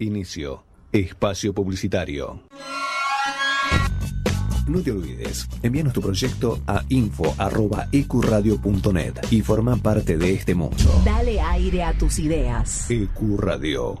Inicio. Espacio publicitario. No te olvides, envíanos tu proyecto a info.ecuradio.net y forma parte de este mundo. Dale aire a tus ideas. Ecuradio.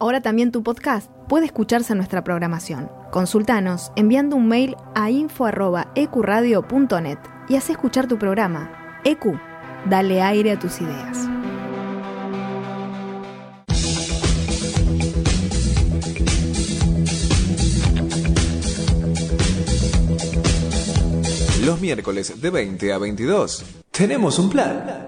Ahora también tu podcast puede escucharse en nuestra programación. Consultanos enviando un mail a info.ecuradio.net y haz escuchar tu programa. EQ, dale aire a tus ideas. Los miércoles de 20 a 22 tenemos un plan.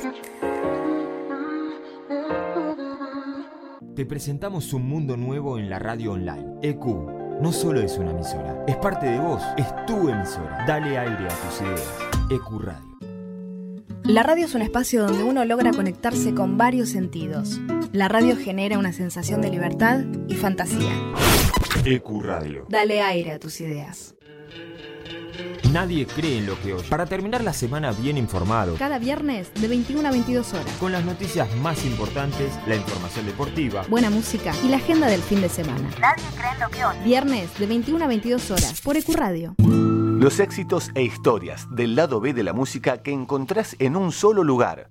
Te presentamos un mundo nuevo en la radio online. EQ no solo es una emisora, es parte de vos, es tu emisora. Dale aire a tus ideas. EQ Radio. La radio es un espacio donde uno logra conectarse con varios sentidos. La radio genera una sensación de libertad y fantasía. EQ Radio. Dale aire a tus ideas. Nadie cree en lo que oye. Para terminar la semana bien informado, Cada viernes de 21 a 22 horas. con las noticias más importantes, la información deportiva, Buena música y la agenda del fin de semana. Nadie cree en lo que oye. Viernes de 21 a 22 horas por Ecuradio. Los éxitos e historias del lado B de la música que encontrás en un solo lugar.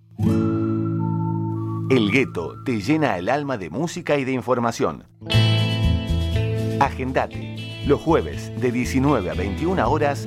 El gueto te llena el alma de música y de información. Agendate. Los jueves de 19 a 21 horas.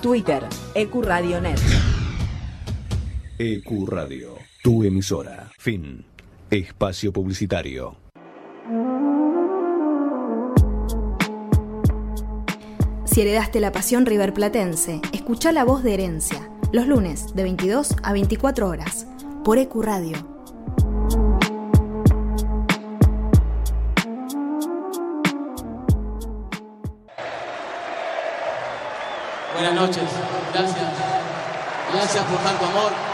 Twitter Ecuradionet EQ Radio, tu emisora. Fin. Espacio publicitario. Si heredaste la pasión riverplatense, escucha la voz de herencia. Los lunes de 22 a 24 horas por Ecuradio. Buenas noches, gracias. Gracias por tanto amor.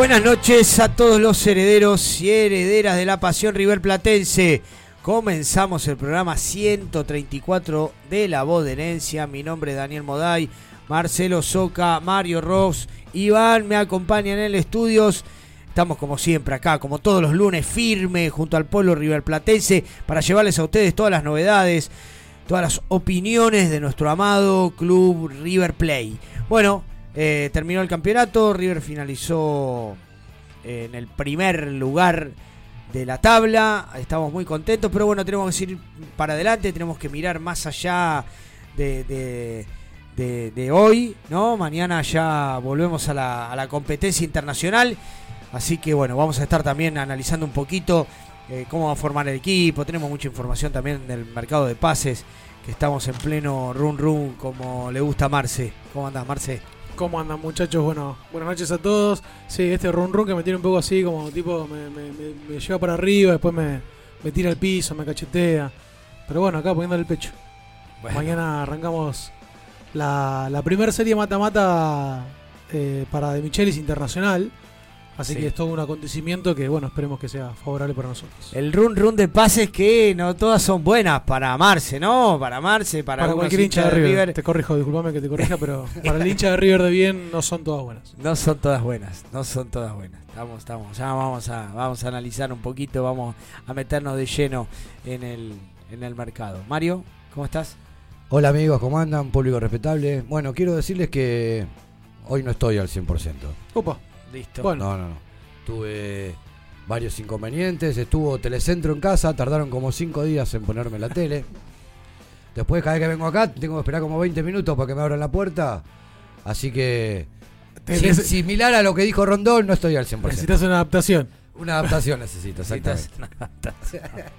Buenas noches a todos los herederos y herederas de la pasión River Platense. Comenzamos el programa 134 de La Voz de Herencia. Mi nombre es Daniel Moday, Marcelo Soca, Mario Ross, Iván me acompañan en el estudios. Estamos como siempre acá, como todos los lunes, firme junto al pueblo River Platense para llevarles a ustedes todas las novedades, todas las opiniones de nuestro amado club River Play. Bueno, eh, terminó el campeonato, River finalizó en el primer lugar de la tabla, estamos muy contentos, pero bueno, tenemos que ir para adelante, tenemos que mirar más allá de, de, hoy, ¿no? Mañana ya volvemos a la, a la, competencia internacional, así que bueno, vamos a estar también analizando un poquito eh, cómo va a formar el equipo, tenemos mucha información también del mercado de pases, que estamos en pleno run run como le gusta a Marce. ¿Cómo andas, Marce? ¿Cómo andan muchachos? Bueno, buenas noches a todos. Sí, este run run que me tiene un poco así, como tipo, me, lleva para arriba, después me, tira al piso, me cachetea. Pero bueno, acá poniendo el pecho. Mañana arrancamos la, la primera serie mata-mata eh, para De Michelis Internacional. Así que es todo un acontecimiento que, bueno, esperemos que sea favorable para nosotros. El run run de pases que no todas son buenas para amarse, ¿no? Para amarse, para, para cualquier hincha de River. Te corrijo, disculpame que te corrija, pero para el hincha de River de bien no son todas buenas. No son todas buenas, no son todas buenas. Estamos, estamos, ya vamos a, vamos a analizar un poquito, vamos a meternos de lleno en el, en el mercado. Mario, ¿cómo estás? Hola amigos, ¿cómo andan? Público respetable. Bueno, quiero decirles que hoy no estoy al 100%. Opa. Listo. Bueno. No, no, no. Tuve varios inconvenientes. Estuvo Telecentro en casa, tardaron como 5 días en ponerme la tele. Después, cada vez que vengo acá, tengo que esperar como 20 minutos para que me abran la puerta. Así que, similar a lo que dijo Rondón, no estoy al 100%. Necesitas una adaptación. Una adaptación necesito, exactamente.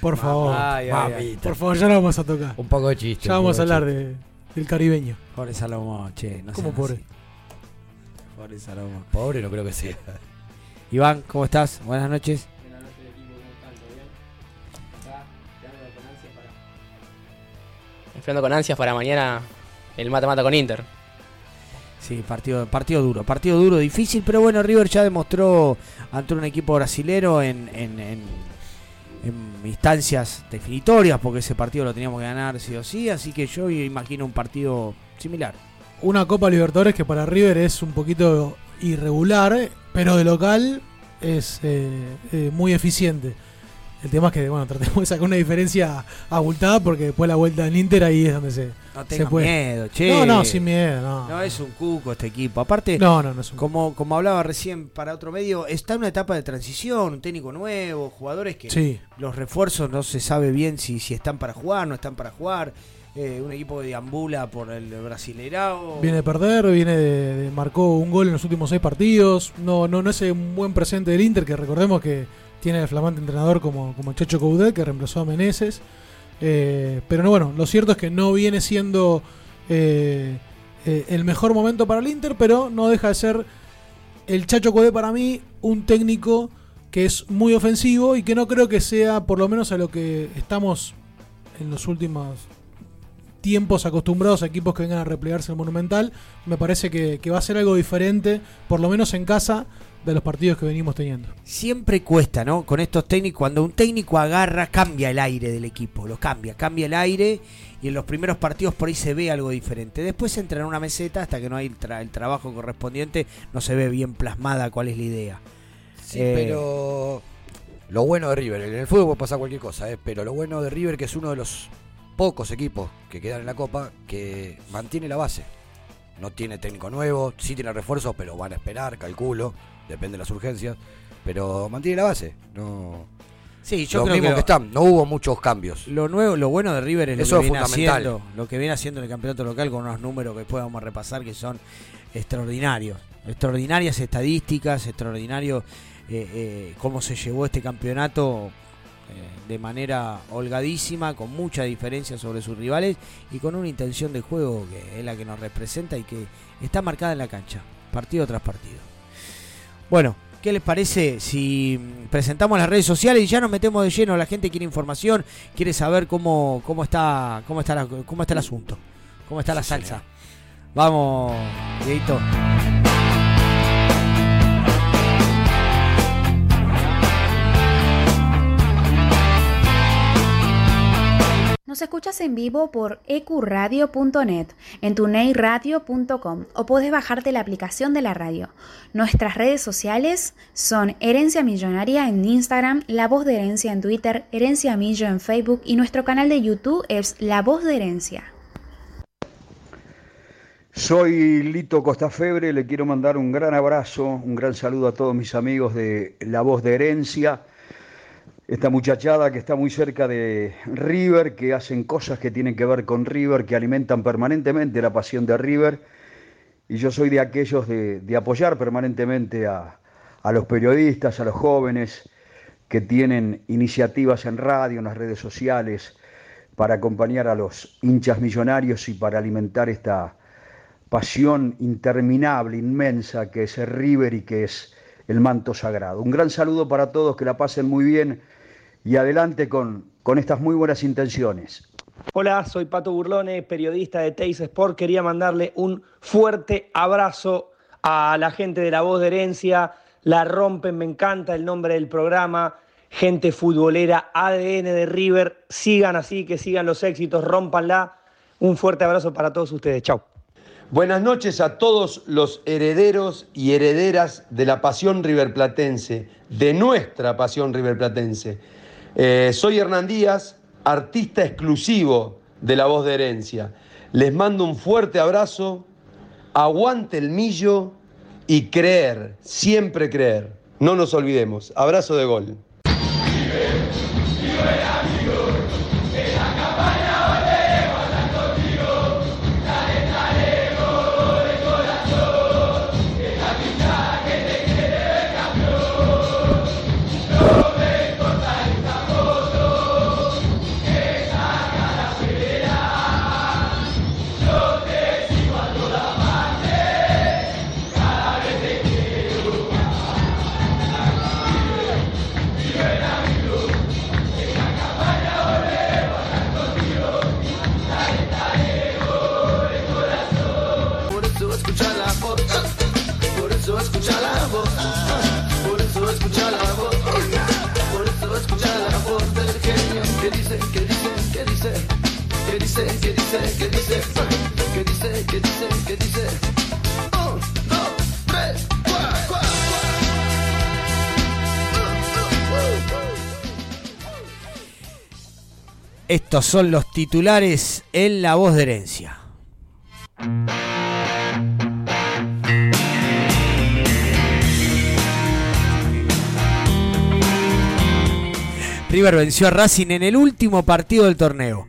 Por favor, por favor, ya lo vamos a tocar. Un poco de chiste. Ya vamos a hablar de, del caribeño. Pobre Salomón, che. No ¿Cómo pobre? Pobre Salomón. Pobre no creo que sea. Iván, ¿cómo estás? Buenas noches. Buenas noches, equipo. Esperando con ansias para mañana el mata-mata con Inter. Sí, partido, partido duro, partido duro, difícil, pero bueno, River ya demostró ante un equipo brasilero en, en, en, en, instancias definitorias, porque ese partido lo teníamos que ganar sí o sí, así que yo imagino un partido similar una Copa Libertadores que para River es un poquito irregular, pero de local es eh, eh, muy eficiente. El tema es que, bueno, tratemos de sacar una diferencia abultada porque después la vuelta en Inter ahí es donde se, no miedo, che. No, no, sin miedo, no. No es un cuco este equipo. Aparte, no, no, no es un como, como hablaba recién para otro medio, está en una etapa de transición, un técnico nuevo, jugadores que los refuerzos no se sabe bien si, si están para jugar, no están para jugar. Eh, un equipo que deambula por el Brasileirao. Viene de perder, viene de, marcó un gol en los últimos seis partidos. No, no, no es un buen presente del Inter, que recordemos que tiene el flamante entrenador como, como Checho Coudet, que reemplazó a Meneses. Eh, pero no, bueno, lo cierto es que no viene siendo eh, el mejor momento para el Inter, pero no deja de ser el Chacho Coudet para mí un técnico que es muy ofensivo y que no creo que sea, por lo menos a lo que estamos en los últimos tiempos acostumbrados a equipos que vengan a replegarse el Monumental, me parece que, va a ser algo diferente, por lo menos en casa, de los partidos que venimos teniendo. Siempre cuesta, ¿no? Con estos técnicos, cuando un técnico agarra, cambia el aire del equipo, lo cambia, cambia el aire y en los primeros partidos por ahí se ve algo diferente. Después entra en una meseta hasta que no hay el, trabajo correspondiente, no se ve bien plasmada cuál es la idea. Sí, eh, pero lo bueno de River, en el fútbol puede pasar cualquier cosa, ¿eh? pero lo bueno de River que es uno de los pocos equipos que quedan en la Copa que mantiene la base. No tiene técnico nuevo, sí tiene refuerzos, pero van a esperar, calculo, depende de las urgencias. Pero mantiene la base. No. Sí, yo creo que, están. No hubo muchos cambios. Lo nuevo, lo bueno de River es lo que viene haciendo, lo que viene haciendo en el campeonato local con unos números que después vamos a repasar que son extraordinarios, extraordinarias estadísticas, extraordinario eh, eh, cómo se llevó este campeonato de manera holgadísima, con mucha diferencia sobre sus rivales y con una intención de juego que es la que nos representa y que está marcada en la cancha, partido tras partido. Bueno, ¿qué les parece si presentamos las redes sociales y ya nos metemos de lleno? La gente quiere información, quiere saber cómo, cómo, está, cómo, está, cómo está el asunto, cómo está la salsa. Vamos, Dieguito. Nos escuchas en vivo por ecuradio.net, en tuneyradio.com o puedes bajarte la aplicación de la radio. Nuestras redes sociales son Herencia Millonaria en Instagram, La Voz de Herencia en Twitter, Herencia Millo en Facebook y nuestro canal de YouTube es La Voz de Herencia. Soy Lito Costafebre, le quiero mandar un gran abrazo, un gran saludo a todos mis amigos de La Voz de Herencia esta muchachada que está muy cerca de River, que hacen cosas que tienen que ver con River, que alimentan permanentemente la pasión de River. Y yo soy de aquellos de, apoyar permanentemente a, a, los periodistas, a los jóvenes que tienen iniciativas en radio, en las redes sociales, para acompañar a los hinchas millonarios y para alimentar esta pasión interminable, inmensa, que es el River y que es el manto sagrado. Un gran saludo para todos, que la pasen muy bien y adelante con, con estas muy buenas intenciones. Hola, soy Pato Burlone, periodista de Teis Sport. Quería mandarle un fuerte abrazo a la gente de La Voz de Herencia. La rompen, me encanta el nombre del programa. Gente futbolera, ADN de River. Sigan así, que sigan los éxitos, rompanla. Un fuerte abrazo para todos ustedes. Chau. Buenas noches a todos los herederos y herederas de la pasión riverplatense, de nuestra pasión riverplatense. Eh, soy Hernán Díaz, artista exclusivo de La Voz de Herencia. Les mando un fuerte abrazo, aguante el millo y creer, siempre creer. No nos olvidemos. Abrazo de gol. Estos son los titulares en La Voz de Herencia. River venció a Racing en el último partido del torneo.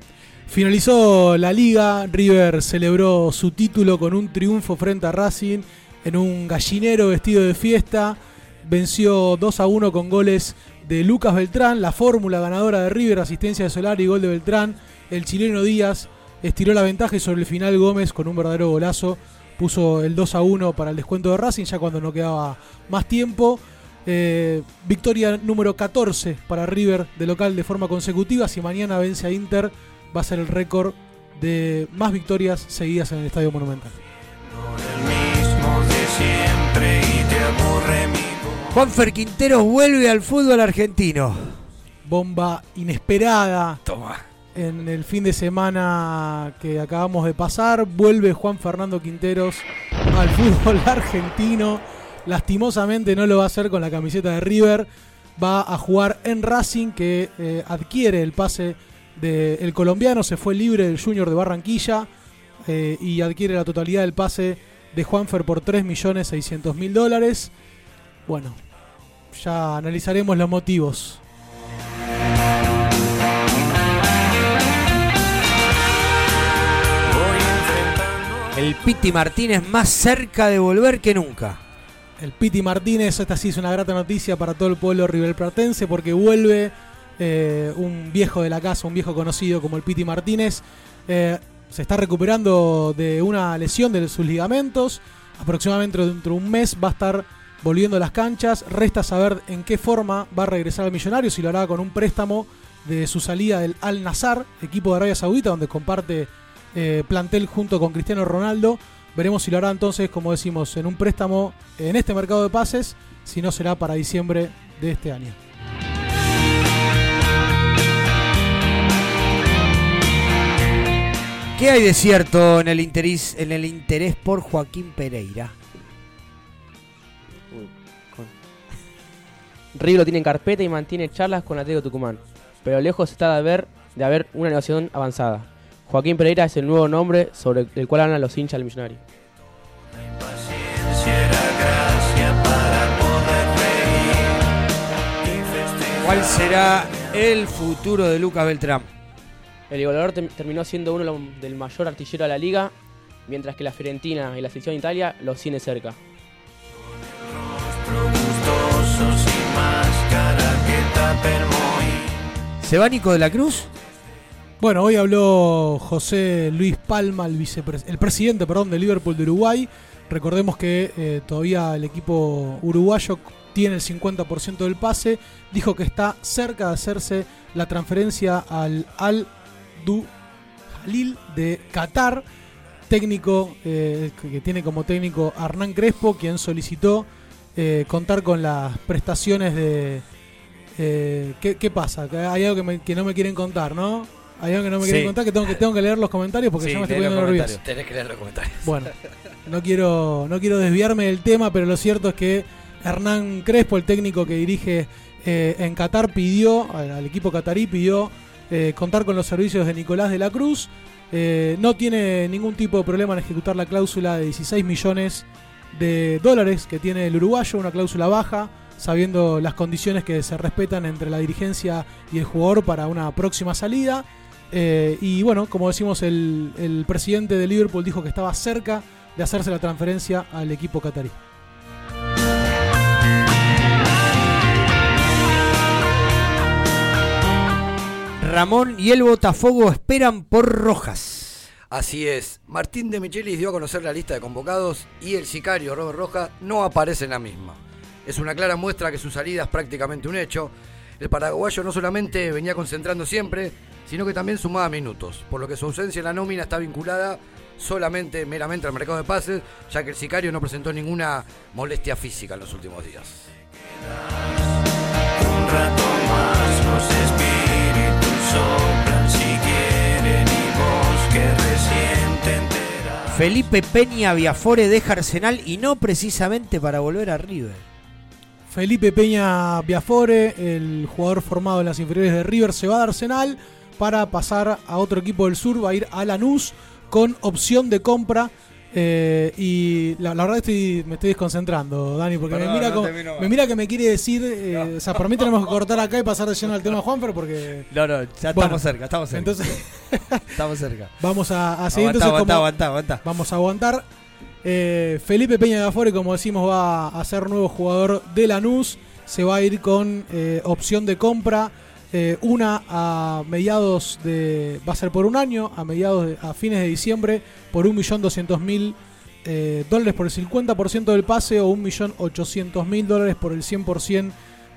Finalizó la liga, River celebró su título con un triunfo frente a Racing en un gallinero vestido de fiesta. Venció 2 a 1 con goles de Lucas Beltrán, la fórmula ganadora de River, asistencia de Solari y gol de Beltrán. El chileno Díaz estiró la ventaja y sobre el final Gómez con un verdadero golazo puso el 2 a 1 para el descuento de Racing ya cuando no quedaba más tiempo. Eh, victoria número 14 para River de local de forma consecutiva. Si mañana vence a Inter va a ser el récord de más victorias seguidas en el Estadio Monumental. Juanfer Quintero vuelve al fútbol argentino. Bomba inesperada. En el fin de semana que acabamos de pasar, vuelve Juan Fernando Quinteros al fútbol argentino. Lastimosamente no lo va a hacer con la camiseta de River. Va a jugar en Racing, que eh, adquiere el pase del colombiano, se fue libre del Junior de Barranquilla eh, y adquiere la totalidad del pase de Juanfer por 3.600.000 dólares. Bueno, ya analizaremos los motivos. El Piti Martínez más cerca de volver que nunca. El Piti Martínez, esta sí es una grata noticia para todo el pueblo riverplatense porque vuelve eh, un viejo de la casa, un viejo conocido como el Piti Martínez. Eh, se está recuperando de una lesión de sus ligamentos. Aproximadamente dentro de un mes va a estar volviendo a las canchas. Resta saber en qué forma va a regresar al Millonario, si lo hará con un préstamo de su salida del Al Nazar, equipo de Arabia Saudita, donde comparte eh, plantel junto con Cristiano Ronaldo. Veremos si lo hará entonces, como decimos, en un préstamo en este mercado de pases, si no será para diciembre de este año. ¿Qué hay de cierto en el interés, en el interés por Joaquín Pereira? Lo tiene en carpeta y mantiene charlas con Atlético Tucumán, pero lejos está de haber, de haber una negociación avanzada. Joaquín Pereira es el nuevo nombre sobre el cual hablan los hinchas del millonario. ¿Cuál será el futuro de Lucas Beltrán? El goleador terminó siendo uno de los- del mayor artillero de la liga, mientras que la Fiorentina y la selección de Italia lo tiene cerca. ¿Se va Nico de la Cruz? Bueno, hoy habló José Luis Palma, el, vicepres- el presidente perdón, de Liverpool de Uruguay. Recordemos que eh, todavía el equipo uruguayo tiene el 50% del pase. Dijo que está cerca de hacerse la transferencia al Al Du Jalil de Qatar. Técnico eh, que tiene como técnico a Hernán Crespo, quien solicitó eh, contar con las prestaciones de. eh, ¿qué, qué pasa? Que hay algo que, me- que no me quieren contar, ¿no? Hay algo que no me quieren contar que tengo que tengo que leer los comentarios porque Sí, ya me estoy poniendo nervioso. Tenés que leer los comentarios. Bueno, no quiero, no quiero desviarme del tema, pero lo cierto es que Hernán Crespo, el técnico que dirige eh, en Qatar, pidió, al, al equipo catarí, pidió eh, contar con los servicios de Nicolás de la Cruz. Eh, no tiene ningún tipo de problema en ejecutar la cláusula de 16 millones de dólares que tiene el uruguayo, una cláusula baja, sabiendo las condiciones que se respetan entre la dirigencia y el jugador para una próxima salida. Eh, y bueno, como decimos, el, el presidente de Liverpool dijo que estaba cerca de hacerse la transferencia al equipo catarí. Ramón y el Botafogo esperan por Rojas. Así es, Martín de Michelis dio a conocer la lista de convocados y el sicario Robert Rojas no aparece en la misma. Es una clara muestra que su salida es prácticamente un hecho. El paraguayo no solamente venía concentrando siempre, sino que también sumaba minutos, por lo que su ausencia en la nómina está vinculada solamente, meramente al mercado de pases, ya que el sicario no presentó ninguna molestia física en los últimos días. Un rato más espíritus soplan si quieren y vos que recién te enteras. Felipe Peña Viafore deja Arsenal y no precisamente para volver a River. Felipe Peña Biafore, el jugador formado en las inferiores de River, se va de Arsenal para pasar a otro equipo del sur, va a ir a Lanús con opción de compra. Eh, y la, la verdad estoy, me estoy desconcentrando, Dani, porque Perdón, me, mira no como- me mira que me quiere decir, eh, o sea, para mí tenemos que cortar acá y pasar de lleno al tema Juanfer porque... No, no, ya Bueno, estamos cerca, estamos cerca. Entonces, estamos cerca. Vamos a, a seguir Aguantá, entonces aguantá, como- aguantá, aguantá. Vamos a aguantar. Eh, Felipe Peña Gafore, como decimos, va a ser nuevo jugador de Lanús. Se va a ir con eh, opción de compra. Eh, una a mediados de. Va a ser por un año, a mediados de- a fines de diciembre, por 1.200.000 eh, dólares por el 50% del pase o 1.800.000 dólares por el 100%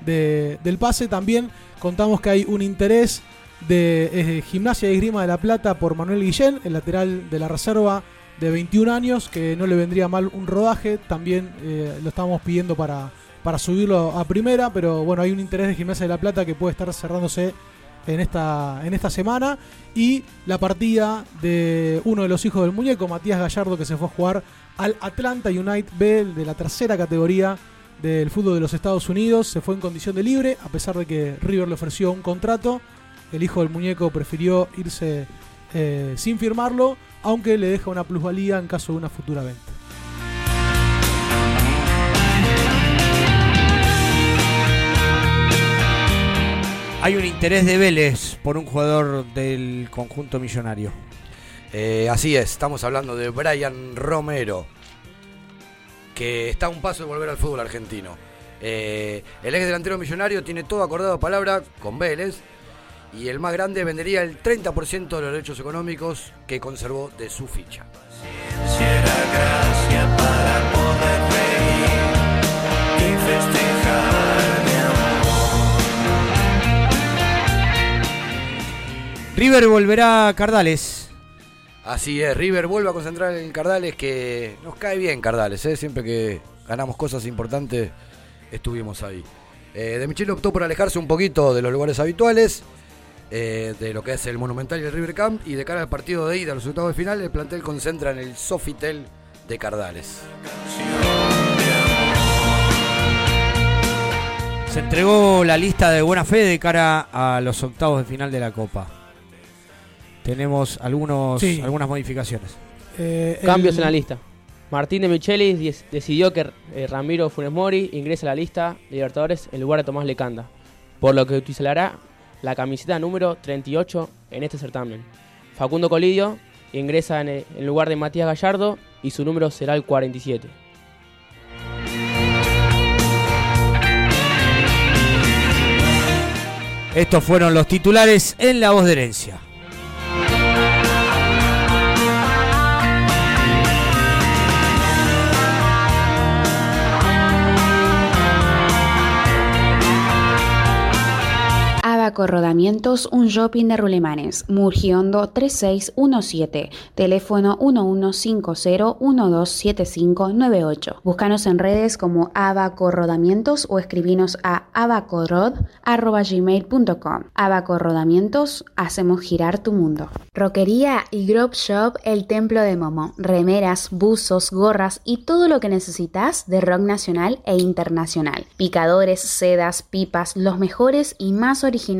de- del pase. También contamos que hay un interés de Gimnasia y Esgrima de la Plata por Manuel Guillén, el lateral de la reserva de 21 años, que no le vendría mal un rodaje. También eh, lo estamos pidiendo para, para subirlo a primera, pero bueno, hay un interés de Gimnasia de la Plata que puede estar cerrándose en esta, en esta semana. Y la partida de uno de los hijos del muñeco, Matías Gallardo, que se fue a jugar al Atlanta United B de la tercera categoría del fútbol de los Estados Unidos. Se fue en condición de libre, a pesar de que River le ofreció un contrato. El hijo del muñeco prefirió irse eh, sin firmarlo, aunque le deja una plusvalía en caso de una futura venta. Hay un interés de Vélez por un jugador del conjunto millonario. Eh, así es, estamos hablando de Brian Romero, que está a un paso de volver al fútbol argentino. Eh, el ex delantero millonario tiene todo acordado a palabra con Vélez y el más grande vendería el 30% de los derechos económicos que conservó de su ficha. River volverá a Cardales. Así es, River vuelve a concentrar en Cardales, que nos cae bien Cardales, ¿eh? siempre que ganamos cosas importantes estuvimos ahí. Eh, de Michele optó por alejarse un poquito de los lugares habituales eh, de lo que es el Monumental y el River Camp. Y de cara al partido de ida, los octavos de final, el plantel concentra en el Sofitel de Cardales. Se entregó la lista de buena fe de cara a los octavos de final de la Copa. Tenemos algunos, Sí. algunas modificaciones. Eh, Cambios el- en la lista. Martín de Michelis decidió que eh, Ramiro Funes Mori ingrese a la lista de Libertadores en lugar de Tomás Lecanda, por lo que utilizará la camiseta número 38 en este certamen. Facundo Colidio ingresa en, el- en lugar de Matías Gallardo y su número será el 47. Estos fueron los titulares en la voz de herencia. Abaco Rodamientos, un shopping de Rulemanes, Murgiondo 3617, teléfono 1150-127598. Búscanos en redes como Abaco Rodamientos o escribinos a abacorod.gmail.com. Abaco Rodamientos, hacemos girar tu mundo. Roquería y Grove Shop, el templo de Momo. Remeras, buzos, gorras y todo lo que necesitas de rock nacional e internacional. Picadores, sedas, pipas, los mejores y más originales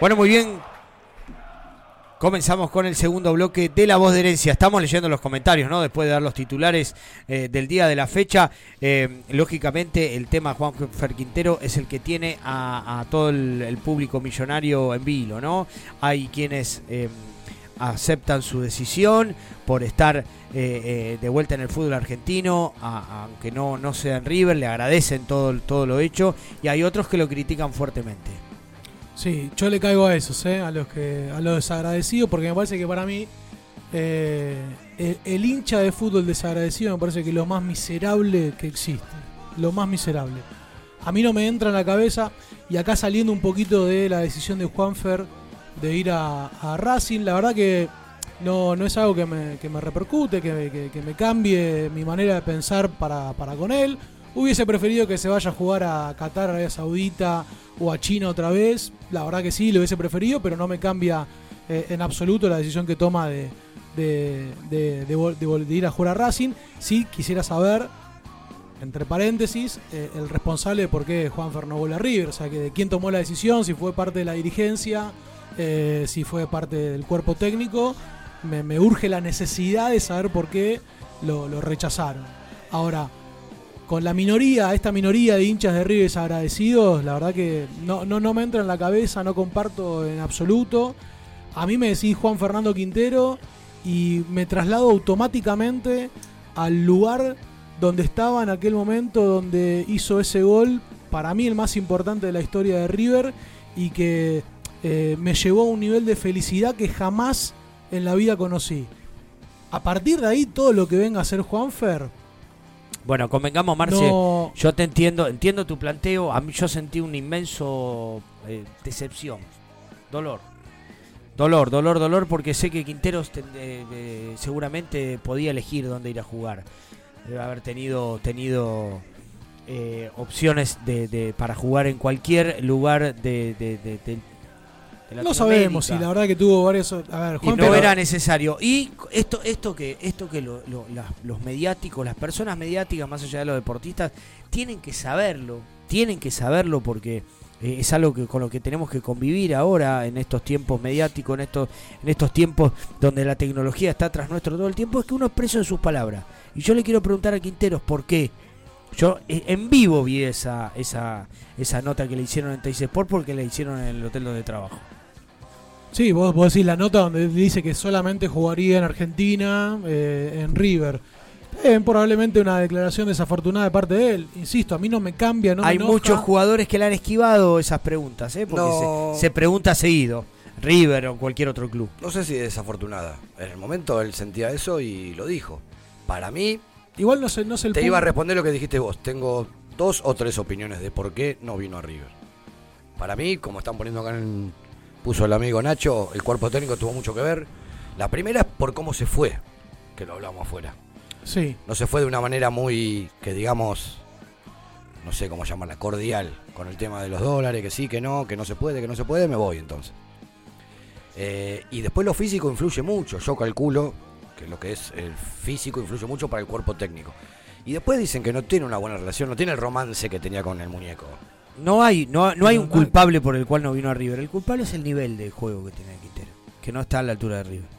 Bueno, muy bien. Comenzamos con el segundo bloque de La Voz de Herencia. Estamos leyendo los comentarios, ¿no? Después de dar los titulares eh, del día de la fecha. Eh, lógicamente, el tema Juan Fer Quintero es el que tiene a, todo el, público millonario en vilo, ¿no? Hay quienes eh, aceptan su decisión por estar de vuelta en el fútbol argentino, a- aunque no, no sea en River, le agradecen todo, todo lo hecho. Y hay otros que lo critican fuertemente. Sí, yo le caigo a esos, ¿eh? a los que a los desagradecidos, porque me parece que para mí eh, el, hincha de fútbol desagradecido me parece que es lo más miserable que existe. Lo más miserable. A mí no me entra en la cabeza, y acá saliendo un poquito de la decisión de Juanfer de ir a, Racing, la verdad que no, no es algo que me, que me repercute, que, que- que me cambie mi manera de pensar para, para con él. Hubiese preferido que se vaya a jugar a Qatar, Arabia Saudita o a China otra vez. La verdad que sí, lo hubiese preferido, pero no me cambia eh, en absoluto la decisión que toma de, de, de- ir a jugar a Racing. Sí, quisiera saber, entre paréntesis, eh, el responsable de por qué Juan vuelve a River. O sea, que de quién tomó la decisión, si fue parte de la dirigencia, eh, si fue parte del cuerpo técnico. Me, urge la necesidad de saber por qué lo rechazaron. Ahora, con la minoría, esta minoría de hinchas de River agradecidos, la verdad que no, no, me entra en la cabeza, no comparto en absoluto. A mí me decís Juan Fernando Quintero y me traslado automáticamente al lugar donde estaba en aquel momento, donde hizo ese gol, para mí el más importante de la historia de River y que eh, me llevó a un nivel de felicidad que jamás en la vida conocí. A partir de ahí, todo lo que venga a ser Juanfer, Bueno, convengamos, Marce, No. yo te entiendo, entiendo tu planteo. A mí yo sentí un inmenso eh, decepción, dolor. Dolor, dolor, dolor, porque sé que Quinteros ten- eh, eh, seguramente podía elegir dónde ir a jugar. Debe haber tenido, tenido eh, opciones de, de- para jugar en cualquier lugar de no sabemos. Y Latinoamérica. la verdad que tuvo varios. A ver, Y Juan no era necesario. Y esto, esto que, esto que lo- lo- las- los mediáticos, las personas mediáticas, más allá de los deportistas, tienen que saberlo. Tienen que saberlo porque eh, es algo que con lo que tenemos que convivir ahora en estos tiempos mediáticos, en estos, en estos tiempos donde la tecnología está tras nuestro todo el tiempo, es que uno es preso de sus palabras. Y yo le quiero preguntar a Quinteros por qué. Yo eh, en vivo vi esa, esa, esa nota que le hicieron en Teis Sport porque le hicieron en el hotel donde trabajo. Sí, vos, vos decís la nota donde dice que solamente jugaría en Argentina, eh, en River. Eh, probablemente una declaración desafortunada de parte de él. Insisto, a mí no me cambia, no me Hay muchos jugadores que le han esquivado esas preguntas, ¿eh? porque No. se, se pregunta seguido. River o cualquier otro club. No sé si desafortunada. En el momento él sentía eso y lo dijo. Para mí, Igual no sé, no sé el te punto. iba a responder lo que dijiste vos. Tengo dos o tres opiniones de por qué no vino a River. Para mí, como están poniendo acá en puso el amigo Nacho, el cuerpo técnico tuvo mucho que ver. La primera es por cómo se fue, que lo hablamos afuera. Sí. No se fue de una manera muy, que digamos, no sé cómo llamarla, cordial, con el tema de los dólares, que sí, que no, que no se puede, que no se puede, me voy entonces. Eh, y después lo físico influye mucho, yo calculo que lo que es el físico influye mucho para el cuerpo técnico. Y después dicen que no tiene una buena relación, no tiene el romance que tenía con el muñeco. No hay, no, no hay un culpable por el cual no vino a River. El culpable es el nivel de juego que tiene Quintero, que no está a la altura de River.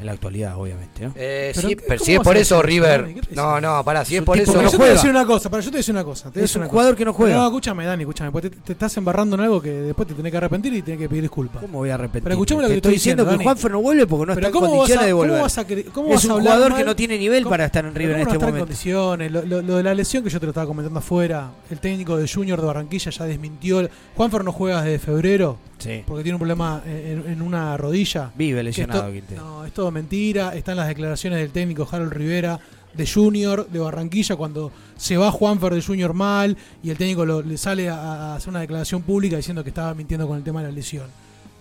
En la actualidad, obviamente, ¿no? Eh, Pero sí, ¿qué- pero cómo si es por eso River... Dani? ¿Qué te No, no, pará, si Es es un por eso... que yo no te voy a juega. decir una cosa, para yo te voy a decir una cosa. te Es un jugador cosa. que no juega. No, escúchame, Dani, escúchame. porque te, te estás embarrando en algo que después te tenés que arrepentir y tenés que pedir disculpas. ¿Cómo voy a repetir? Pero escuchame lo que te estoy estoy diciendo diciendo, que Dani. Juanfer no vuelve porque no Pero está en ¿cómo vas condiciones a- de cómo volver. vas a cre- cómo es vas a un hablar jugador mal? que no tiene nivel ¿Cómo- para estar en River en ¿cómo no este está en momento. condiciones? Lo, lo- lo de la lesión que yo te lo estaba comentando afuera, el técnico de Junior de Barranquilla ya desmintió. Juanfer no juega desde febrero Sí. porque tiene un problema en, en una rodilla. Vive lesionado, esto-. No, es todo mentira. Están las declaraciones del técnico Harold Rivera de Junior de Barranquilla cuando se va Juanfer de Junior mal y el técnico lo- le sale a, a hacer una declaración pública diciendo que estaba mintiendo con el tema de la lesión.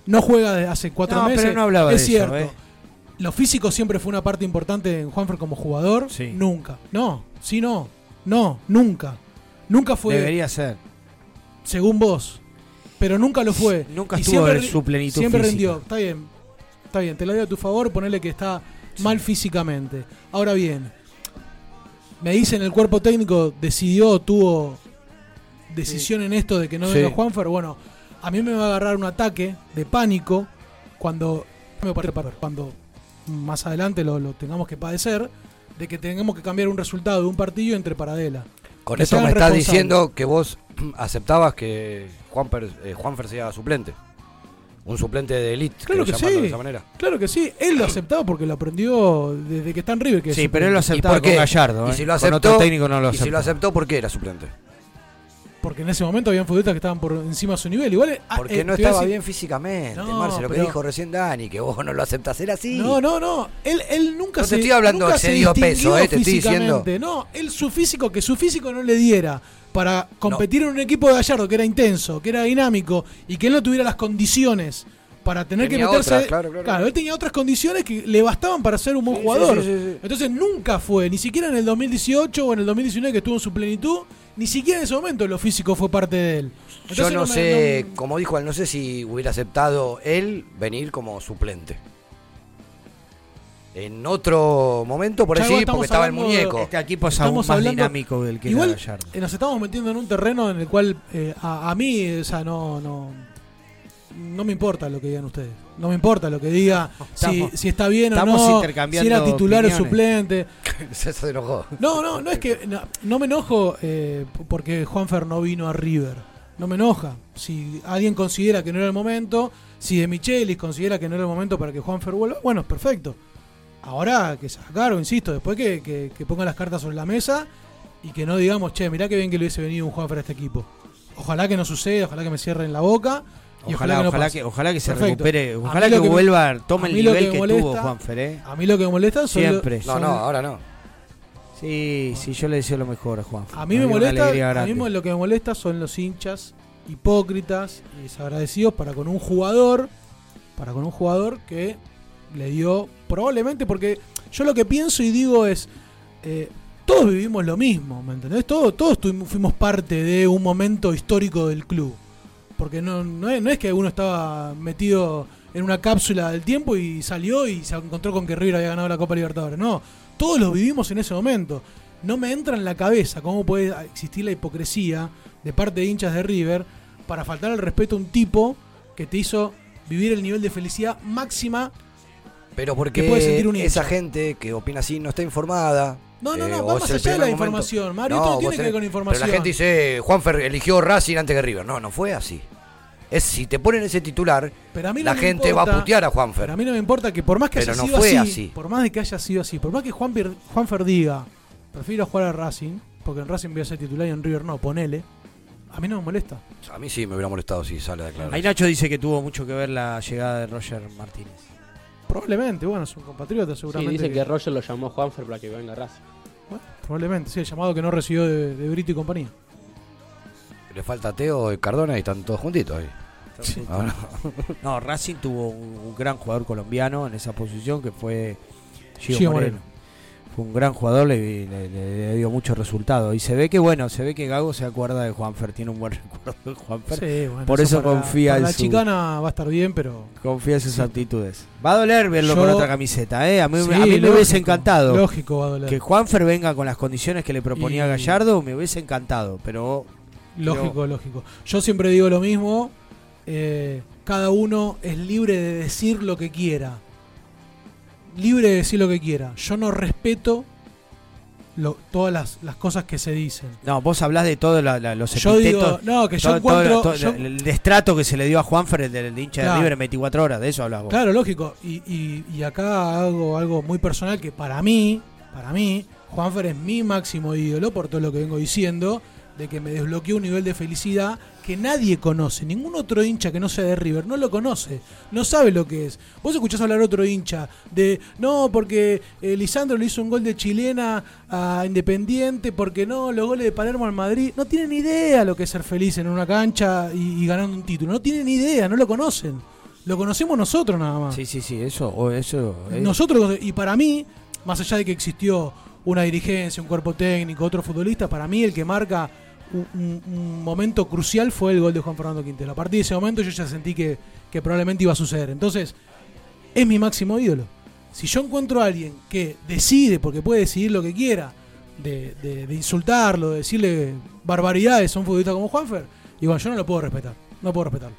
No juega desde hace cuatro No, pero meses. no hablaba es de eso, cierto. ¿eh? Lo físico siempre fue una parte importante en Juanfer como jugador. Nunca. No, sí, no. No, nunca. Nunca fue. Debería ser. Según vos. Pero nunca lo fue. Nunca Y estuvo en su plenitud Siempre física. rindió. Está bien. Está bien. Te la doy a tu favor. Ponerle que está mal físicamente. Ahora bien. Me dicen el cuerpo técnico decidió, tuvo decisión en esto de que no Sí. venga Juanfer. Bueno, a mí me va a agarrar un ataque de pánico cuando me parece para- cuando más adelante lo, lo tengamos que padecer de que tengamos que cambiar un resultado de un partido entre Paradela. Con eso me estás diciendo que vos aceptabas que Juanfer, eh, Juanfer sea suplente. Un suplente de elite, Claro que llamarlo sí. de esa manera. Claro que sí. Él lo aceptaba porque lo aprendió desde que está en River. Que Sí, es pero él lo aceptaba ¿Y por con qué? Gallardo. Y si lo Con aceptó, otro técnico no lo y si lo aceptó. aceptó, ¿por qué era suplente? Porque en ese momento habían futbolistas que estaban por encima de su nivel. Igual, ah, Porque eh, no te estaba decir- bien físicamente, No, Marce, lo que dijo recién Dani, que vos no lo aceptás, era así. No, no, no. Él, él nunca No te se estoy hablando nunca se excedido peso, eh, te estoy diciendo. físicamente. No, él su físico, que su físico no le diera para competir en un equipo de Gallardo que era intenso, que era dinámico y que él no tuviera las condiciones para tener Tenía que meterse. otras, claro, claro. él tenía otras condiciones que le bastaban para ser un buen Sí, jugador. sí, sí. Entonces nunca fue, ni siquiera en el 2018 o en el 2019 que estuvo en su plenitud, ni siquiera en ese momento lo físico fue parte de él. Yo no, me- sé, no- como dijo él, no sé si hubiera aceptado él venir como suplente. En otro momento, por igual estamos porque estaba el de- muñeco. Este equipo es Estamos aún más hablando- dinámico del que Igual era eh, nos estamos metiendo en un terreno en el cual eh, a, a mí, o sea, no, no, no me importa lo que digan ustedes. No me importa lo que diga, si, Estamos- si está bien o estamos no, si intercambiando era titular o suplente. Se se enojó. No, no, no es que no, no me enojo eh, porque Juanfer no vino a River. No me enoja. Si alguien considera que no era el momento, si De Michelis considera que no era el momento para que Juanfer vuelva, bueno, perfecto. Ahora que sacaron, insisto, después que, que, que pongan las cartas sobre la mesa y que no digamos, che, mirá que bien que le hubiese venido un Juanfer a este equipo. Ojalá que no suceda, ojalá que me cierren la boca. Y ojalá, Ojalá, que no ojalá que, ojalá que se Perfecto. recupere, ojalá que, me- vuelva, tome el nivel me que, molesta- tuvo Juanfer, ¿eh? A mí lo que me molesta son lo- Siempre. No, no, ahora no. Sí, sí, yo le deseo lo mejor a Juanfer. A mí me una molesta, a mí lo que me molesta son los hinchas hipócritas y desagradecidos para con un jugador, para con un jugador que le dio probablemente porque yo lo que pienso y digo es eh, todos vivimos lo mismo, ¿me entendés? Todos, todos fuimos parte de un momento histórico del club. Porque no, no, es, que uno estaba metido en una cápsula del tiempo y salió y se encontró con que River había ganado la Copa Libertadores. No, todos lo vivimos en ese momento. No me entra en la cabeza cómo puede existir la hipocresía de parte de hinchas de River para faltar al respeto a un tipo que te hizo vivir el nivel de felicidad máxima Pero que porque puede sentir un hincha. esa gente que opina así no está informada. No, no, eh, no, o va más allá de la momento. información, Mario, esto no tiene vos que ver con Pero información. la gente dice, Juanfer eligió Racing antes que River. No, no fue así. Es si te ponen ese titular, Pero a mí no la gente va a putear a Juanfer. Pero a mí no me importa que por más que Pero haya no sido fue así, así. por más de que haya sido así, por más que Juan Juanfer diga, prefiero jugar a Racing, porque en Racing voy a ser titular y en River no, ponele. A mí no me molesta. A mí sí me hubiera molestado si sale a declarar. Ahí Nacho dice que tuvo mucho que ver la llegada de Roger Martínez. Probablemente, bueno, es un compatriota Sí, seguramente. dice que Roger lo llamó a Juanfer para que venga Racing. Probablemente, sí, el llamado que no recibió de, de Brito y compañía. Le falta Teo y Cardona y están todos juntitos ahí. Ah, no. No, Racing tuvo un, un gran jugador colombiano en esa posición que fue Gio, Gio Moreno. Moreno. Fue un gran jugador, le, le- le- le dio mucho resultado. Y se ve que, bueno, se ve que Gago se acuerda de Juanfer, tiene un buen recuerdo de Juanfer. Sí, bueno, Por eso, para- confía para en la su, chicana va a estar bien, pero. confía en sus aptitudes. Va a doler verlo Yo- con otra camiseta, ¿eh? A mí, Sí, a mí me hubiese encantado. lógico va a doler. Que Juanfer venga con las condiciones que le proponía Y- Gallardo, me hubiese encantado, pero... Lógico, pero- lógico. Yo siempre digo lo mismo. eh, cada uno es libre de decir lo que quiera. Libre de decir lo que quiera. Yo no respeto lo- todas las, las cosas que se dicen. No, vos hablás de todos los Yo digo, no, que yo todo- encuentro- todo- yo- el destrato que se le dio a Juanfer, el del hincha Claro. de River en 24 horas, de eso hablas vos. Claro, lógico. Y, y- y acá hago algo muy personal que para mí, para mí, Juanfer es mi máximo ídolo por todo lo que vengo diciendo, de que me desbloqueó un nivel de felicidad que nadie conoce. Ningún otro hincha que no sea de River no lo conoce, no sabe lo que es. Vos escuchás hablar a otro hincha de, no, porque eh, Lisandro le hizo un gol de chilena a Independiente, porque no, los goles de Palermo al Madrid. No tienen idea lo que es ser feliz en una cancha y, y ganando un título. No tienen idea, no lo conocen. Lo conocemos nosotros nada más. Sí, sí, sí, eso, o eso. eh, Nosotros, y para mí, más allá de que existió una dirigencia, un cuerpo técnico, otro futbolista, para mí el que marca un, un- un momento crucial fue el gol de Juan Fernando Quintero. A partir de ese momento yo ya sentí que, que probablemente iba a suceder. Entonces, es mi máximo ídolo. Si yo encuentro a alguien que decide, porque puede decidir lo que quiera, de, de- de insultarlo, de decirle barbaridades a un futbolista como Juanfer, y bueno, yo no lo puedo respetar. No puedo respetarlo.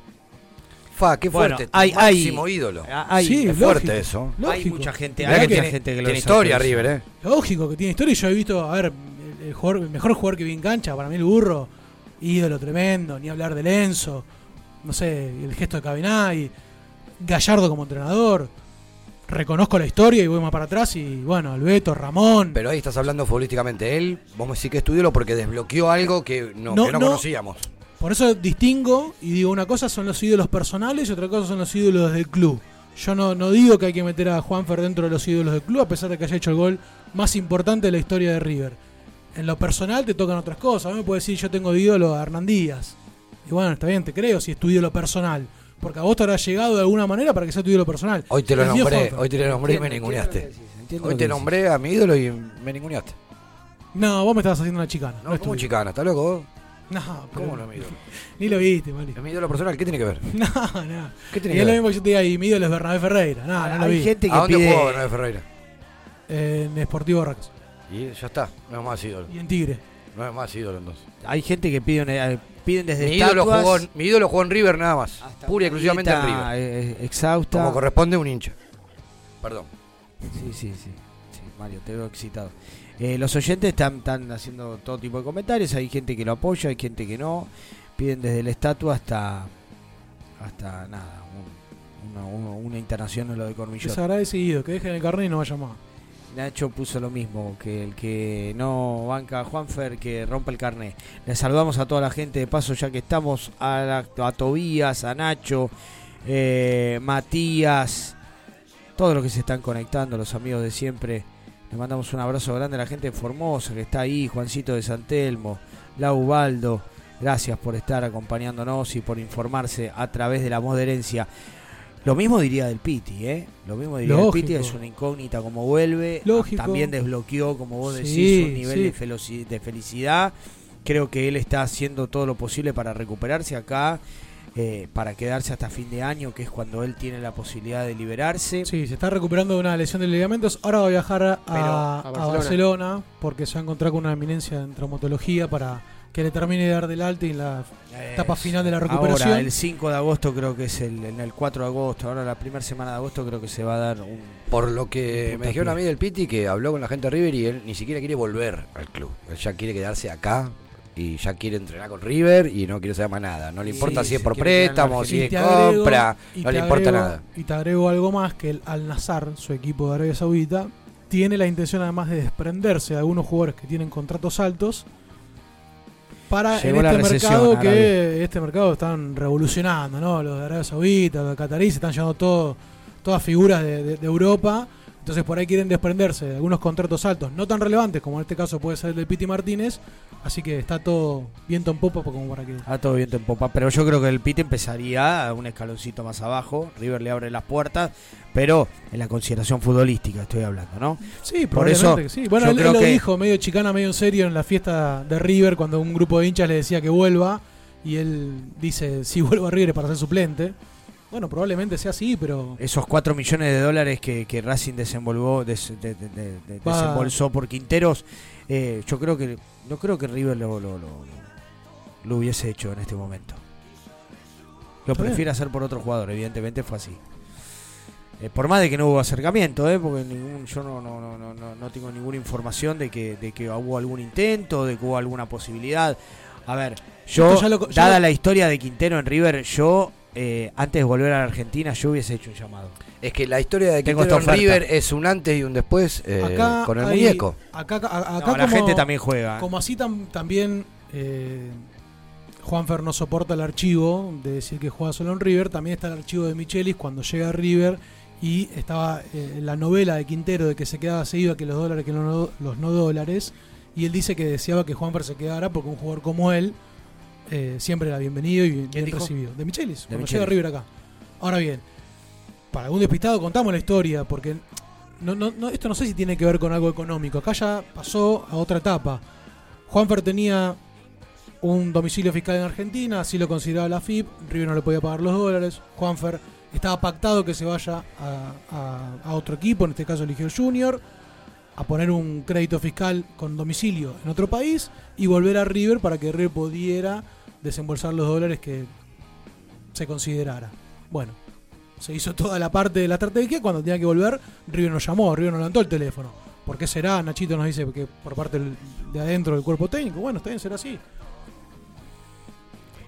Fa, qué Bueno, fuerte. hay- tu hay- máximo ídolo. hay- Sí, es fuerte lógico, eso. Hay mucha gente, hay que mucha tiene, gente que lo tiene historia. River, ¿eh? Lógico que tiene historia y yo he visto, a ver, el, el jugador- el mejor jugador que vi en cancha, para mí el burro, ídolo tremendo, ni hablar de Lenzo, no sé, el gesto de Cabinay, Gallardo como entrenador, reconozco la historia y voy más para atrás y bueno, Albeto, Ramón. Pero ahí estás hablando futbolísticamente. Él, vamos a decir que es tu ídolo porque desbloqueó algo que no, No, que no no. conocíamos. Por eso distingo y digo, una cosa son los ídolos personales y otra cosa son los ídolos del club. Yo no, no digo que hay que meter a Juanfer dentro de los ídolos del club, a pesar de que haya hecho el gol más importante de la historia de River. En lo personal te tocan otras cosas. A mí me puede decir, yo tengo de ídolo a Hernán Díaz. Y bueno, está bien, te creo si es tu ídolo personal. Porque a vos te habrá llegado de alguna manera para que sea tu ídolo personal. Hoy te lo El nombré, hoy te lo nombré y me ninguneaste. lo decís, Hoy lo te nombré a mi ídolo y me ninguneaste. No, vos me estabas haciendo una chicana. No, es como chicana, ¿está loco vos? No, ¿Cómo pero- no mi ídolo? Ni lo viste, Mali. Es mi ídolo personal, ¿qué tiene que ver? No, no. ¿Qué tiene y que es lo mismo que yo te diga, y mi ídolo es Bernabé Ferreira. No, no lo Hay vi. gente que ¿A dónde pide- jugó Bernabé Ferreira? En Sportivo Racas. Y ya está, no es más ídolo. Y en Tigre. No es más ídolo entonces. Hay gente que pide, eh, piden desde Mi ídolo, estatuas jugó, mi ídolo jugó en River nada más. Pura y exclusivamente en River. eh, exhausta. Como corresponde a un hincha. Perdón. Sí, sí, sí. Sí, Mario, te veo excitado. Eh, los oyentes están, están haciendo todo tipo de comentarios. Hay gente que lo apoya, hay gente que no. Piden desde la estatua hasta. hasta nada. un- una, una- una internación en lo de Cormillot. Desagradecido, que dejen el carnet y no vaya más. Nacho puso lo mismo, que el que no banca a Juanfer, que rompa el carnet. Le saludamos a toda la gente de paso, ya que estamos a, la- a Tobías, a Nacho, eh, Matías, todos los que se están conectando, los amigos de siempre. Le mandamos un abrazo grande a la gente de Formosa que está ahí, Juancito de Santelmo, Lau Baldo. Gracias por estar acompañándonos y por informarse a través de la voz de herencia. Lo mismo diría del Piti, ¿eh? Lo mismo diría Lógico. del Piti, es una incógnita como vuelve. Lógico. También desbloqueó, como vos Sí, decís, un nivel sí. de, felicidad. Creo que él está haciendo todo lo posible para recuperarse acá, eh, para quedarse hasta fin de año, que es cuando él tiene la posibilidad de liberarse. Sí, se está recuperando de una lesión de ligamentos. Ahora va a viajar a, Pero- a a Barcelona. Porque se va a encontrar con una eminencia en traumatología para que le termine de dar del alta y en la etapa final de la recuperación. Ahora, el 5 de agosto creo que es el, en el 4 de agosto, ahora la primera semana de agosto creo que se va a dar un... Por lo que me dijeron a mí del Piti que habló con la gente de River y él ni siquiera quiere volver al club. Él ya quiere quedarse acá y ya quiere entrenar con River y no quiere saber más nada. No le importa Sí, si es por préstamo, si Y es agrego- compra, no le importa agrego- nada. Y te agrego algo más que el Al Nazar, su equipo de Arabia Saudita, tiene la intención además de desprenderse de algunos jugadores que tienen contratos altos para Llegó en este mercado Arabia. que este mercado están revolucionando, ¿no? Los de Arabia Saudita, los de Qatarí se están llevando todo, todas figuras de, de- de Europa. Entonces por ahí quieren desprenderse de algunos contratos altos, no tan relevantes como en este caso puede ser el de Piti Martínez. Así que está todo viento en popa como para que Ah, todo viento en popa. Pero yo creo que el Pite empezaría un escaloncito más abajo. River le abre las puertas. Pero en la consideración futbolística estoy hablando, ¿no? Sí, por eso. que sí. Bueno, él, lo que dijo medio chicana, medio en serio en la fiesta de River cuando un grupo de hinchas le decía que vuelva y él dice, si vuelvo a River es para ser suplente. Bueno, probablemente sea así, pero esos 4 millones de dólares que, que Racing desenvolvó, des- de- de- de- de- Va. desembolsó por Quinteros, eh, yo creo que no creo que River lo, lo, lo- lo hubiese hecho en este momento. Lo Está bien. prefiere hacer por otro jugador, evidentemente fue así. Eh, por más de que no hubo acercamiento, ¿eh? porque ningún, yo no, no, no, no, no- tengo ninguna información de que, de que hubo algún intento, de que hubo alguna posibilidad. A ver, yo, Esto ya lo- ya dada lo- la historia de Quintero en River, yo, eh, antes de volver a la Argentina, yo hubiese hecho un llamado. Es que la historia de Tengo Quintero. River es un antes y un después eh, acá con el hay- muñeco. Acá, No, la como- gente también juega. Como así tam- también eh, Juanfer no soporta el archivo de decir que juega solo en River, también está el archivo de Michelis cuando llega a River y estaba eh, la novela de Quintero de que se quedaba seguido a que los dólares, que los no, los no dólares, y él dice que deseaba que Juanfer se quedara porque un jugador como él eh, siempre era bienvenido y bien dijo? recibido. De Michelis, cuando Michelis. llega River acá. Ahora bien, para algún despistado contamos la historia, porque no, no, no- esto no sé si tiene que ver con algo económico. Acá ya pasó a otra etapa. Juanfer tenía un domicilio fiscal en Argentina, así lo consideraba la FIP, River no le podía pagar los dólares, Juanfer estaba pactado que se vaya a, a- a otro equipo, en este caso eligió Junior, a poner un crédito fiscal con domicilio en otro país y volver a River para que River pudiera desembolsar los dólares que se considerara. Bueno, se hizo toda la parte de la estrategia, cuando tenía que volver, River nos llamó, River nos levantó el teléfono. ¿Por qué será? Nachito nos dice que por parte de adentro del cuerpo técnico. Bueno, está bien, será así.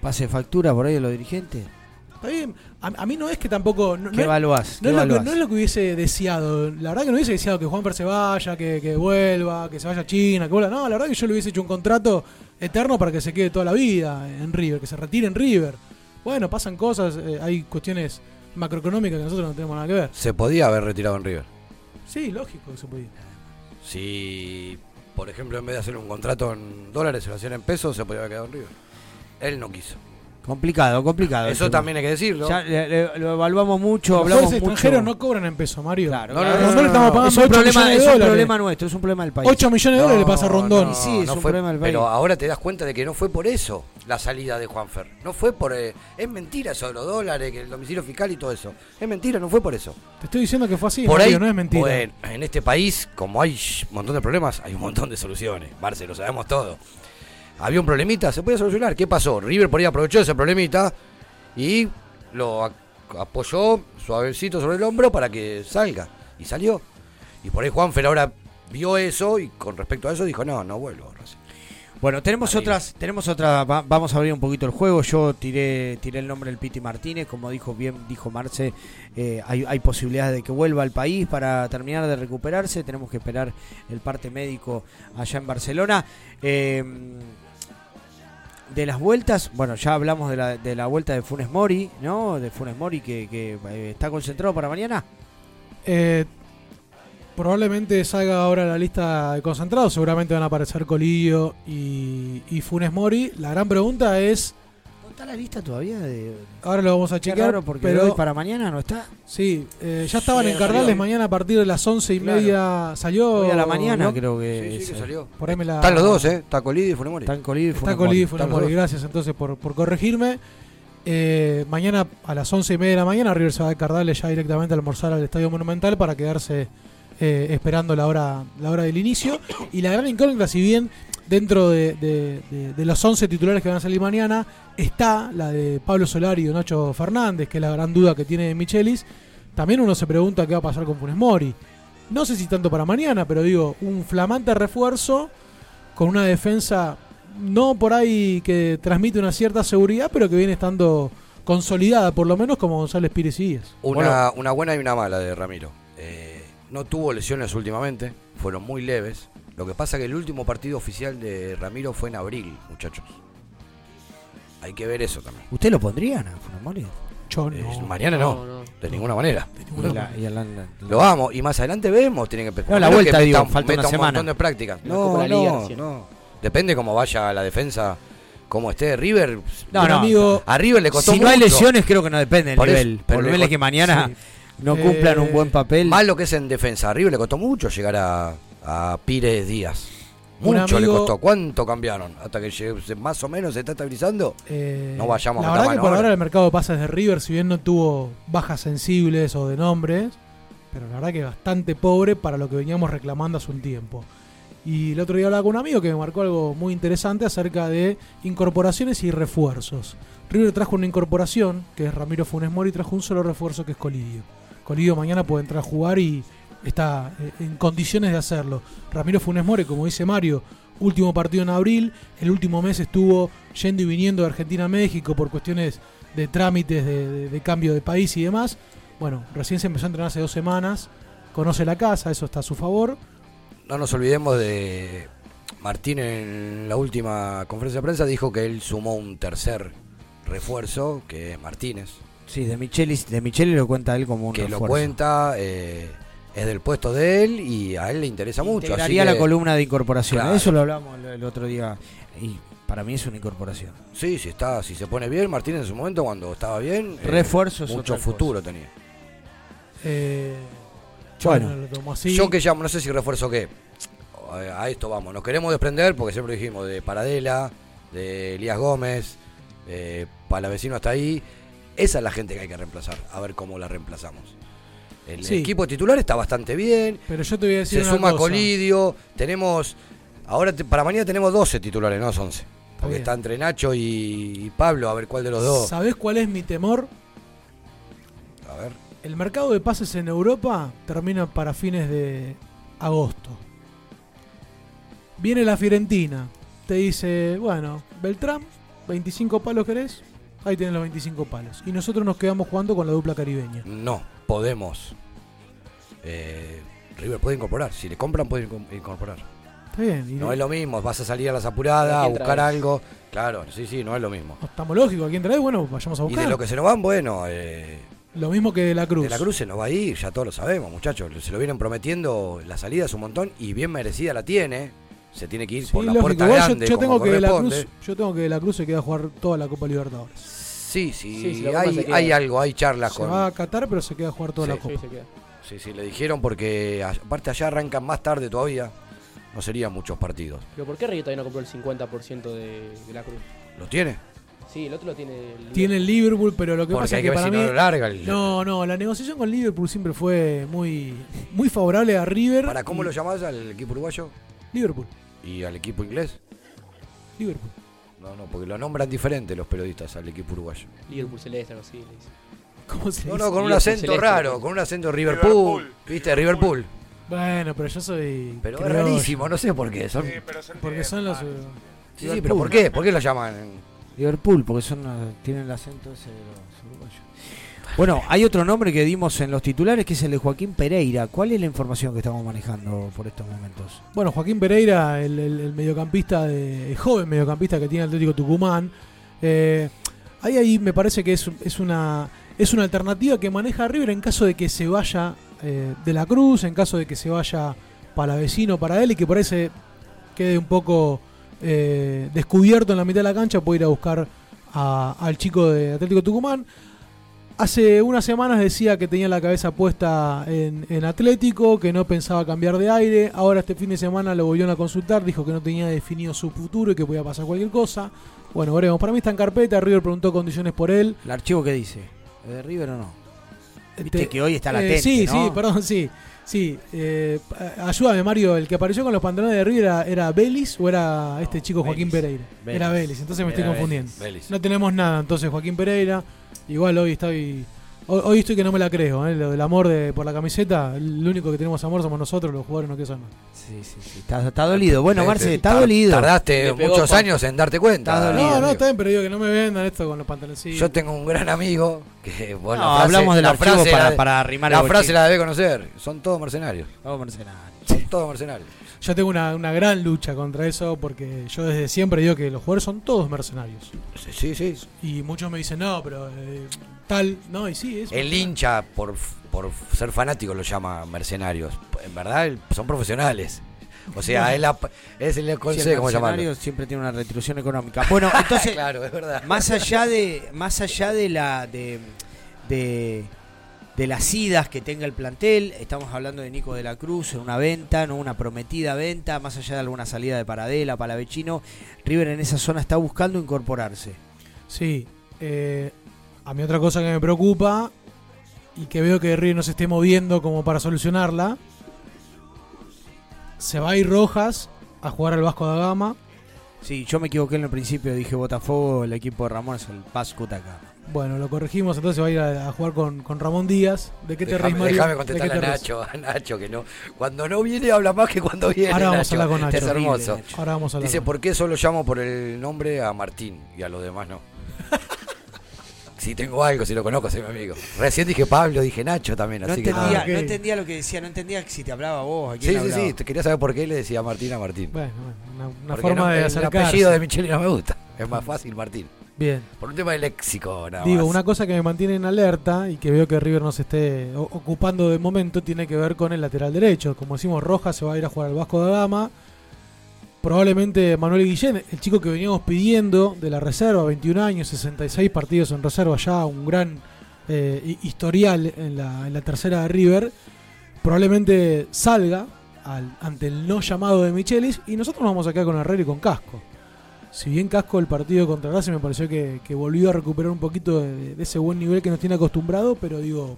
Pase factura por ahí de los dirigentes. Está bien. A, a mí no es que tampoco. No, ¿Qué no evaluás? No, ¿Qué es lo que, no es lo que hubiese deseado. La verdad que no hubiese deseado que Juanfer se vaya, que, que vuelva, que se vaya a China, que vuelva. No, la verdad que yo le hubiese hecho un contrato eterno para que se quede toda la vida en River, que se retire en River. Bueno, pasan cosas, eh, hay cuestiones macroeconómicas que nosotros no tenemos nada que ver. Se podía haber retirado en River. Sí, lógico que se podía. Si, por ejemplo, en vez de hacer un contrato en dólares, se lo hacían en pesos, se podía haber quedado en River. Él no quiso. Complicado, complicado. Eso también hay que decirlo. Ya le- le- lo evaluamos mucho, Los hablamos jugadores mucho. extranjeros no cobran en peso, Mario. Claro, No, claro, no, no, no, no, le estamos no, pagando es un 8 problema, millones de es un dólares. problema nuestro, es un problema del país. 8 millones de dólares le pasa a Rondón. Y sí, es no un fue- problema del país. Pero ahora te das cuenta de que no fue por eso la salida de Juanfer. No fue por. eh, es mentira eso de los dólares, que el domicilio fiscal y todo eso. Es mentira, no fue por eso. Te estoy diciendo que fue así, por Mario, ahí, no es mentira. Bueno, en este país, como hay un montón de problemas, hay un montón de soluciones. Marce, lo sabemos todo. Había un problemita, se puede solucionar. ¿Qué pasó? River por ahí aprovechó ese problemita y lo apoyó suavecito sobre el hombro para que salga. Y salió. Y por ahí Juanfer ahora vio eso y con respecto a eso dijo, no, no vuelvo. Racing". Bueno, tenemos otras, tenemos otra, va- vamos a abrir un poquito el juego. Yo tiré, tiré el nombre del Piti Martínez, como dijo bien, dijo Marce, eh, hay, hay posibilidades de que vuelva al país para terminar de recuperarse. Tenemos que esperar el parte médico allá en Barcelona. Eh, de las vueltas, bueno, ya hablamos de la, de la vuelta de Funes Mori, ¿no? De Funes Mori que, que, eh, está concentrado para mañana. Eh, probablemente salga ahora la lista de concentrados. Seguramente van a aparecer Colillo y, y Funes Mori. La gran pregunta es. ¿No está la lista todavía? De... Ahora lo vamos a raro, porque pero hoy para mañana no está. Sí, eh, ya estaban Sí, en Cardales salió. mañana a partir de las once y Claro. media. Salió. Hoy a la mañana ¿no? creo que... Sí, sí, es, que salió. Por ahí me la- Están los dos, ¿eh? Está Colidi y Funemori. Están Colidi y Está Funes Colidi y Mori. Funes Están los Mori. dos. Gracias entonces por, por corregirme. Eh, mañana a las once y media de la mañana River se va de Cardales ya directamente a almorzar al Estadio Monumental para quedarse eh, esperando la hora, la hora del inicio. Y la gran incógnita, si bien dentro de, de- de- de los 11 titulares que van a salir mañana está la de Pablo Solari y de Nacho Fernández, que es la gran duda que tiene Michelis, también uno se pregunta qué va a pasar con Funes Mori. No sé si tanto para mañana, pero digo, un flamante refuerzo con una defensa no por ahí que transmite una cierta seguridad, pero que viene estando consolidada, por lo menos como González Pires y Díaz. Una, una buena y una mala de Ramiro. Eh, no tuvo lesiones últimamente, fueron muy leves. Lo que pasa que el último partido oficial de Ramiro fue en abril, muchachos. Hay que ver eso también. ¿Usted lo pondrían a Funes Mori? Yo Eh, mañana no, de ninguna manera. Y la- y la- Lo vamos, y más adelante vemos, tienen que empezar. No, la vuelta, que digo, metan- falta una un semana. montón de prácticas. No, Copa de la Liga no, no. Depende cómo vaya la defensa, cómo esté River. No, no. amigo- a River le costó Si no hay lesiones, creo que no depende del Por eso, nivel. pero Por nivel es que mañana sí. no cumplan un buen papel. Más lo que es en defensa. A River le costó mucho llegar a, a Pires Díaz. Mucho le costó. ¿Cuánto cambiaron? Hasta que llegue- más o menos se está estabilizando. Eh, no vayamos la a verdad matar que por ahora ahora. el mercado de pases de River, si bien no tuvo bajas sensibles o de nombres, pero la verdad que bastante pobre para lo que veníamos reclamando hace un tiempo. Y el otro día hablaba con un amigo que me marcó algo muy interesante acerca de incorporaciones y refuerzos. River trajo una incorporación, que es Ramiro Funes Mori, y trajo un solo refuerzo que es Colidio. Colidio mañana puede entrar a jugar y está eh, en condiciones de hacerlo. Ramiro Funes Mori, como dice Mario, último partido en abril, el último mes estuvo yendo y viniendo de Argentina a México por cuestiones de trámites de, de- de cambio de país y demás. Bueno, recién se empezó a entrenar hace dos semanas, conoce la casa, eso está a su favor. No nos olvidemos de Martín en la última conferencia de prensa dijo que él sumó un tercer refuerzo, que es Martínez. Sí, de Michelis, de Micheli lo cuenta él como un que lo cuenta, eh, es del puesto de él y a él le interesa mucho. así que- la columna de incorporación. Claro. Eso lo hablamos el, otro día. Y para mí es una incorporación. Sí, si está, si se pone bien, Martínez en su momento cuando estaba bien, eh, Refuerzo es mucho futuro tenía. Eh, Bueno, yo que llamo, no sé si refuerzo qué. Eh, A esto vamos, nos queremos desprender porque siempre dijimos de Paradela, de Elías Gómez, eh, Palavecino hasta ahí. Esa es la gente que hay que reemplazar, a ver cómo la reemplazamos. El Sí. equipo titular está bastante bien. Pero yo te voy a decir Se una suma cosa. Colidio, tenemos ahora te- para mañana tenemos 12 titulares, no 11. Porque está entre Nacho y, y Pablo, a ver cuál de los dos. ¿Sabés cuál es mi temor? A ver. El mercado de pases en Europa termina para fines de agosto. Viene la Fiorentina, te dice, bueno, Beltrán, 25 palos querés, ahí tenés los 25 palos. Y nosotros nos quedamos jugando con la dupla caribeña. No, podemos. Eh, River puede incorporar, si le compran puede incorporar. Está bien. y No es lo mismo, vas a salir a las ¿A apuradas, a buscar traes? algo. Claro, sí, sí, no es lo mismo. Estamos lógicos, ¿a quién trae? Bueno, vayamos a Y buscar. de lo que se nos van, bueno, eh, Lo mismo que de la Cruz. de la Cruz se nos va a ir, ya todos lo sabemos, muchachos. Se lo vienen prometiendo la salida es un montón y bien merecida la tiene. Se tiene que ir Sí, por la lógico. puerta Igual yo- grande. yo, como tengo que de la corresponde. Cruz, yo tengo que de la Cruz se queda a jugar toda la Copa Libertadores. Sí, sí, Sí, hay, se hay algo, hay charlas Se con. va a Qatar, pero se queda a jugar toda Sí, la Copa. sí, Sí, sí, le dijeron porque aparte allá arrancan más tarde todavía. No serían muchos partidos. Pero ¿por qué River todavía no compró el 50% de, de la Cruz? ¿Lo tiene? Sí, el otro lo tiene el Tiene el Liverpool, pero lo que Porque pasa hay es que para si mí. no lo larga el- No, no, la negociación con Liverpool siempre fue muy, muy favorable a River. ¿Para cómo y- lo llamás al equipo uruguayo? Liverpool. ¿Y al equipo inglés? Liverpool. No, no, porque lo nombran diferente los periodistas al equipo uruguayo. Liverpool Celeste, algo así. le dice. ¿Cómo se No, dice? no, con un Liverpool acento Celeste, raro, con un acento Liverpool. ¿Viste? Liverpool. Bueno, pero yo soy. Pero es criollo. rarísimo, no sé por qué. Son... Porque son los. Sí, sí, pero ¿por qué? ¿Por qué lo llaman? Liverpool, porque son tienen el acento ese de los. Bueno, hay otro nombre que dimos en los titulares que es el de Joaquín Pereira. ¿Cuál es la información que estamos manejando por estos momentos? Bueno, Joaquín Pereira, el, el- mediocampista, de, el joven mediocampista que tiene Atlético Tucumán. eh, ahí, ahí me parece que es, una es una alternativa que maneja River en caso de que se vaya eh, de la Cruz, en caso de que se vaya para vecino para él y que por ahí se quede un poco eh, descubierto en la mitad de la cancha, puede ir a buscar al chico de Atlético Tucumán. Hace unas semanas decía que tenía la cabeza puesta en, en Atlético, que no pensaba cambiar de aire. Ahora este fin de semana lo volvieron a consultar, dijo que no tenía definido su futuro y que podía pasar cualquier cosa. Bueno, veremos. Para mí está en carpeta, River preguntó condiciones por él. ¿El archivo qué dice? ¿Es de River o no? Viste Este, que hoy está eh, latente, sí, ¿no? sí, perdón, sí. Sí, eh, ayúdame Mario, el que apareció con los pantalones de River era, era Vélez o era este chico Joaquín Pereira. Vélez. Era Vélez, entonces me estoy confundiendo. No tenemos nada, entonces Joaquín Pereira, igual hoy estoy Hoy, hoy estoy que no me la creo, ¿eh? lo del amor de, por la camiseta. El único que tenemos amor somos nosotros, los jugadores no que son. Sí, sí, sí. Está, está dolido. Bueno, Marce, está tar- dolido. Tardaste muchos con- años en darte cuenta. Está dolido. No, no, amigo. está bien, pero digo que no me vendan esto con los pantaloncillos. Yo tengo un gran amigo que, bueno, No, la frase- hablamos del la frase para- para arrimar La el frase la debe conocer. Son todos mercenarios. Todos mercenarios. Son todos mercenarios. Yo tengo una, una gran lucha contra eso porque yo desde siempre digo que los jugadores son todos mercenarios. Sí, sí. Y muchos me dicen, no, pero eh, tal, no, y sí, es. El hincha, por, por ser fanático, lo llama mercenarios. En verdad, el- son profesionales. O sea, es, la, es el Sí, el consejo, ¿cómo llamarlo? mercenario siempre tiene una retribución económica. Bueno, entonces, Claro, es verdad. más allá de, más allá de la de, de, de las idas que tenga el plantel, estamos hablando de Nico de la Cruz en una venta, no una prometida venta, más allá de alguna salida de Paradela, Palavecino, River en esa zona está buscando incorporarse. Sí. eh, a mí otra cosa que me preocupa y que veo que River no se esté moviendo como para solucionarla. Se va a ir Rojas a jugar al Vasco da Gama. Sí, yo me equivoqué en el principio, dije Botafogo, el equipo de Ramón es el Vasco da Gama. Bueno, lo corregimos, entonces va a ir a, a jugar con, con Ramón Díaz. ¿De qué te reís, Mario? déjame ¿De contestar qué a? Nacho, a Nacho, que no. Cuando no viene habla más que cuando viene. Ahora vamos a hablar con Nacho. Es hermoso. Nacho. Ahora vamos a hablar Dice, con- ¿por qué solo llamo por el nombre a Martín y a los demás no? si tengo algo, si lo conozco, soy mi amigo. Recién dije Pablo, dije Nacho también, No así que entendía, nada. no entendía lo que decía, no entendía si te hablaba vos, a quién Sí, sí, hablaba. sí, te quería saber por qué le decía Martín a Martín. Bueno, bueno, una, forma no, de el acercarse. apellido de Micheli no me gusta. Es más fácil Martín. Bien. Por un tema de léxico, nada Digo, más. una cosa que me mantiene en alerta y que veo que River no se esté ocupando de momento tiene que ver con el lateral derecho. Como decimos, Rojas se va a ir a jugar al Vasco da Gama. Probablemente Manuel Guillén, el chico que veníamos pidiendo de la reserva, 21 años, 66 partidos en reserva ya, un gran eh, hi- historial en la, en la tercera de River, probablemente salga al- ante el no llamado de Michelis y nosotros nos vamos a quedar con Herrera y con Casco. Si bien Casco el partido contra Racing me pareció que, que volvió a recuperar un poquito de, de ese buen nivel que nos tiene acostumbrado, pero digo,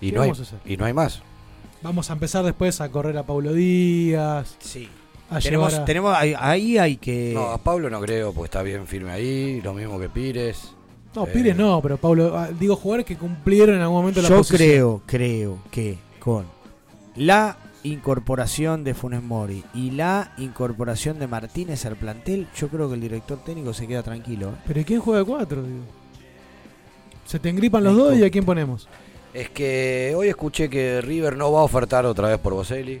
y, ¿qué no hay, vamos a hacer? y no hay más. Vamos a empezar después a correr a Paulo Díaz. Sí. A Tenemos, a- tenemos ahí, ahí hay que... No, a Pablo no creo, porque está bien firme ahí, lo mismo que Pires. No, Eh, Pires no, pero Pablo, ah, digo jugadores que cumplieron en algún momento la Yo creo, creo que con la incorporación de Funes Mori y la incorporación de Martínez al plantel, yo creo que el director técnico se queda tranquilo. ¿eh? Pero ¿y quién juega de cuatro? Digo? Se te engripan los dos y a quién ponemos. Es que hoy escuché que River no va a ofertar otra vez por Boselli.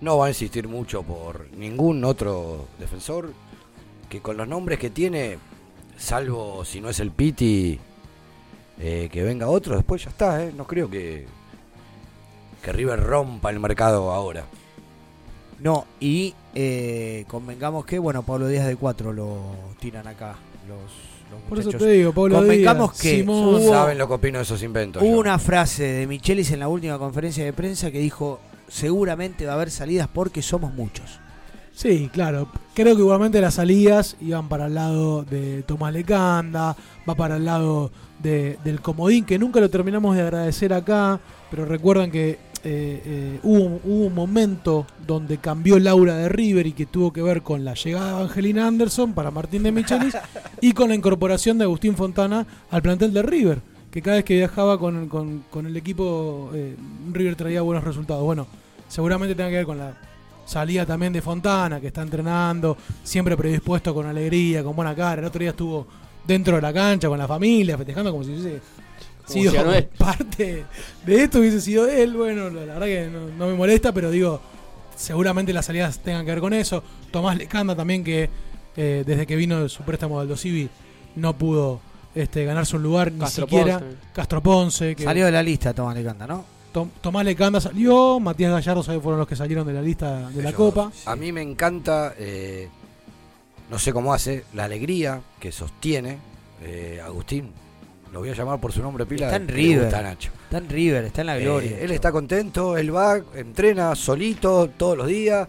No va a insistir mucho por ningún otro defensor. Que con los nombres que tiene, salvo si no es el Piti, eh, que venga otro, después ya está. ¿eh? No creo que, que River rompa el mercado ahora. No, y eh, convengamos que, bueno, Pablo Díaz de 4 lo tiran acá los, los Por eso muchachos. te digo, Pablo Convengamos Díaz, que Simón. hubo, Saben lo que opino de esos inventos. hubo yo. una frase de Michelis en la última conferencia de prensa que dijo, seguramente va a haber salidas porque somos muchos. Sí, claro. Creo que igualmente las salidas iban para el lado de Tomás Lecanda, va para el lado de- del Comodín, que nunca lo terminamos de agradecer acá, pero recuerdan que eh, eh, hubo, hubo un momento donde cambió el aura de River y que tuvo que ver con la llegada de Angelina Anderson para Martín de Michelis y con la incorporación de Agustín Fontana al plantel de River, que cada vez que viajaba con, el equipo eh, River traía buenos resultados. Bueno, seguramente tenga que ver con la salida también de Fontana, que está entrenando, siempre predispuesto con alegría, con buena cara. El otro día estuvo dentro de la cancha con la familia, festejando como si Como sido él. parte de esto, hubiese sido él. Bueno, la verdad que no, no me molesta, pero digo, seguramente las salidas tengan que ver con eso. Tomás Lecanda también, que eh, desde que vino de su préstamo del Dosivi no pudo este, ganarse un lugar, ni siquiera. Ponce. Castro Ponce. Que Salió de la lista Tomás Lecanda, ¿no? Tom- Tomás Lecanda salió, Matías Gallardo ¿sabe? fueron los que salieron de la lista de la Copa. A mí me encanta, eh, no sé cómo hace, la alegría que sostiene eh, Agustín. Lo voy a llamar por su nombre pila. Está en River. gusta Nacho. Está en River, está en la Eh, gloria. él está contento, él va, entrena solito todos los días.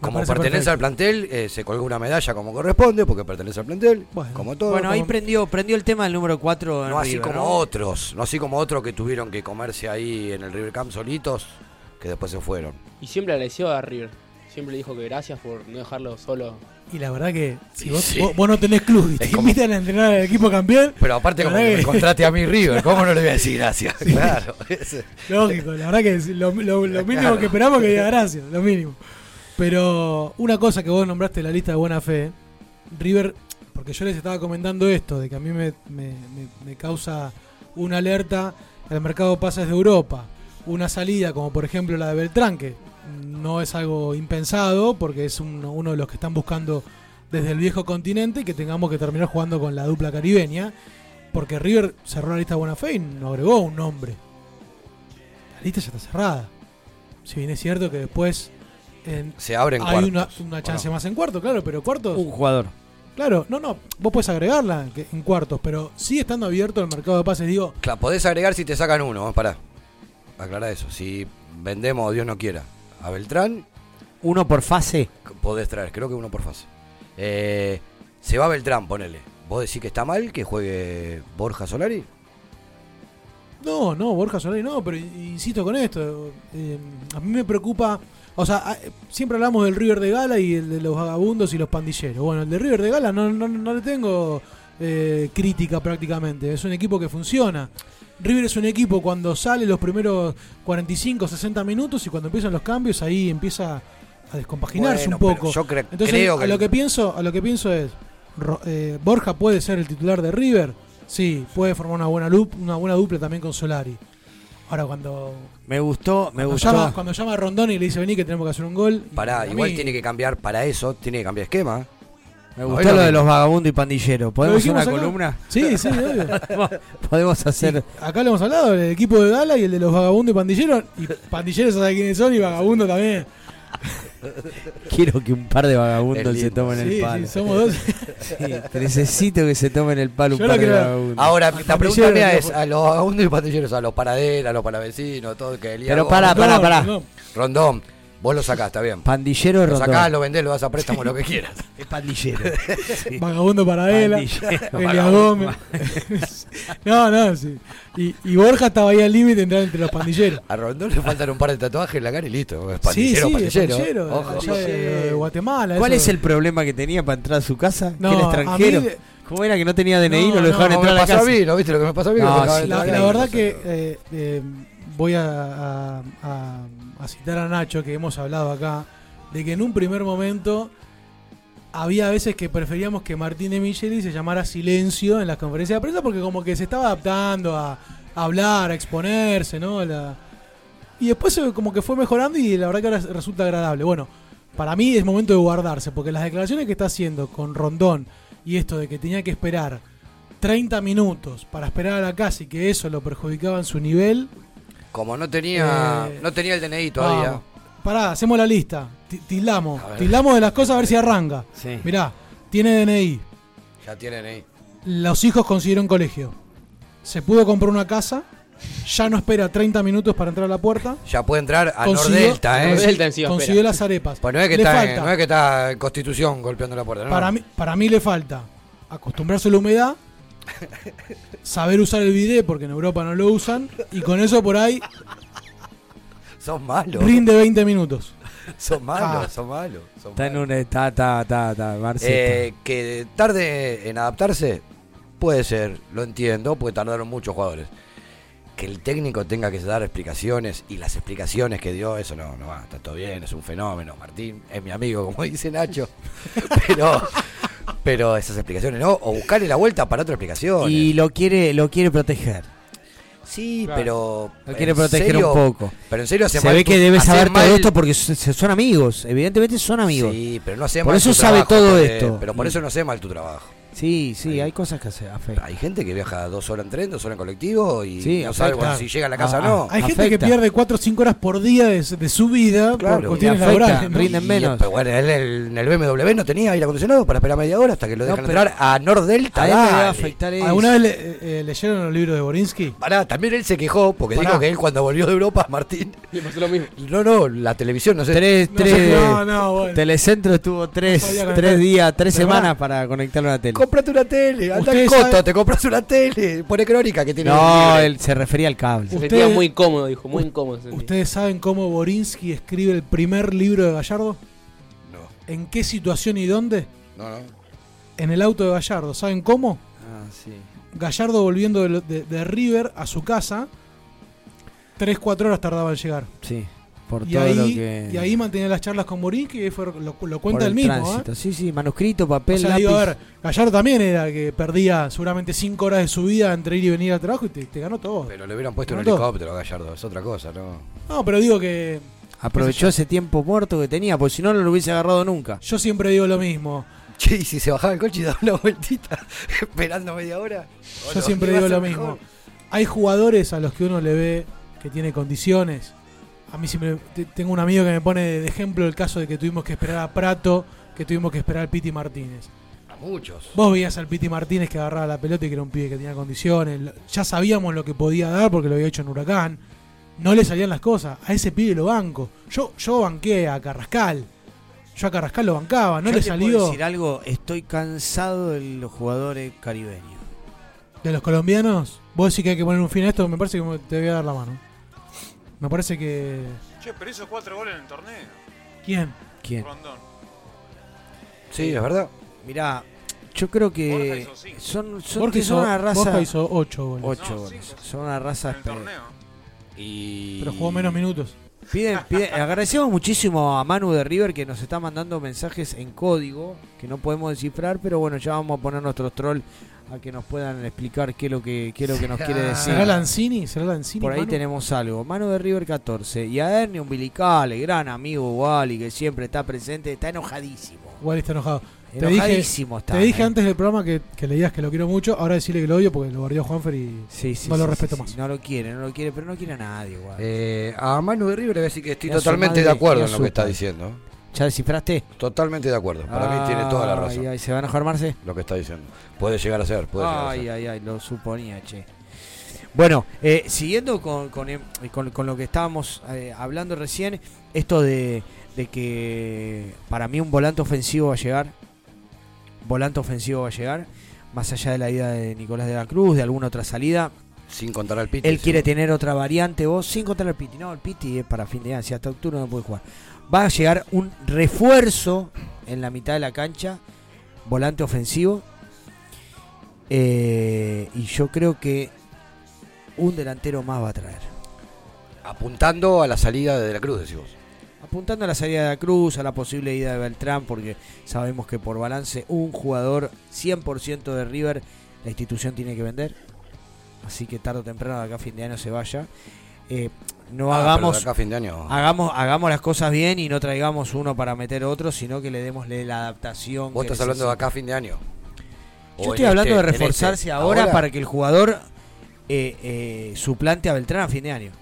Como pertenece perfecto. al plantel, eh, se colgó una medalla como corresponde, porque pertenece al plantel, como todo. bueno, ahí prendió, prendió el tema del número 4 no así como otros, no así como otros que tuvieron que comerse ahí en el River Camp solitos, que después se fueron. Y siempre agradeció a River. Siempre dijo que gracias por no dejarlo solo Y la verdad que si vos, Sí. vos- vos no tenés club y te como- invitan a entrenar al equipo campeón. Pero aparte, como que me contrate a mí River, ¿cómo no le voy a decir gracias? Claro. ese- Lógico, la verdad que es lo, lo- lo mínimo Claro. que esperamos es que diga gracias, lo mínimo. Pero una cosa que vos nombraste en la lista de buena fe, River, porque yo les estaba comentando esto, de que a mí me, me- me- me causa una alerta el mercado de pases de Europa, una salida como por ejemplo la de Beltrán, que no es algo impensado, porque es uno, uno de los que están buscando desde el viejo continente y que tengamos que terminar jugando con la dupla caribeña, porque River cerró la lista de buena fe y no agregó un nombre la lista ya está cerrada. Si bien es cierto que después en- Se abren hay una, una ¿o chance más en cuartos, claro, pero cuartos. Un jugador. Claro, no, no, vos puedes agregarla en cuartos, pero sigue estando abierto el mercado de pases. Digo, Claro, podés agregar si te sacan uno, vamos pará. Aclara eso. Si vendemos, Dios no quiera, a Beltrán, Uno por fase. podés traer, creo que uno por fase. Eh, se va Beltrán, ponele. ¿Vos decís que está mal que juegue Borja Solari? no, no, Borja Solari no, pero insisto con esto. eh, a mí me preocupa. O sea, a- siempre hablamos del River de Gala y el de los vagabundos y los pandilleros. Bueno, el de River de Gala no, no, no le tengo eh, crítica prácticamente. Es un equipo que funciona. River es un equipo cuando sale los primeros 45, 60 minutos y cuando empiezan los cambios ahí empieza a descompaginarse Bueno, un poco. yo cre- Entonces, creo a que lo el- que pienso, a lo que pienso es eh, Borja puede ser el titular de River, sí, puede formar una buena loop, una buena dupla también con Solari. Ahora cuando Me gustó, me cuando gustó. llama, cuando llama a Rondón y le dice vení que tenemos que hacer un gol. Pará, a igual mí- tiene que cambiar para eso, tiene que cambiar esquema. Me gustó lo lo de los vagabundos y pandilleros. ¿Podemos hacer una acá? columna? Sí, sí, obvio. podemos, hacer. Acá lo hemos hablado, el equipo de Gala y el de los vagabundos y pandilleros. Y pandilleros sabe quiénes son y vagabundos también. Quiero que un par de vagabundos se tomen Sí, el palo. sí, somos dos. Sí, necesito que se tomen el palo un Yo par de vagabundos. Ahora, la pregunta mía es a los vagabundos y pandilleros, a los paraderos, a los paravecinos, todo que el Pero pará, pará, No, pará. no. Rondón, vos lo sacás, está bien. Pandillero Lo Rondón. sacás, lo vendés, lo das a préstamo, lo que quieras. Es pandillero. Sí. Vagabundo Paradela, Pandillero. Elia Gómez. no, no, sí. Y, y Borja estaba ahí al límite de entrar entre los pandilleros. A Rondón le faltan un par de tatuajes en la cara y listo. Es Sí, pandillero, sí, pandillero. pandillero, Ojo. allá de, de Guatemala. ¿Cuál eso. es el problema que tenía para entrar a su casa? No, que era a extranjero. mí de- ¿Cómo era que no tenía DNI? No, No, lo dejaban no, entrar a la casa. mí, ¿no viste lo que me pasó a mí? No, sí, La, la verdad que eh, eh, voy a, a- a- a citar a Nacho, que hemos hablado acá, de que en un primer momento había veces que preferíamos que Martín de Micheli se llamara silencio en las conferencias de prensa porque como que se estaba adaptando a, hablar, a exponerse, ¿no? La- y después como que fue mejorando y la verdad que ahora resulta agradable. Bueno, para mí es momento de guardarse porque las declaraciones que está haciendo con Rondón y esto de que tenía que esperar 30 minutos para esperar a la casa y que eso lo perjudicaba en su nivel. Como no tenía, Eh, no tenía el DNI todavía. Vamos. Pará, hacemos la lista. Ti- Tildamos. Tildamos de las cosas a ver si arranca. Sí. Mirá, tiene DNI. Ya tienen ahí. Los hijos consiguieron colegio. Se pudo comprar una casa. Ya no espera 30 minutos para entrar a la puerta. Ya puede entrar a Consiguió- Nordelta, ¿eh? Nordelta encima, Consiguió espera. las arepas. Pues no es que, Le está, en- falta. no es que está en Constitución golpeando la puerta, ¿no? Para mí, para mí le falta acostumbrarse a la humedad, saber usar el bidet porque en Europa no lo usan y con eso por ahí Son malos. rinde 20 minutos. Son malos, Ah. son malos. son Está en malos. una. Está, está, está, está. Marcelo. Eh, que tarde en adaptarse, puede ser, lo entiendo, porque tardaron muchos jugadores. Que el técnico tenga que dar explicaciones y las explicaciones que dio, eso no, no va, está todo bien, es un fenómeno. Martín es mi amigo, como dice Nacho. Pero, pero esas explicaciones no, o buscarle la vuelta para otra explicación. y lo quiere, lo quiere proteger. Sí, Claro. pero. Lo quiere ¿en proteger serio? un poco. Pero en serio hace Se mal ve que debe saber mal- todo esto porque son amigos. Evidentemente son amigos. Sí, pero no hace Por mal eso tu sabe trabajo, todo porque- esto. Pero por eso no hace mal tu trabajo. Sí, sí, hay cosas que hace, afecta. Hay gente que viaja dos horas en tren, dos horas en colectivo y Sí, no sabe cuándo- si llega a la casa Ah, o no. Hay gente que pierde 4 o 5 horas por día de, de su vida por Claro. cuestiones Y afecta, laborales. ¿no? rinden Y, menos. pero bueno, él el- en el BMW no tenía aire acondicionado para esperar media hora hasta que lo No, dejan entrar a Nordelta. A afectar eso. ¿Alguna vez le- eh, eh, leyeron los libros de Borinsky? Pará, también él se quejó porque Pará. dijo que él cuando volvió de Europa, Martín. Le pasó lo mismo. No, no, la televisión, no sé. Tres, No, tres, no, no, bueno. Telecentro estuvo tres, tres días, tres Pero semanas para conectarlo a la tele. Comprate una tele, anda al coto, te compras una tele. Pone crónica que tiene. No, él se refería al cable. Se sentía muy incómodo, dijo, muy incómodo. ¿Ustedes saben cómo Borinsky escribe el primer libro de Gallardo? en qué situación y dónde? No, no. En el auto de Gallardo. ¿Saben cómo? Ah, sí. Gallardo volviendo de, de- de River a su casa. 3-4 horas tardaba en llegar. Sí, por y todo ahí, lo que. Y ahí mantenía las charlas con Morín, que fue, lo, lo por cuenta el él mismo. ¿eh? Sí, sí, manuscrito, papel, O sea, lápiz. digo, a ver, Gallardo también era que perdía seguramente 5 horas de su vida entre ir y venir al trabajo y te, te ganó todo. Pero le hubieran puesto un helicóptero a Gallardo, es otra cosa, ¿no? No, pero digo que. Aprovechó ese tiempo muerto que tenía, porque si no, no lo hubiese agarrado nunca. Yo siempre digo lo mismo. Che, y si se bajaba el coche y daba una vueltita esperando media hora. Yo siempre digo lo mismo. Hay jugadores a los que uno le ve que tiene condiciones. A mí siempre te- tengo un amigo que me pone de ejemplo el caso de que tuvimos que esperar a Prato, que tuvimos que esperar al Piti Martínez. A muchos. Vos veías al Piti Martínez que agarraba la pelota y que era un pibe que tenía condiciones. Ya sabíamos lo que podía dar porque lo había hecho en Huracán. No le salían las cosas. A ese pibe lo banco. Yo, yo banqué a Carrascal. Yo a Carrascal lo bancaba. No Yo le te puedo salió. decir algo, estoy cansado de los jugadores caribeños. De los colombianos, vos decís que hay que poner un fin a esto, me parece que te voy a dar la mano. Me parece que. Che, pero hizo cuatro goles en el torneo. ¿Quién? ¿Quién? Rondón. Sí, es verdad. Mirá, yo creo Borja que hizo cinco. son, son, Borja que son hizo- una raza. Borja hizo ocho goles. Ocho No, goles. cinco. Son una raza. En el torneo. Y... Pero jugó menos minutos. Piden, piden- agradecemos muchísimo a Manu de River que nos está mandando mensajes en código que no podemos descifrar, pero bueno, ya vamos a poner nuestros trolls a que nos puedan explicar qué es lo que, qué es lo que nos quiere decir. ¿Será Lanzini? ¿Será Lanzini? Por ahí Manu? tenemos algo. Manu de River 14. Y a Ernie Umbilical, el gran amigo Wally, que siempre está presente, está enojadísimo. Igual está enojado. Te dije, Enojadísimo está. te dije eh. antes del programa que, que le digas que lo quiero mucho. Ahora decirle que lo odio porque lo guardió Juanfer y Sí, sí, no lo sí, respeto sí, más. sí. No lo quiere, no lo quiere, pero no quiere a nadie igual. Eh, a Manu de River le voy a decir que estoy totalmente madre, de acuerdo en lo que está diciendo. ¿Ya descifraste? Totalmente de acuerdo. Para mí tiene toda la razón. Ay, ay, ¿Se va a enojar Marce? Lo que está diciendo. Puede llegar a ser, puede llegar a Ay, ser. ay, ay, lo suponía, che. Bueno, eh, siguiendo con, con, eh, con- con lo que estábamos eh, hablando recién, esto de, de que para mí un volante ofensivo va a llegar, volante ofensivo va a llegar, más allá de la ida de Nicolás de la Cruz, de alguna otra salida. Sin contar al Piti. Él quiere tener otra variante, vos, sin contar al Piti. No, el Piti es para fin de año, si hasta octubre no puede jugar. Va a llegar un refuerzo en la mitad de la cancha, volante ofensivo. Eh, y yo creo que un delantero más va a traer. Apuntando a la salida de, de la Cruz, decimos. Apuntando a la salida de la Cruz, a la posible ida de Beltrán, porque sabemos que por balance un jugador 100% de River la institución tiene que vender. Así que tarde o temprano de acá a fin de año se vaya. Eh, no Ah, hagamos de acá a fin de año. hagamos hagamos las cosas bien y no traigamos uno para meter otro, sino que le démosle la adaptación. Vos que estás hablando de acá a fin de año. Yo estoy hablando este- de en este. reforzarse ahora, para que el jugador eh, eh, suplante a Beltrán a fin de año,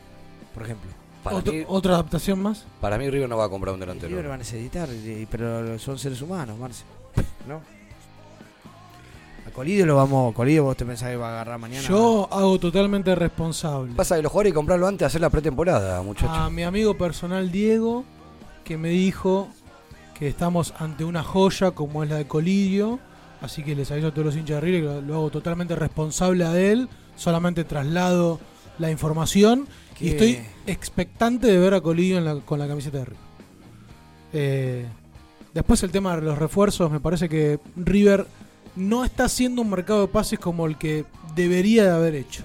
por ejemplo. Para Otro- mí, ¿Otra adaptación más? para mí River no va a comprar un El delantero. River va a necesitar, pero son seres humanos, Marce. ¿No? A Colidio lo vamos. Colidio, vos te pensás que va a agarrar mañana. Yo hago totalmente responsable Pasa que los jugadores que comprarlo antes de hacer la pretemporada, muchachos. a mi amigo personal Diego, que me dijo que estamos ante una joya como es la de Colidio. Así que les aviso a todos los hinchas de River que lo, hago totalmente responsable a él. Solamente traslado la información. Que- Y estoy expectante de ver a Colidio en la- con la camiseta de River. Eh, después el tema de los refuerzos, me parece que River no está haciendo un mercado de pases como el que debería de haber hecho.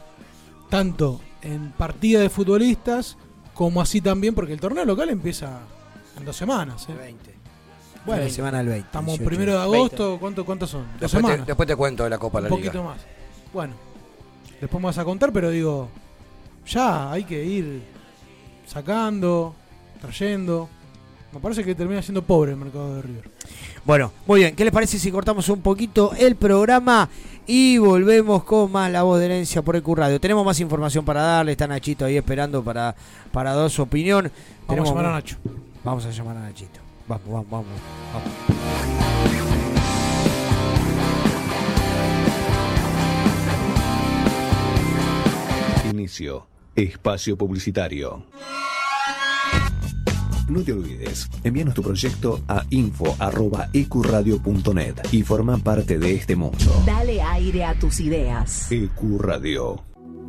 Tanto en partida de futbolistas como así también, porque el torneo local empieza en dos semanas. ¿eh? 20. Bueno, la semana del 20. Estamos 18. primero de agosto, ¿cuánto, ¿cuántos son? Dos Después te, semanas. después te cuento de la Copa de un la poquito Liga. más. Bueno, después me vas a contar, pero digo, ya hay que ir sacando, trayendo. Me parece que termina siendo pobre el mercado de River. Bueno, muy bien. ¿Qué les parece si cortamos un poquito el programa y volvemos con más La Voz de Herencia por EQ Radio? Tenemos más información para darle. Está Nachito ahí esperando para, para dar su opinión. Vamos Tenemos a llamar a Nacho. Vamos a llamar a Nachito. Vamos, vamos, vamos. vamos. Inicio. Espacio publicitario. No te olvides, envíanos tu proyecto a info.ecuradio.net y forma parte de este mundo. Dale aire a tus ideas. EQ Radio.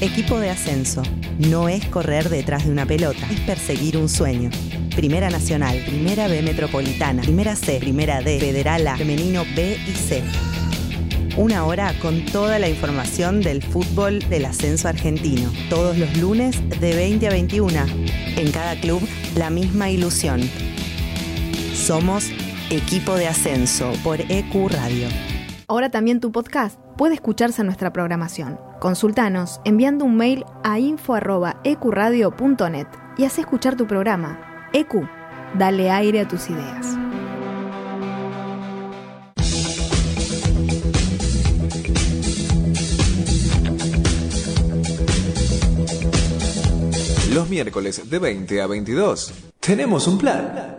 Equipo de ascenso. No es correr detrás de una pelota, es perseguir un sueño. Primera Nacional, Primera B Metropolitana, Primera C, Primera D, Federal A, Femenino B y C. Una hora con toda la información del fútbol del ascenso argentino. Todos los lunes de 20 a 21. En cada club, la misma ilusión. Somos Equipo de Ascenso por EQ Radio. Ahora también tu podcast puede escucharse en nuestra programación. Consultanos enviando un mail a info.ecuradio.net y haz escuchar tu programa. EQ, dale aire a tus ideas. Los miércoles de 20 a 22 tenemos un plan.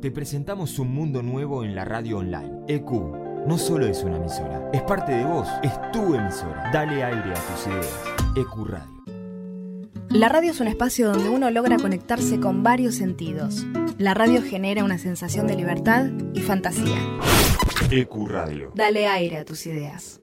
Te presentamos un mundo nuevo en la radio online. EQ no solo es una emisora, es parte de vos, es tu emisora. Dale aire a tus ideas. EQ Radio. La radio es un espacio donde uno logra conectarse con varios sentidos. La radio genera una sensación de libertad y fantasía. EQ Radio. Dale aire a tus ideas.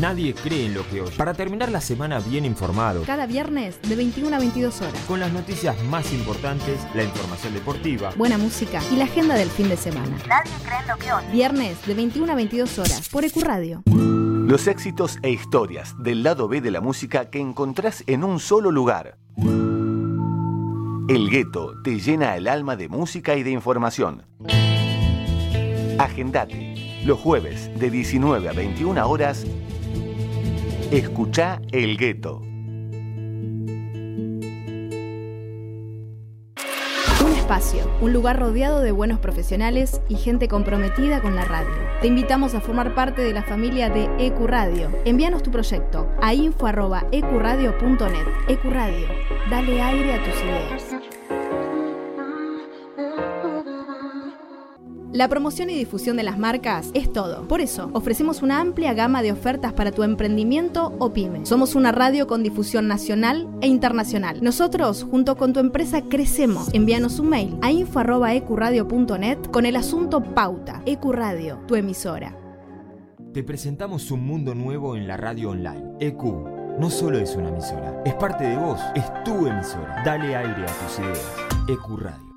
Nadie cree en lo que oye. Para terminar la semana bien informado, Cada viernes de 21 a 22 horas. con las noticias más importantes, la información deportiva, Buena música y la agenda del fin de semana. Nadie cree en lo que oye. Viernes de 21 a 22 horas por Ecuradio. Los éxitos e historias del lado B de la música que encontrás en un solo lugar. El gueto te llena el alma de música y de información. Agendate. Los jueves de 19 a 21 horas. Escucha El Gueto. Un espacio, un lugar rodeado de buenos profesionales y gente comprometida con la radio. Te invitamos a formar parte de la familia de Ecuradio. Envíanos tu proyecto a info.ecuradio.net. Ecuradio, dale aire a tus ideas. La promoción y difusión de las marcas es todo. Por eso, ofrecemos una amplia gama de ofertas para tu emprendimiento o pyme. Somos una radio con difusión nacional e internacional. Nosotros, junto con tu empresa, crecemos. Envíanos un mail a info.ecuradio.net con el asunto Pauta. Ecuradio, tu emisora. te presentamos un mundo nuevo en la radio online. EQ no solo es una emisora, es parte de vos, es tu emisora. Dale aire a tus ideas. EQ Radio.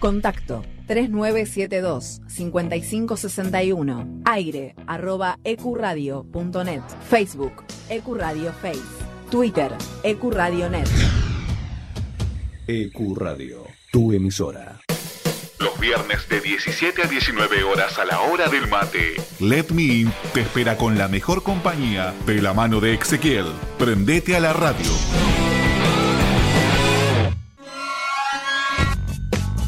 Contacto 3972 5561. Aire arroba ecuradio.net. Facebook Ecuradio Face. Twitter Ecuradionet. EQ E Radio, tu emisora. Los viernes de 17 a 19 horas a la hora del mate. Let Me In te espera con la mejor compañía de la mano de Ezequiel. Prendete a la radio.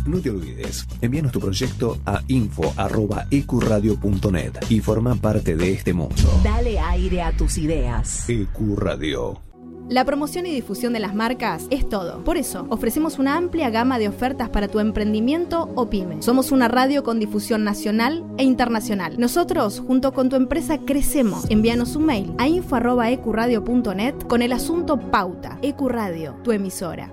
No te olvides, envíanos tu proyecto a info.ecuradio.net y forma parte de este mundo. Dale aire a tus ideas. EQ Radio. La promoción y difusión de las marcas es todo. Por eso, ofrecemos una amplia gama de ofertas para tu emprendimiento o pyme. Somos una radio con difusión nacional e internacional. Nosotros, junto con tu empresa, crecemos. Envíanos un mail a info.ecuradio.net con el asunto Pauta. Ecuradio, tu emisora.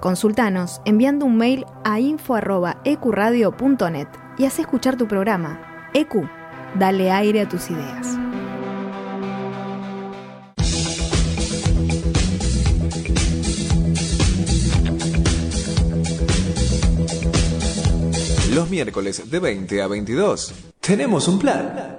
Consultanos enviando un mail a info.ecuradio.net y haz escuchar tu programa. EQ, dale aire a tus ideas. Los miércoles de 20 a 22 tenemos un plan.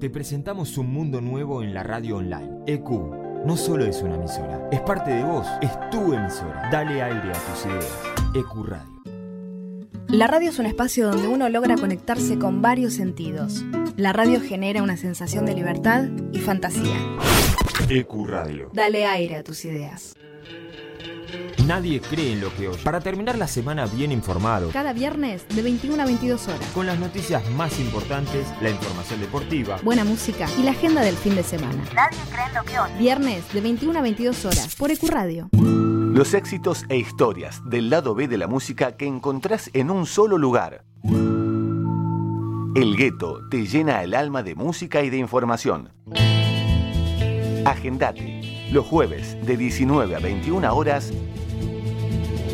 Te presentamos un mundo nuevo en la radio online. EQ no solo es una emisora, es parte de vos, es tu emisora. Dale aire a tus ideas. EQ Radio. La radio es un espacio donde uno logra conectarse con varios sentidos. La radio genera una sensación de libertad y fantasía. EQ Radio. Dale aire a tus ideas. Nadie cree en lo que oye. Para terminar la semana bien informado, Cada viernes de 21 a 22 horas. con las noticias más importantes, la información deportiva, Buena música y la agenda del fin de semana. Nadie cree en lo que oye. Viernes de 21 a 22 horas por EQ Radio. Los éxitos e historias del lado B de la música que encontrás en un solo lugar. El gueto te llena el alma de música y de información. Agendate. Los jueves de 19 a 21 horas.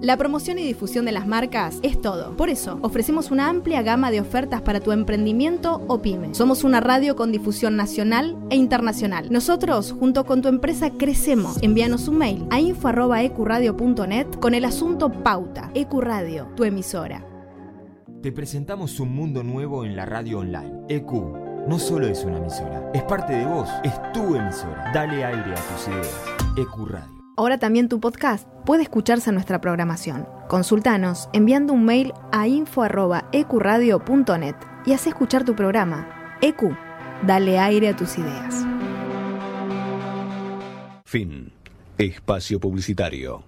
La promoción y difusión de las marcas es todo. Por eso, ofrecemos una amplia gama de ofertas para tu emprendimiento o pyme. Somos una radio con difusión nacional e internacional. Nosotros, junto con tu empresa, crecemos. Envíanos un mail a info.ecuradio.net con el asunto Pauta. Ecuradio, tu emisora. te presentamos un mundo nuevo en la radio online. EQ no solo es una emisora, es parte de vos, es tu emisora. Dale aire a tus ideas. EQ Radio. Ahora también tu podcast puede escucharse en nuestra programación. Consultanos enviando un mail a info.ecuradio.net y haz escuchar tu programa. EQ, dale aire a tus ideas. Fin. Espacio publicitario.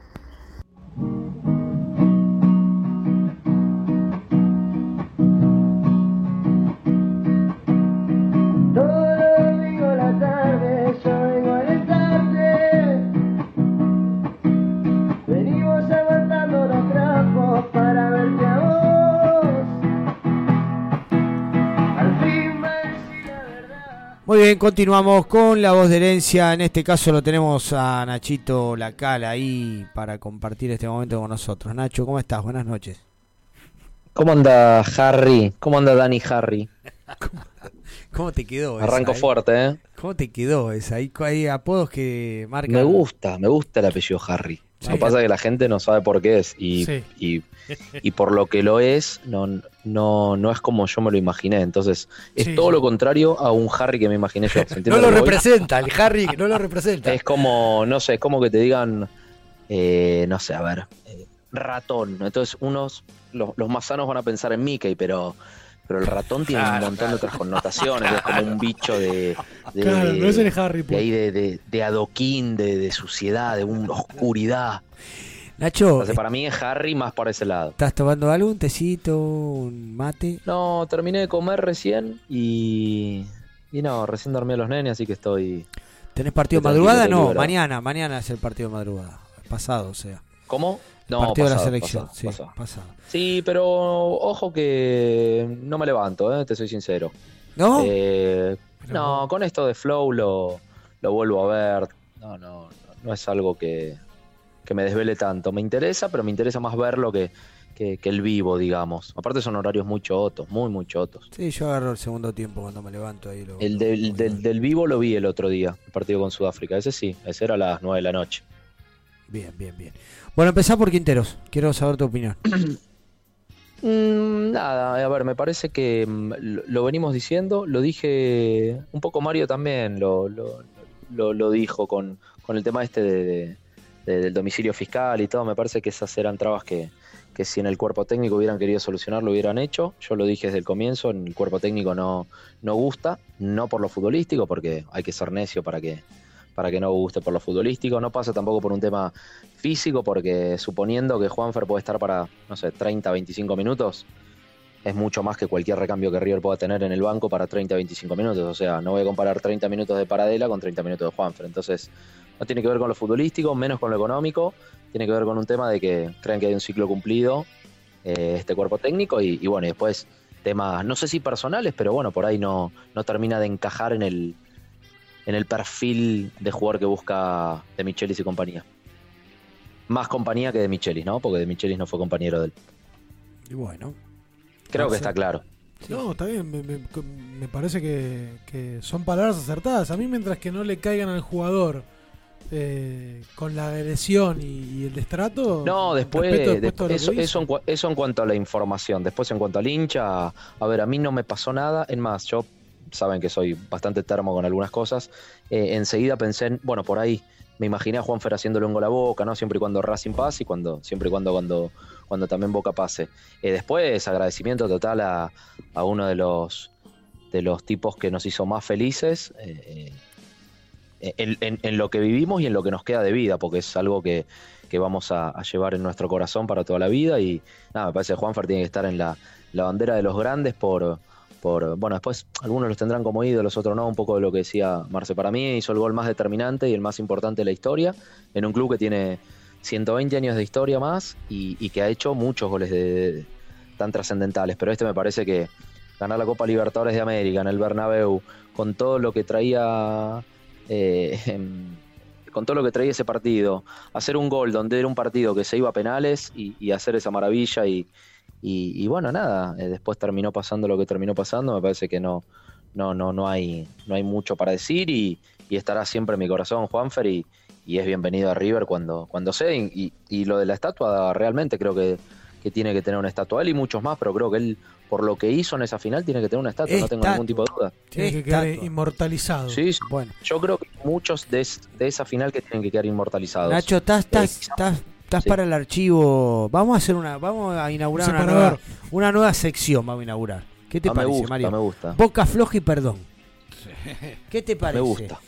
Muy bien, continuamos con la voz de herencia. En este caso lo tenemos a Nachito Lacal ahí para compartir este momento con nosotros. Nacho, ¿cómo estás? Buenas noches. ¿Cómo anda Harry? ¿Cómo anda Dani Harry? ¿Cómo te quedó esa, Arranco eh? fuerte, ¿eh? ¿Cómo te quedó esa? Hay, hay apodos que marcan. Me gusta, me gusta el apellido Harry. Lo que pasa es que la gente no sabe por qué es. Y, Sí. y, y por lo que lo es, no, no, no es como yo me lo imaginé. Entonces, es Sí, todo sí. lo contrario a un Harry que me imaginé yo. ¿Se entiende No lo representa, el Harry no lo representa. Es como, no sé, es como que te digan, eh, no sé, a ver, eh, ratón. Entonces, unos, los, los más sanos van a pensar en Mickey, pero, pero el ratón tiene un montón de otras connotaciones. Es como un bicho de. de- Claro, no es el Harry, De pues. ahí de, de, de adoquín, de, de suciedad, de una oscuridad. Nacho, Entonces, para mí es Harry más por ese lado. ¿estás tomando algo? ¿Un tecito? ¿Un mate? No, terminé de comer recién y. Y no, recién dormí a los nenes, así que estoy. ¿Tenés partido de madrugada? No, mañana. Mañana es el partido de madrugada. Pasado, o sea. ¿Cómo? No, partido de la selección. pasado, sí, pasado. pasado. Sí, pero ojo que no me levanto, ¿eh? te soy sincero. ¿No? Eh, no, con esto de Flow lo, lo vuelvo a ver. No, no, no, es algo que, que me desvele tanto. Me interesa, pero me interesa más verlo que, que, que el vivo, digamos. Aparte son horarios muy chotos, muy, muy chotos. Sí, yo agarro el segundo tiempo cuando me levanto ahí. Lo... El del, del, del vivo lo vi el otro día, el partido con Sudáfrica. Ese sí, ese era a las 9 de la noche. Bien, bien, bien. Bueno, empezá por Quinteros. Quiero saber tu opinión. Mm, nada, a ver, me parece que mm, lo, venimos diciendo, lo dije un poco Mario también, lo, lo, lo- lo dijo con, con el tema este de- del domicilio fiscal y todo, me parece que esas eran trabas que, que si en el cuerpo técnico hubieran querido solucionar lo hubieran hecho, yo lo dije desde el comienzo, en el cuerpo técnico no, no gusta, no por lo futbolístico, porque hay que ser necio para que, para que no guste por lo futbolístico, no pasa tampoco por un tema físico, porque suponiendo que Juanfer puede estar para, no sé, 30, 25 minutos, es mucho más que cualquier recambio que River pueda tener en el banco para 30, 25 minutos. O sea, no voy a comparar 30 minutos de Paradela con 30 minutos de Juanfer. Entonces, no tiene que ver con lo futbolístico, menos con lo económico, tiene que ver con un tema de que crean que hay un ciclo cumplido eh, este cuerpo técnico y, bueno, y después temas, no sé si personales, pero bueno, por ahí no, no termina de encajar en el, en el perfil de jugador que busca de Michelis y compañía. Más compañía que de Michelis, ¿no? Porque de Michelis no fue compañero de él. Y bueno. Creo que está claro. No, está bien. Me, me- me parece que, que son palabras acertadas. A mí, mientras que no le caigan al jugador eh, con la agresión y, y el destrato. No, después, eso, eso, en, eso en cuanto a la información. Después en cuanto al hincha, a ver, a mí no me pasó nada. En más, yo saben que soy bastante termo con algunas cosas. Eh, enseguida pensé en, bueno, por ahí me imaginé a Juanfer haciéndole un gol a Boca, ¿no? Siempre y cuando Racing pase y cuando, siempre y cuando, cuando, cuando también Boca pase. Eh, después, agradecimiento total a, a uno de los, de los tipos que nos hizo más felices. eh, eh, en, lo que vivimos y en lo que nos queda de vida, porque es algo que, que vamos a, a llevar en nuestro corazón para toda la vida. Y nada, me parece que Juanfer tiene que estar en la, la bandera de los grandes por, por. Bueno, después algunos los tendrán como ídolos, otros no. Un poco de lo que decía Marce. Para mí hizo el gol más determinante y el más importante de la historia en un club que tiene 120 años de historia más y, que ha hecho muchos goles tan trascendentales. Pero este me parece que ganar la Copa Libertadores de América en el Bernabéu, con todo lo que traía. eh, em, con todo lo que traía ese partido, hacer un gol donde era un partido que se iba a penales y hacer esa maravilla y, y- y bueno, nada, eh, después terminó pasando lo que terminó pasando, me parece que no, no, no, no hay, no hay mucho para decir y, y estará siempre en mi corazón Juanfer y, y es bienvenido a River cuando, cuando sea y, y- y lo de la estatua realmente creo que, que tiene que tener una estatua él y muchos más, pero creo que él por lo que hizo en esa final tiene que tener una estatua, no tengo ningún tipo de duda. Tiene que quedar inmortalizado. Sí, sí. yo creo que muchos de, es- de esa final que tienen que quedar inmortalizados. Nacho, estás, estás, estás, estás Sí. para el archivo. Vamos a hacer una, vamos a inaugurar Un una nueva, una nueva sección. Vamos a inaugurar. ¿Qué te Ah, me parece, gusta, Mario? me gusta. Boca floja y perdón. ¿Qué te parece? Me gusta.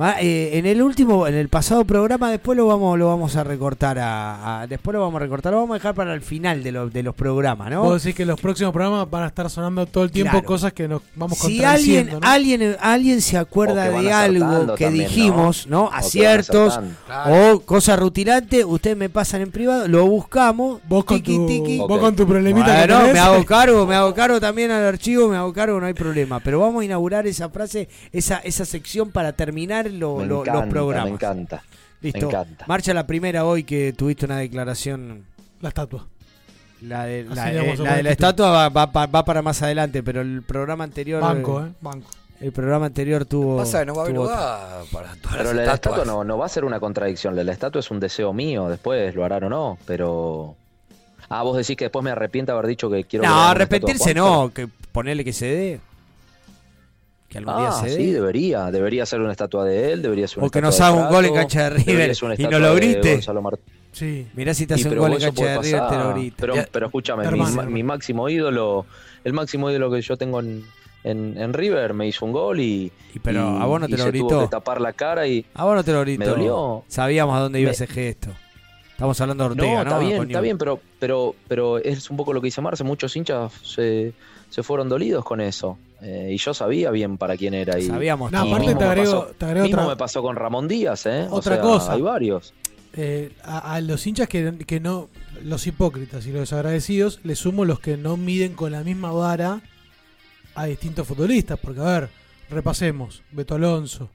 Va, eh, en el último, en el pasado programa, después lo vamos, lo vamos a recortar a, a- después lo vamos a recortar, lo vamos a dejar para el final de, los de los programas, ¿no? Vos decís que los próximos programas van a estar sonando todo el tiempo Claro. cosas que nos vamos si alguien, ¿no? alguien, alguien se acuerda de algo que también, dijimos, ¿no? ¿no? Aciertos o cosas rutilantes, ustedes me pasan en privado, lo buscamos. Vos con tiqui, tu- tiqui. vos con tu problemita que tenés. me hago cargo, me hago cargo también al archivo, me hago cargo, no hay problema. Pero vamos a inaugurar esa frase, esa, esa sección para terminar lo- Me lo- encanta, los programas. Me encanta. Listo. Me encanta. Marcha la primera hoy que tuviste una declaración. La estatua. La de, la, eh, la de estatua va, va pa- va para más adelante, pero el programa anterior. Banco, eh, eh, banco. El programa anterior tuvo. Pasa que no va a haber tuvo- lugar para todas Pero las la de la estatuas. estatua no, no va a ser una contradicción. La de la estatua es un deseo mío. Después lo harán o no. Pero. Ah, vos decís que después me arrepiento de haber dicho que quiero. No, arrepentirse no, que ponerle que se dé. Que algún día Ah, se dé. sí, debería. Debería ser una estatua de él. Debería ser una O que nos haga un gol en cancha de River y no lo grite. Sí. Mirá si te Y, hace un pero gol en cancha de River, te lo grita. Pero, pero escúchame, mi, mi máximo ídolo, el máximo ídolo que yo tengo en, en, en River me hizo un gol y. pero y- a vos no y te lo se gritó. tuvo que tapar la cara y. A vos no te lo grito. Me dolió. Sabíamos a dónde iba Me- ese gesto. Estamos hablando de Ortega, no, ¿no? está bien, Con está bien, pero, pero, pero es un poco lo que dice Marce. Muchos hinchas se, se fueron dolidos con eso. Eh, y yo sabía bien para quién era. Y, Sabíamos No, y aparte mismo te me agrego- pasó- te agrego mismo otra- me pasó con Ramón Díaz, ¿eh? O Otra sea, cosa. Hay varios. Eh, a, a los hinchas que, que no, los hipócritas y los desagradecidos, le sumo los que no miden con la misma vara a distintos futbolistas. Porque, a ver, repasemos: Beto Alonso,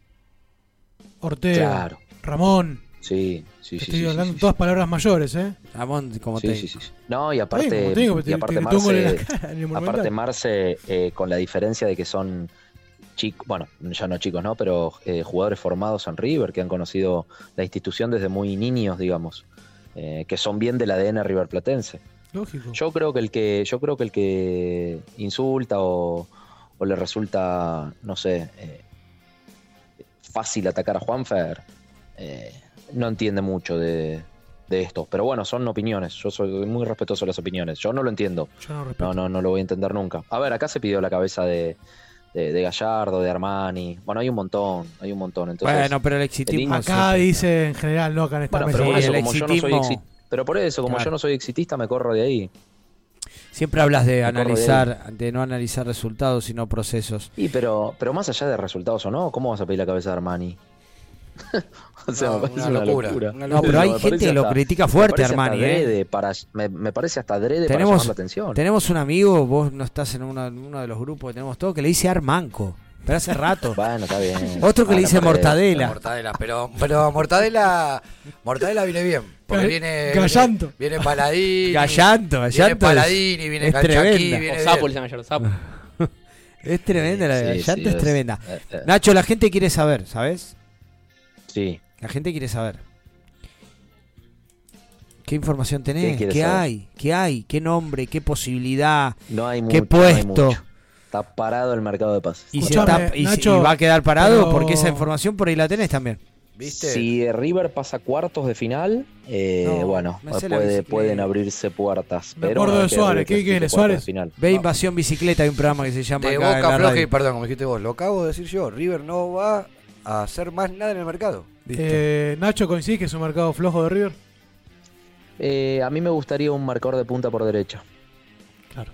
Ortega, Claro. Ramón. Sí, sí, Te sí. estoy sí, hablando sí, todas palabras mayores, ¿eh? Ramón, como Sí, te sí, sí, sí. No, y aparte, te digo, te- y te aparte la Marce, cara aparte Marce eh, con la diferencia de que son chicos, bueno, ya no chicos, ¿no? Pero eh, jugadores formados en River, que han conocido la institución desde muy niños, digamos, eh, que son bien del ADN River Platense. Lógico. Yo creo que el que, yo creo que el que insulta o, o le resulta, no sé, eh, fácil atacar a Juanfer, eh, no entiende mucho de, de esto. Pero bueno, son opiniones. Yo soy muy respetuoso de las opiniones. Yo no lo entiendo. Yo no respeto. No, no, no lo voy a entender nunca. A ver, acá se pidió la cabeza de, de, de Gallardo, de Armani. Bueno, hay un montón, hay un montón. Entonces, Bueno, pero el exitismo Acá dice en general, no acá en esta Bueno, pero por eso, como yo no soy pero por eso, como Claro. yo no soy exitista, me corro de ahí. Siempre hablas de Me corro de analizar, de no analizar resultados, sino procesos. Y pero, pero más allá de resultados o no, ¿cómo vas a pedir la cabeza de Armani? o sea, No, me parece una una locura, locura. una No, pero hay Me gente que lo critica me fuerte, parece hasta Armani, ¿eh? para- me, me parece hasta adrede para Tenemos, llamar la atención. tenemos un amigo, vos no estás en uno, de los grupos que tenemos todos, que le dice Armanco. Pero hace rato. Bueno, está bien. Otro que le Bueno, dice mortadela. Mortadela, pero, pero Mortadela, Mortadela viene bien. Porque viene. Gallanto. Viene, viene Paladini. Gallanto, Viene Gallanto es- Paladini, viene es Calchaquí, tremenda. viene. Sapo le ayer, Sapo. Es tremenda, la Sí, Gallanto sí, es es- tremenda. eh, eh. Nacho, la gente quiere saber, ¿sabes? Sí. La gente quiere saber. ¿Qué información tenés? ¿Qué ¿Qué, quiere hay? ¿Qué hay? ¿Qué nombre? ¿Qué posibilidad? No hay ¿Qué mucho, no hay puesto? mucho. Está parado el mercado de pases. Y, se Escuchame, está- y se- Nacho, y va a quedar parado pero- porque esa información por ahí la tenés también. ¿Viste? Si River pasa cuartos de final, eh, No, bueno, puede, pueden abrirse puertas. Me pero acuerdo de Suárez, ¿qué cuartos Suárez? Final. Ve Invasión Bicicleta, hay un programa que se llama De acá boca floja, y perdón, como dijiste vos, lo acabo de decir yo. River no va a hacer más nada en el mercado. Eh, Nacho, ¿coincidís que es un mercado flojo de River? Eh, a mí me gustaría un marcador de punta por derecha. Claro.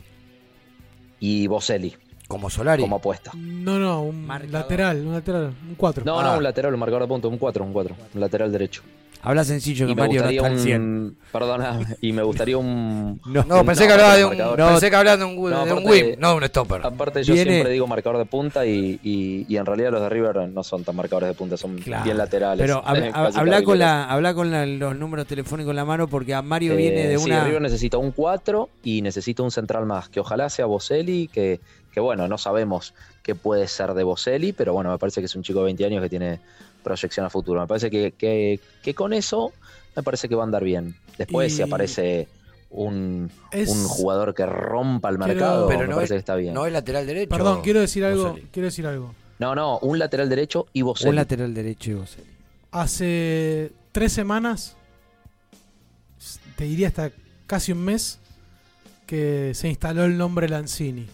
Y Boselli, Como Solari. como apuesta. No, no, un Marcador. lateral, un lateral, un 4. No, Ah. no, un lateral, un marcador de punta, un 4, un 4, un lateral derecho. Habla sencillo, que Mario no está al 100. un. Perdona, y me gustaría un. No, No, pensé No, que hablaba de un, marcador. pensé que hablaba de un, No, de un aparte- whip, no un stopper. Aparte, yo Viene- siempre digo marcador de punta y, y, y en realidad los de River no son tan marcadores de punta, son Claro. bien laterales. Pero habla, con, la, habla con la- los números telefónicos en la mano porque a Mario Eh, viene de sí, una... River necesita un 4 y necesita un central más, que ojalá sea Boselli, que, que bueno, no sabemos qué puede ser de Boselli, pero bueno, me parece que es un chico de 20 años que tiene proyección a futuro. Me parece que, que, que con eso me parece que va a andar bien. Después Y- si aparece un, Es- un jugador que rompa el Quiero- mercado, Pero me no parece es, que está bien. no es lateral derecho. Perdón, quiero decir algo, quiero decir algo. No, no, un lateral derecho y Boselli. Un lateral derecho y vos. Hace tres semanas, te diría hasta casi un mes, que se instaló el nombre Lanzini.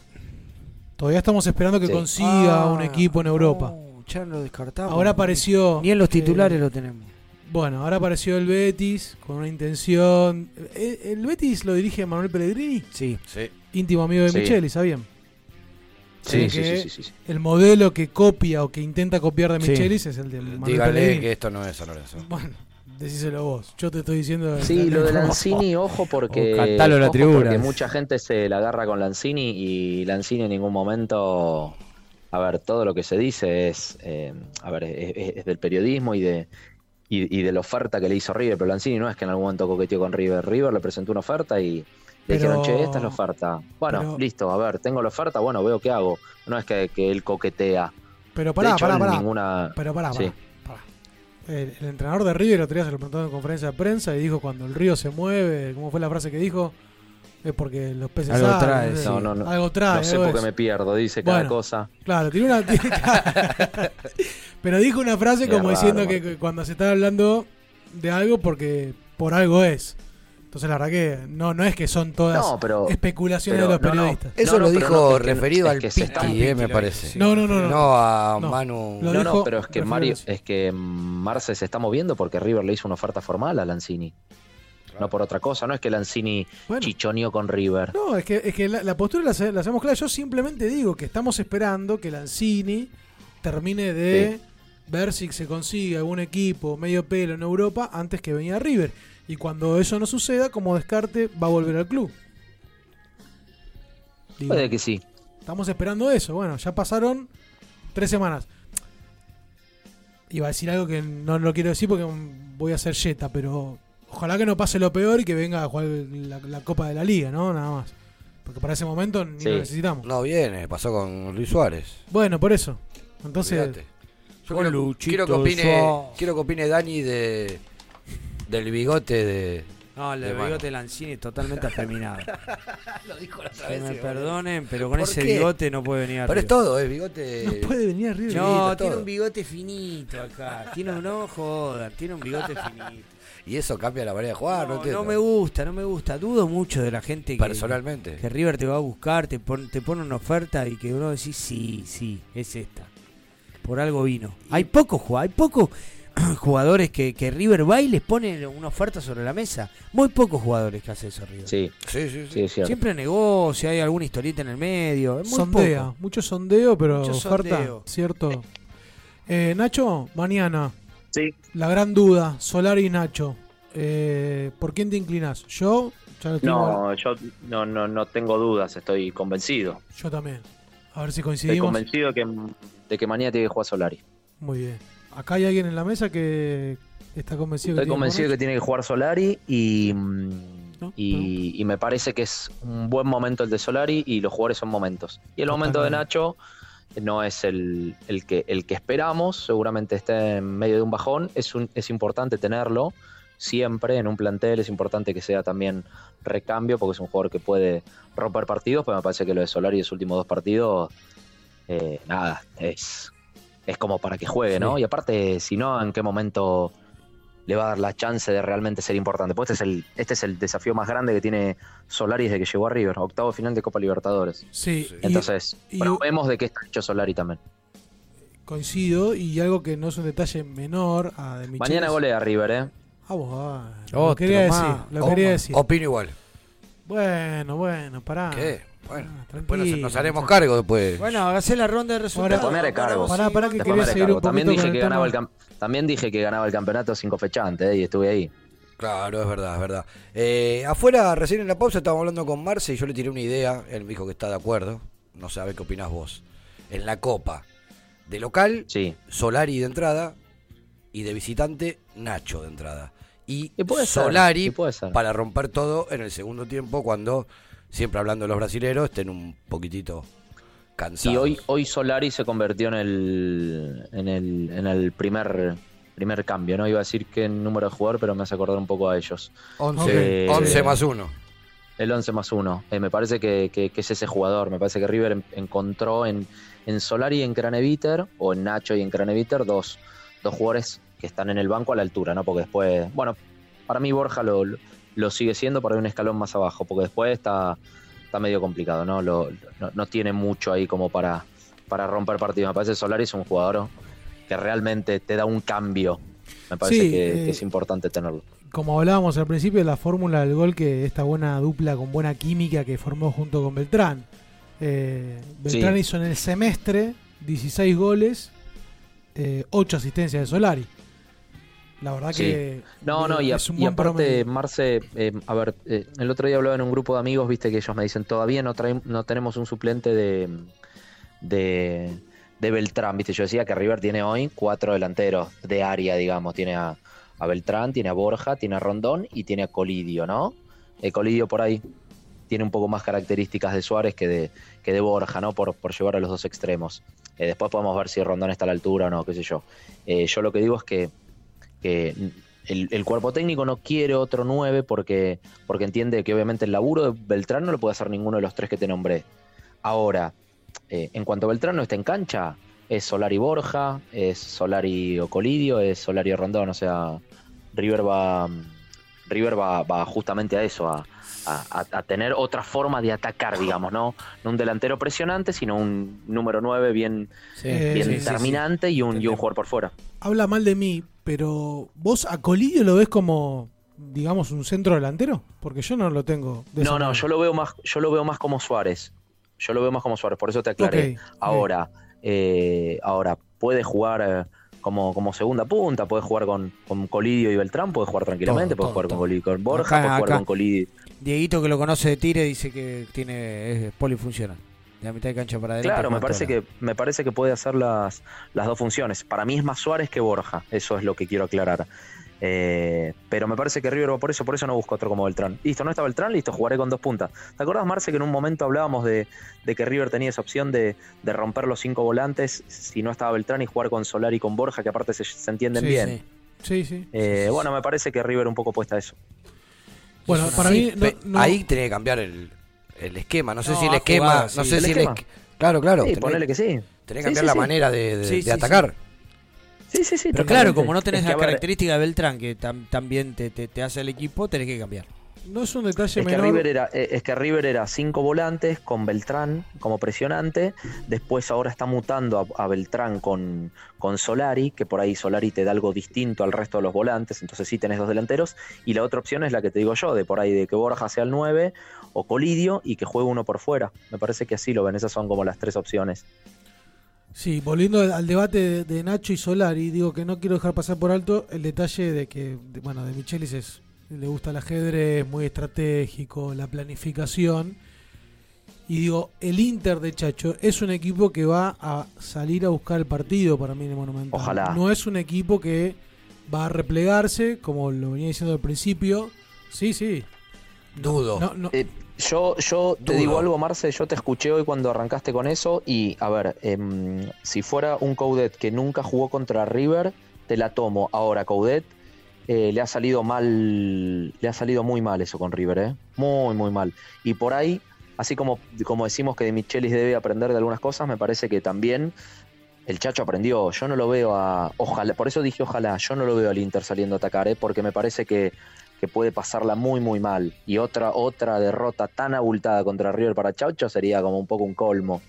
Todavía estamos esperando que Sí. consiga Ah, un equipo en Europa. no, ya lo descartamos. Ahora apareció. Ni en los que- titulares lo tenemos. Bueno, ahora apareció el Betis con una intención. ¿El, el Betis lo dirige Manuel Pellegrini? Sí. Sí. Íntimo amigo de Sí. Micheli, ¿sabían? Sí, sí, que sí, sí, sí, sí. El modelo que copia o que intenta copiar de Sí. Michelis es el de Manuel Dígale Pellegrini. que esto no es San Lorenzo. Bueno, decíselo vos. Yo te estoy diciendo. Sí, lo de la- Lanzini, ojo porque, Oh, cantalo en la ojo tribuna. porque mucha gente se la agarra con Lanzini y Lanzini en ningún momento, a ver, todo lo que se dice es, eh, a ver, es, del periodismo y de y, y de la oferta que le hizo River, pero Lanzini no es que en algún momento coqueteó con River, River le presentó una oferta y le Pero- dijeron, che, esta es la oferta. Bueno, pero- listo, a ver, tengo la oferta, bueno, veo qué hago. No es que, que él coquetea Pero pará, de hecho, pará, ninguna. Pero pará, Sí. pará, pará. El, el entrenador de River el otro día se lo preguntó en conferencia de prensa y dijo cuando el río se mueve, ¿cómo fue la frase que dijo? Es porque los peces Algo salen, trae, no sé. No, no, no. Algo trae. No sé por qué me pierdo, dice cada Bueno, cosa. Claro, tiene una. pero dijo una frase Qué como raro, diciendo que, que cuando se está hablando de algo porque por algo es. Entonces la verdad que no, no es que son todas No, pero- especulaciones pero de los no, no. periodistas. Eso No, lo dijo no, es que- referido es al que se está- Piti, eh, me parece. No, no, no, no. No a No. Manu. No, no, pero es que Mario, es que Marce se está moviendo porque River le hizo una oferta formal a Lanzini. No por otra cosa, no es que Lanzini chichoneó con River. No, es que, es que la, la postura la, hace- la hacemos clara. Yo simplemente digo que estamos esperando que Lanzini termine de ver si se consigue algún equipo medio pelo en Europa antes que venga River. Y cuando eso no suceda, como descarte, va a volver al club. Digo, Puede que sí. Estamos esperando eso. Bueno, ya pasaron tres semanas. Iba a decir algo que no lo quiero decir porque voy a ser yeta, pero ojalá que no pase lo peor y que venga a jugar la, la Copa de la Liga, ¿no? Nada más. Porque para ese momento ni lo necesitamos. No viene, pasó con Luis Suárez. Bueno, por eso. Entonces, Olvídate. Yo Con quiero, Luchito quiero que opine, Suárez. quiero que opine Dani de del bigote de. No, el de de Manu. bigote Lanzini es totalmente afeminado. Lo dijo la otra Que vez, me sí, perdonen, pero con ¿Por ese qué? bigote no puede venir Pero arriba. es todo, es bigote. no puede venir a River. No, tiene todo. un bigote finito acá. Tiene un no jodan, tiene un bigote finito. Y eso cambia la manera de jugar, no, No, no me gusta, no me gusta. Dudo mucho de la gente que, Personalmente. que River te va a buscar, te, pon- te pone una oferta y que uno decís, sí, sí, es esta. Por algo vino. Hay pocos hay pocos jugadores que, que River va y les pone una oferta sobre la mesa. Muy pocos jugadores que hace eso River. Sí, Sí, sí, sí. sí, es cierto. Siempre negocia, hay alguna historieta en el medio. Muy sondea. poco. Mucho sondeo, pero Mucho oferta, sondeo. ¿cierto? Eh, Nacho, mañana. Sí. La gran duda, Solari y Nacho. Eh, ¿Por quién te inclinas? Yo, ya No, yo no, no, no tengo dudas, estoy convencido. yo también. A ver si Estoy coincidimos. convencido de que, de que mañana tiene que jugar Solari. Muy bien. Acá hay alguien en la mesa que está convencido que Estoy tiene convencido de que que tiene que jugar Solari y, mm, y, y me parece que es un buen momento el de Solari y los jugadores son momentos. Y el momento de Nacho no es el, el que, el que esperamos, seguramente está en medio de un bajón, es, un, es importante tenerlo siempre en un plantel, es importante que sea también recambio porque es un jugador que puede romper partidos, pero me parece que lo de Solari en sus últimos dos partidos, eh, nada, es, es como para que juegue, ¿no? Y aparte, si no, ¿en qué momento le va a dar la chance de realmente ser importante? Pues este es el, este es el desafío más grande que tiene Solari desde que llegó a River, octavo final de Copa Libertadores. Sí, y- Entonces, y- probemos de qué está hecho Solari también. Coincido. Y algo que no es un detalle menor a de. Mañana golea River, ¿eh? Ah, vos, ah, lo Otro quería más. decir. Lo O- quería decir. Opino igual. Bueno, bueno, pará. ¿Qué? Bueno, Ah, después nos, haremos cargo después. Bueno, hace la ronda de resultados. Después me haré cargo. Pará, pará, que Después quería me haré cargo. También dije, que ganaba el también dije que ganaba el campeonato cinco fecha antes, ¿eh? y estuve ahí. Claro, es verdad, es verdad. Eh, afuera, recién en la pausa, estábamos hablando con Marce y yo le tiré una idea. Él me dijo que está de acuerdo. No sabe qué opinás vos. En la Copa, de local, Sí. Solari de entrada y de visitante, Nacho de entrada. Y, puede ser, Solari y puede ser. para romper todo en el segundo tiempo cuando, siempre hablando de los brasileros, estén un poquitito cansados. Y hoy, hoy Solari se convirtió en el, en el, en el primer, primer cambio, ¿no? Iba a decir que en número de jugador, pero me hace acordar un poco a ellos. 11, Eh, 11 más 1. El 11 más 1. me parece que, que- que es ese jugador. Me parece que River en- encontró en, en Solari y en Craneviter, o en Nacho y en Craneviter, dos, dos jugadores que están en el banco a la altura, ¿no? Porque después, bueno, para mí Borja lo, lo sigue siendo, para un escalón más abajo, porque después está, está medio complicado, ¿no? Lo- no, no tiene mucho ahí como para, para romper partidos. Me parece que Solari es un jugador que realmente te da un cambio. Me parece Sí, que, eh, que es importante tenerlo. Como hablábamos al principio, la fórmula del gol, que esta buena dupla con buena química que formó junto con Beltrán. Eh, Beltrán Sí. hizo en el semestre 16 goles, eh, 8 asistencias de Solari. La verdad Sí. que No, no, y, a- aparte. Marce, eh, a ver, eh, el otro día hablaba en un grupo de amigos, viste que ellos me dicen, todavía no, no tenemos un suplente de, de, de Beltrán, viste, yo decía que River tiene hoy cuatro delanteros de área, digamos, tiene a, a Beltrán, tiene a Borja, tiene a Rondón y tiene a Colidio, ¿no? Eh, Colidio por ahí tiene un poco más características de Suárez que de, que de Borja, ¿no? Por, por llevar a los dos extremos. Eh, después podemos ver si Rondón está a la altura o no, qué sé yo. Yo lo que digo es que, que el, el cuerpo técnico no quiere otro 9 porque, porque entiende que obviamente el laburo de Beltrán no lo puede hacer ninguno de los tres que te nombré. Ahora, eh, en cuanto Beltrán no esté en cancha, es Solari Borja, es Solari Ocolidio, es Solari Rondón, o sea, River va, River va, va justamente a eso, a, a- tener otra forma de atacar, digamos, ¿no? No un delantero presionante, sino un número 9 bien, Eh, bien sí, sí, terminante Y, un, y un jugador por fuera. Habla mal de mí, pero ¿vos a Colidio lo ves como, digamos, un centro delantero? Porque yo no lo tengo. de No, no, manera. yo lo veo más, yo lo veo más como Suárez. Yo lo veo más como Suárez, por eso te aclaré. Ahora, eh, ahora puede jugar eh, como, como segunda punta, puede jugar con, con Colidio y Beltrán, puede jugar tranquilamente, puede jugar con, Colidio, con Borja, Acá- puede jugar acá. con Colidio. Dieguito que lo conoce de tire dice que tiene es polifuncional. De la mitad de cancha para adelante. Claro, me parece que me parece que puede hacer las, las dos funciones. Para mí es más Suárez que Borja, eso es lo que quiero aclarar. Eh, pero me parece que River va por eso, por eso no busco otro como Beltrán. Listo, no está Beltrán, listo, jugaré con dos puntas. ¿Te acordás, Marce, que en un momento hablábamos de, de que River tenía esa opción de, de romper los cinco volantes si no estaba Beltrán y jugar con Solar y con Borja, que aparte se, se entienden Sí, bien? Sí, sí. Eh, bueno, me parece que River un poco puesta a eso. Bueno, para Sí, mí. no- pe- no- Ahí tiene que cambiar el, el esquema. No sé No, si el esquema. jugado, no sí. sé ¿El si el esquema? esque- Claro, claro. Sí, tenés- ponele que sí. Tenés que cambiar sí, la sí. manera de, de- Sí, de sí, atacar. Sí, sí, sí. Pero totalmente. claro, como no tenés Es que, la característica de Beltrán, que tam- también te, te- te hace el equipo, tenés que cambiar. No es un detalle Es que, menor. River era, eh, es que River era cinco volantes con Beltrán como presionante. Después ahora está mutando a, a Beltrán con, con Solari, que por ahí Solari te da algo distinto al resto de los volantes. Entonces sí tenés dos delanteros. Y la otra opción es la que te digo yo, de por ahí de que Borja sea el 9 o Colidio y que juegue uno por fuera. Me parece que así lo ven. Esas son como las tres opciones. Sí, volviendo al, debate de, de Nacho y Solari, digo que no quiero dejar pasar por alto el detalle de que, de- bueno, de Michelis es, le gusta el ajedrez, muy estratégico, la planificación. Y digo, el Inter de Chacho es un equipo que va a salir a buscar el partido para mí en el Monumental. Ojalá. No es un equipo que va a replegarse, como lo venía diciendo al principio. Sí, sí. Dudo. No, no. Eh, yo, yo te Dudo. digo algo, Marce, yo te escuché hoy cuando arrancaste con eso y, a ver, em, si fuera un Coudet que nunca jugó contra River, te la tomo. Ahora, Coudet eh, le ha salido mal, le ha salido muy mal eso con River, ¿eh? Muy, muy mal. Y por ahí, así como, como decimos que de Michelis debe aprender de algunas cosas, me parece que también el Chacho aprendió. Yo no lo veo a. Ojalá, por eso dije ojalá, yo no lo veo al Inter saliendo a atacar, ¿eh? porque me parece que, que puede pasarla muy, muy mal. Y otra, otra derrota tan abultada contra River para Chacho sería como un poco un colmo.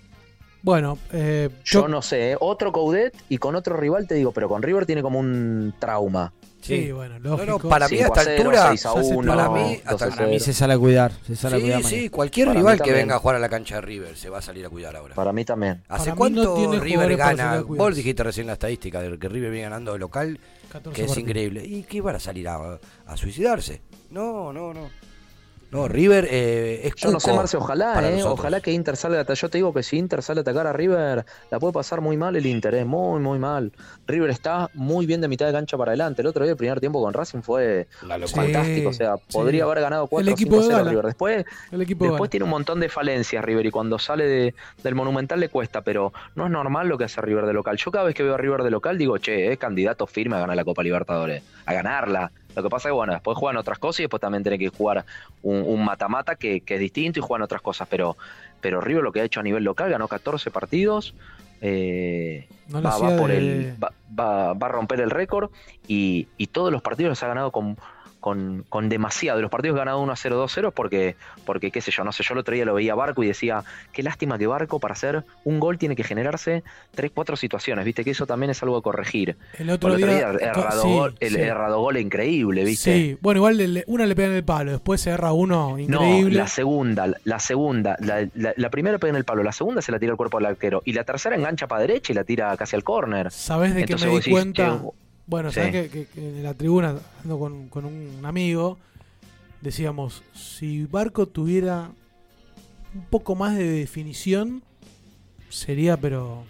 Bueno, eh, Yo no sé, ¿eh? otro Coudet y con otro rival te digo, pero con River tiene como un trauma. Sí, bueno, No, lógico. no, para mí a 5 a esta 0, altura, 6 a 1, para mí, 2 a hasta- Para mí 0. se sale a cuidar. Se sale a Sí, cuidar sí, mañana. cualquier Para rival que venga a jugar a la cancha de River se va a salir a cuidar ahora. Para mí también. ¿Hace Para cuánto no tiene River gana? a. Vos dijiste recién la estadística de que River viene ganando de local, 14 que es partidos. increíble. ¿Y qué van a salir a, a suicidarse? No, no, no. No, River eh, es Yo no sé, Marce, ojalá, eh, ojalá que Inter salga a atacar. Yo te digo que si Inter sale a atacar a River, la puede pasar muy mal el Inter, eh, muy, muy mal. River está muy bien de mitad de cancha para adelante. El otro día, el primer tiempo con Racing fue fantástico. O sea, Sí. podría haber ganado 4 El equipo 5 de 0 Gala. River. Después, El equipo de después tiene un montón de falencias River y cuando sale de- del Monumental le cuesta, pero no es normal lo que hace River de local. Yo cada vez que veo a River de local digo, che, es candidato firme a ganar la Copa Libertadores, a ganarla. Lo que pasa es que, bueno, después juegan otras cosas y después también tiene que jugar un mata-mata que, que es distinto y juegan otras cosas, pero, pero River lo que ha hecho a nivel local, ganó 14 partidos, eh, No va, va hacía por de- el, va, va- va a romper el récord y, y todos los partidos los ha ganado con, con, con demasiado. De los partidos que ha ganado 1 a 0, 2 0 porque, porque, qué sé yo, no sé, yo el otro día lo veía a Barco y decía, qué lástima que Barco para hacer un gol tiene que generarse 3, 4 situaciones, viste que eso también es algo a corregir. El otro Porque día- errado, sí, gol, el sí. errado gol increíble, viste. Sí, bueno, igual le- una le pega en el palo, después se erra uno increíble. No, la segunda, la segunda, la, la- la primera pega en el palo, la segunda se la tira al cuerpo del arquero y la tercera engancha para derecha y la tira casi al córner. ¿Sabes de qué me di decís, cuenta? che, bueno, sí. sabes que, que- que en la tribuna, hablando con, con un amigo, decíamos, si Barco tuviera un poco más de definición, sería, pero,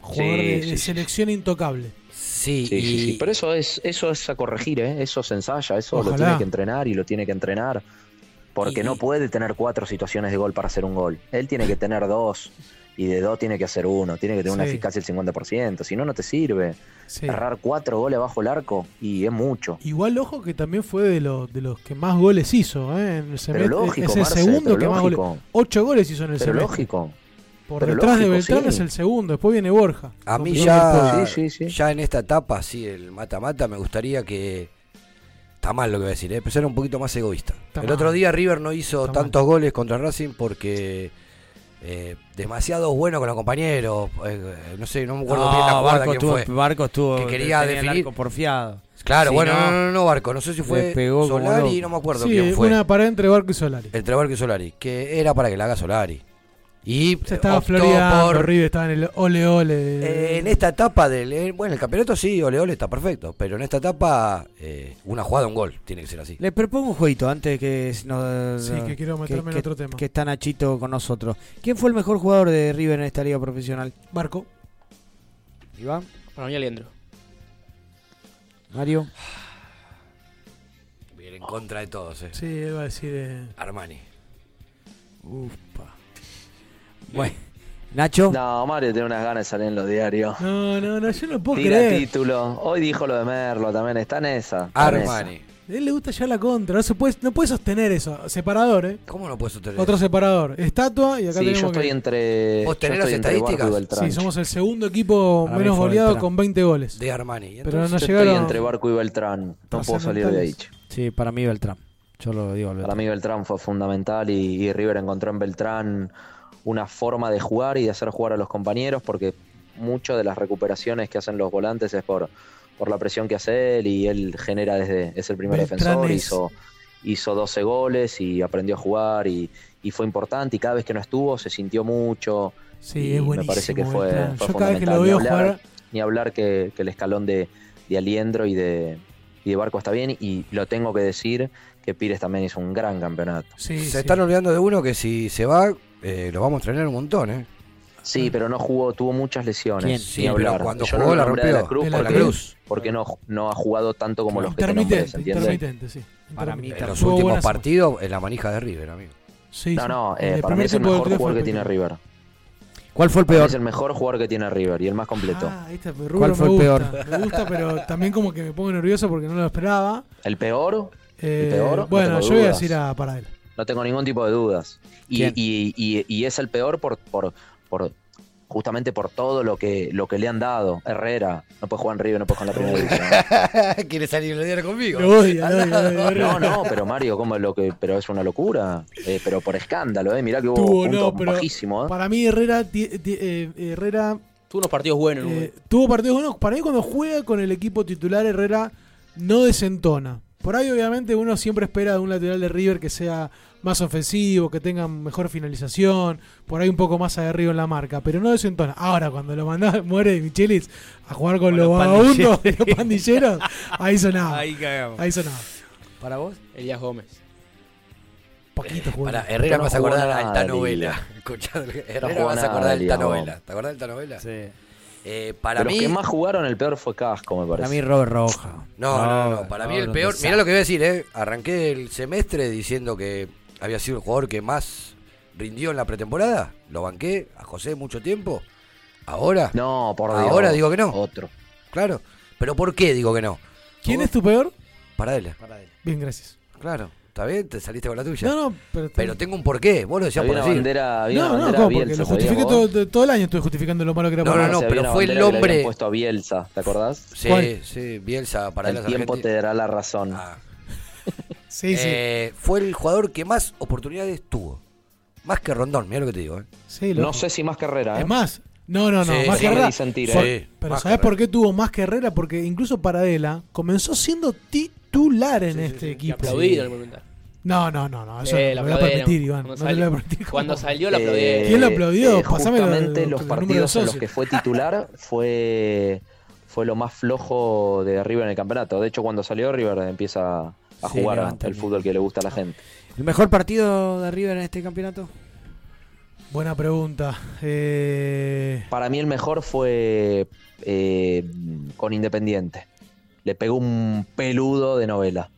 jugador Sí, de, sí, de sí. selección intocable. Sí, Sí, sí, y sí, pero eso es, eso es a corregir, ¿eh? eso se ensaya, eso lo tiene que entrenar y lo tiene que entrenar. Porque Y- no puede tener cuatro situaciones de gol para hacer un gol. Él tiene que tener dos. Y de dos tiene que hacer uno, tiene que tener una eficacia del 50%, si no, no te sirve. Sí. Errar cuatro goles bajo el arco y es mucho. Igual, ojo que también fue de, los de los que más goles hizo. ¿eh? En el semestre. lógico, es el Marce, segundo pero que más lógico. goles. Ocho goles hizo en el Pero semestre. lógico. Por pero detrás de Beltrán sí. es el segundo. Después viene Borja. A mí ya, ya en esta etapa, sí, el mata-mata, me gustaría que. Está mal lo que voy a decir, ¿eh? pero ser un poquito más egoísta. Está el mal. otro día River no hizo Está tantos goles contra Racing porque. Eh, demasiado bueno con los compañeros. eh, no sé, no me acuerdo No, bien la jugada Barco quién estuvo- fue. Barco estuvo- Que quería tenía el definir. arco porfiado. Claro, Si bueno, no, no, no, Barco. No sé si fue Solari, no me acuerdo Sí, quién fue. una pared entre Barco y Solari. Entre Barco y Solari. Que era para que la haga Solari. Y Se estaba floreando, por River estaba en el ole ole. Eh, en esta etapa del. eh, bueno, el campeonato sí, ole ole está perfecto. Pero en esta etapa, eh, una jugada, un gol. Tiene que ser así. Le propongo un jueguito antes que nos, Sí, que quiero meterme en otro tema. Que está Nachito con nosotros. ¿Quién fue el mejor jugador de River en esta liga profesional? Barco. Iván, Para mí, Aliendro. Mario. Bien en contra de todos, eh. Sí, iba a decir. eh, Armani. Upa. Bueno, Nacho. No, Mario tiene unas ganas de salir en los diarios. No, no, no, yo no puedo Tira creer. título. Hoy dijo lo de Merlo también. Está en esa. está en esa. A él le gusta ya la contra. No, se puede, no puede sostener eso. Separador, ¿eh? ¿Cómo no puede sostener Otro separador. Estatua y acá Sí, tenemos yo estoy que... entre. ¿Vos yo tenés estoy las entre Barco y estadísticas? Beltrán. Sí, somos el segundo equipo menos goleado Beltrán. con 20 goles. De Armani. ¿Y Pero no Yo llegaron. estoy entre Barco y Beltrán. No puedo salir de ahí. Sí, para mí Beltrán. Yo lo digo al Para Beltrán. mí Beltrán fue fundamental y, y River encontró en Beltrán una forma de jugar y de hacer jugar a los compañeros porque muchas de las recuperaciones que hacen los volantes es por, por la presión que hace él y él genera desde, es el primer defensor, hizo, hizo 12 goles y aprendió a jugar y, y fue importante y cada vez que no estuvo se sintió mucho. Sí, y es me buenísimo. parece que fue, Beltrán. fue Yo cada vez que lo fundamental. veo ni hablar, jugar. ni hablar que, que el escalón de, de Aliendro y de, y de Barco está bien y lo tengo que decir que Pires también hizo un gran campeonato. Sí, se sí. están olvidando de uno que si se va, eh, lo vamos a extrañar un montón, ¿eh? Sí, pero no jugó, tuvo muchas lesiones. ¿Quién? ni Sí, pero cuando Yo jugó no la a de la rompió. Cruz De la porque, Cruz. porque no, no ha jugado tanto como los que te nombré, Intermitente, sí. Para mí, Intermitente. En los últimos partidos, en la manija de River, amigo. Sí, No, sí. no, eh, el para mí es el mejor jugador que tiene. River. ¿Cuál fue el peor? Es el mejor jugador que tiene River y el más completo. Ah, este Rubro ¿Cuál fue me el gusta, peor? Me gusta, pero también como que me pongo nervioso porque no lo esperaba. ¿El peor? Eh, ¿El peor? No bueno, yo voy a decir a para él. No tengo ningún tipo de dudas. Y, y, y, y es el peor por, por, por justamente por todo lo que, lo que le han dado. Herrera, no puede jugar en River, no puede jugar en la primera división. ¿Quiere salir el diario conmigo? Lo odia, lo odia, lo odia. No, no, pero Mario, ¿cómo es lo que, pero es una locura. Eh, pero por escándalo, eh. Mirá que hubo Tuvo, no, pero bajísimos, eh. para mí Herrera, eh, Herrera Tuvo unos partidos buenos. eh, güey. tuvo partidos buenos. Para mí cuando juega con el equipo titular Herrera no desentona. Por ahí obviamente uno siempre espera de un lateral de River que sea más ofensivo, que tenga mejor finalización, por ahí un poco más aguerrido en la marca, pero no desentona. Ahora cuando lo mandás, muere Michelis a jugar con, los los vagabundos los pandilleros, ahí sonaba. Ahí cagamos. Ahí sonaba. ¿Para vos? Elías Gómez. Poquito jugó. Para Herrera no vas a acordar a esta novela. Escuchá, Herrera vas a acordar de de esta novela. ¿Te acordás de esta novela? Sí. Eh, para mí. los que más jugaron, el peor fue Casco, me parece. Para mí Robert Roja. No, no, no, Para mí el peor. Mirá lo que voy a decir, ¿eh? Arranqué el semestre diciendo que había sido el jugador que más rindió en la pretemporada. Lo banqué a José mucho tiempo. Ahora. No, por Dios. Ahora digo que no. Otro. Claro. Pero ¿por qué digo que no? ¿Quién es tu peor? Para él. Bien, gracias. Claro. ¿Está bien? Te saliste con la tuya. No, no, pero, Pero tengo un porqué. Vos lo decías Había por decir. bandera, había no, no, bandera ¿cómo? Bielsa, Porque lo ¿sabías justifiqué todo, todo el año, estuve justificando lo malo que era No, para no, no, pero fue el bandera que hombre- puesto a Bielsa, ¿te acordás? Sí, ¿Cuál? sí. Bielsa para el tiempo te dará la razón. Ah. Sí, sí. Eh, fue el jugador que más oportunidades tuvo. Más que Rondón, mira lo que te digo. ¿eh? Sí, no sé si más carrera, ¿eh? Es más, no, no, no, Sí, más sí, Herrera. ¿eh? pero Más ¿sabes Herrera. por qué tuvo más que Herrera? Porque incluso Paradela comenzó siendo titular en este equipo. aplaudido el Monumental. No, no, no, no, eso Eh, no lo lo voy a aplaudieron. permitir, Iván. Cuando No lo salió- voy a permitir. Cuando salió lo aplaudieron. ¿Quién lo aplaudió? Eh, Pasame lo- justamente lo- los partidos en los que fue titular fue, fue lo más flojo de River en el campeonato. De hecho, cuando salió River empieza a Sí, jugar levanta el el- fútbol que le gusta a la gente. ¿El mejor partido de River en este campeonato? Buena pregunta. Eh, Para mí el mejor fue eh, con Independiente. Le pegó un peludo de novela.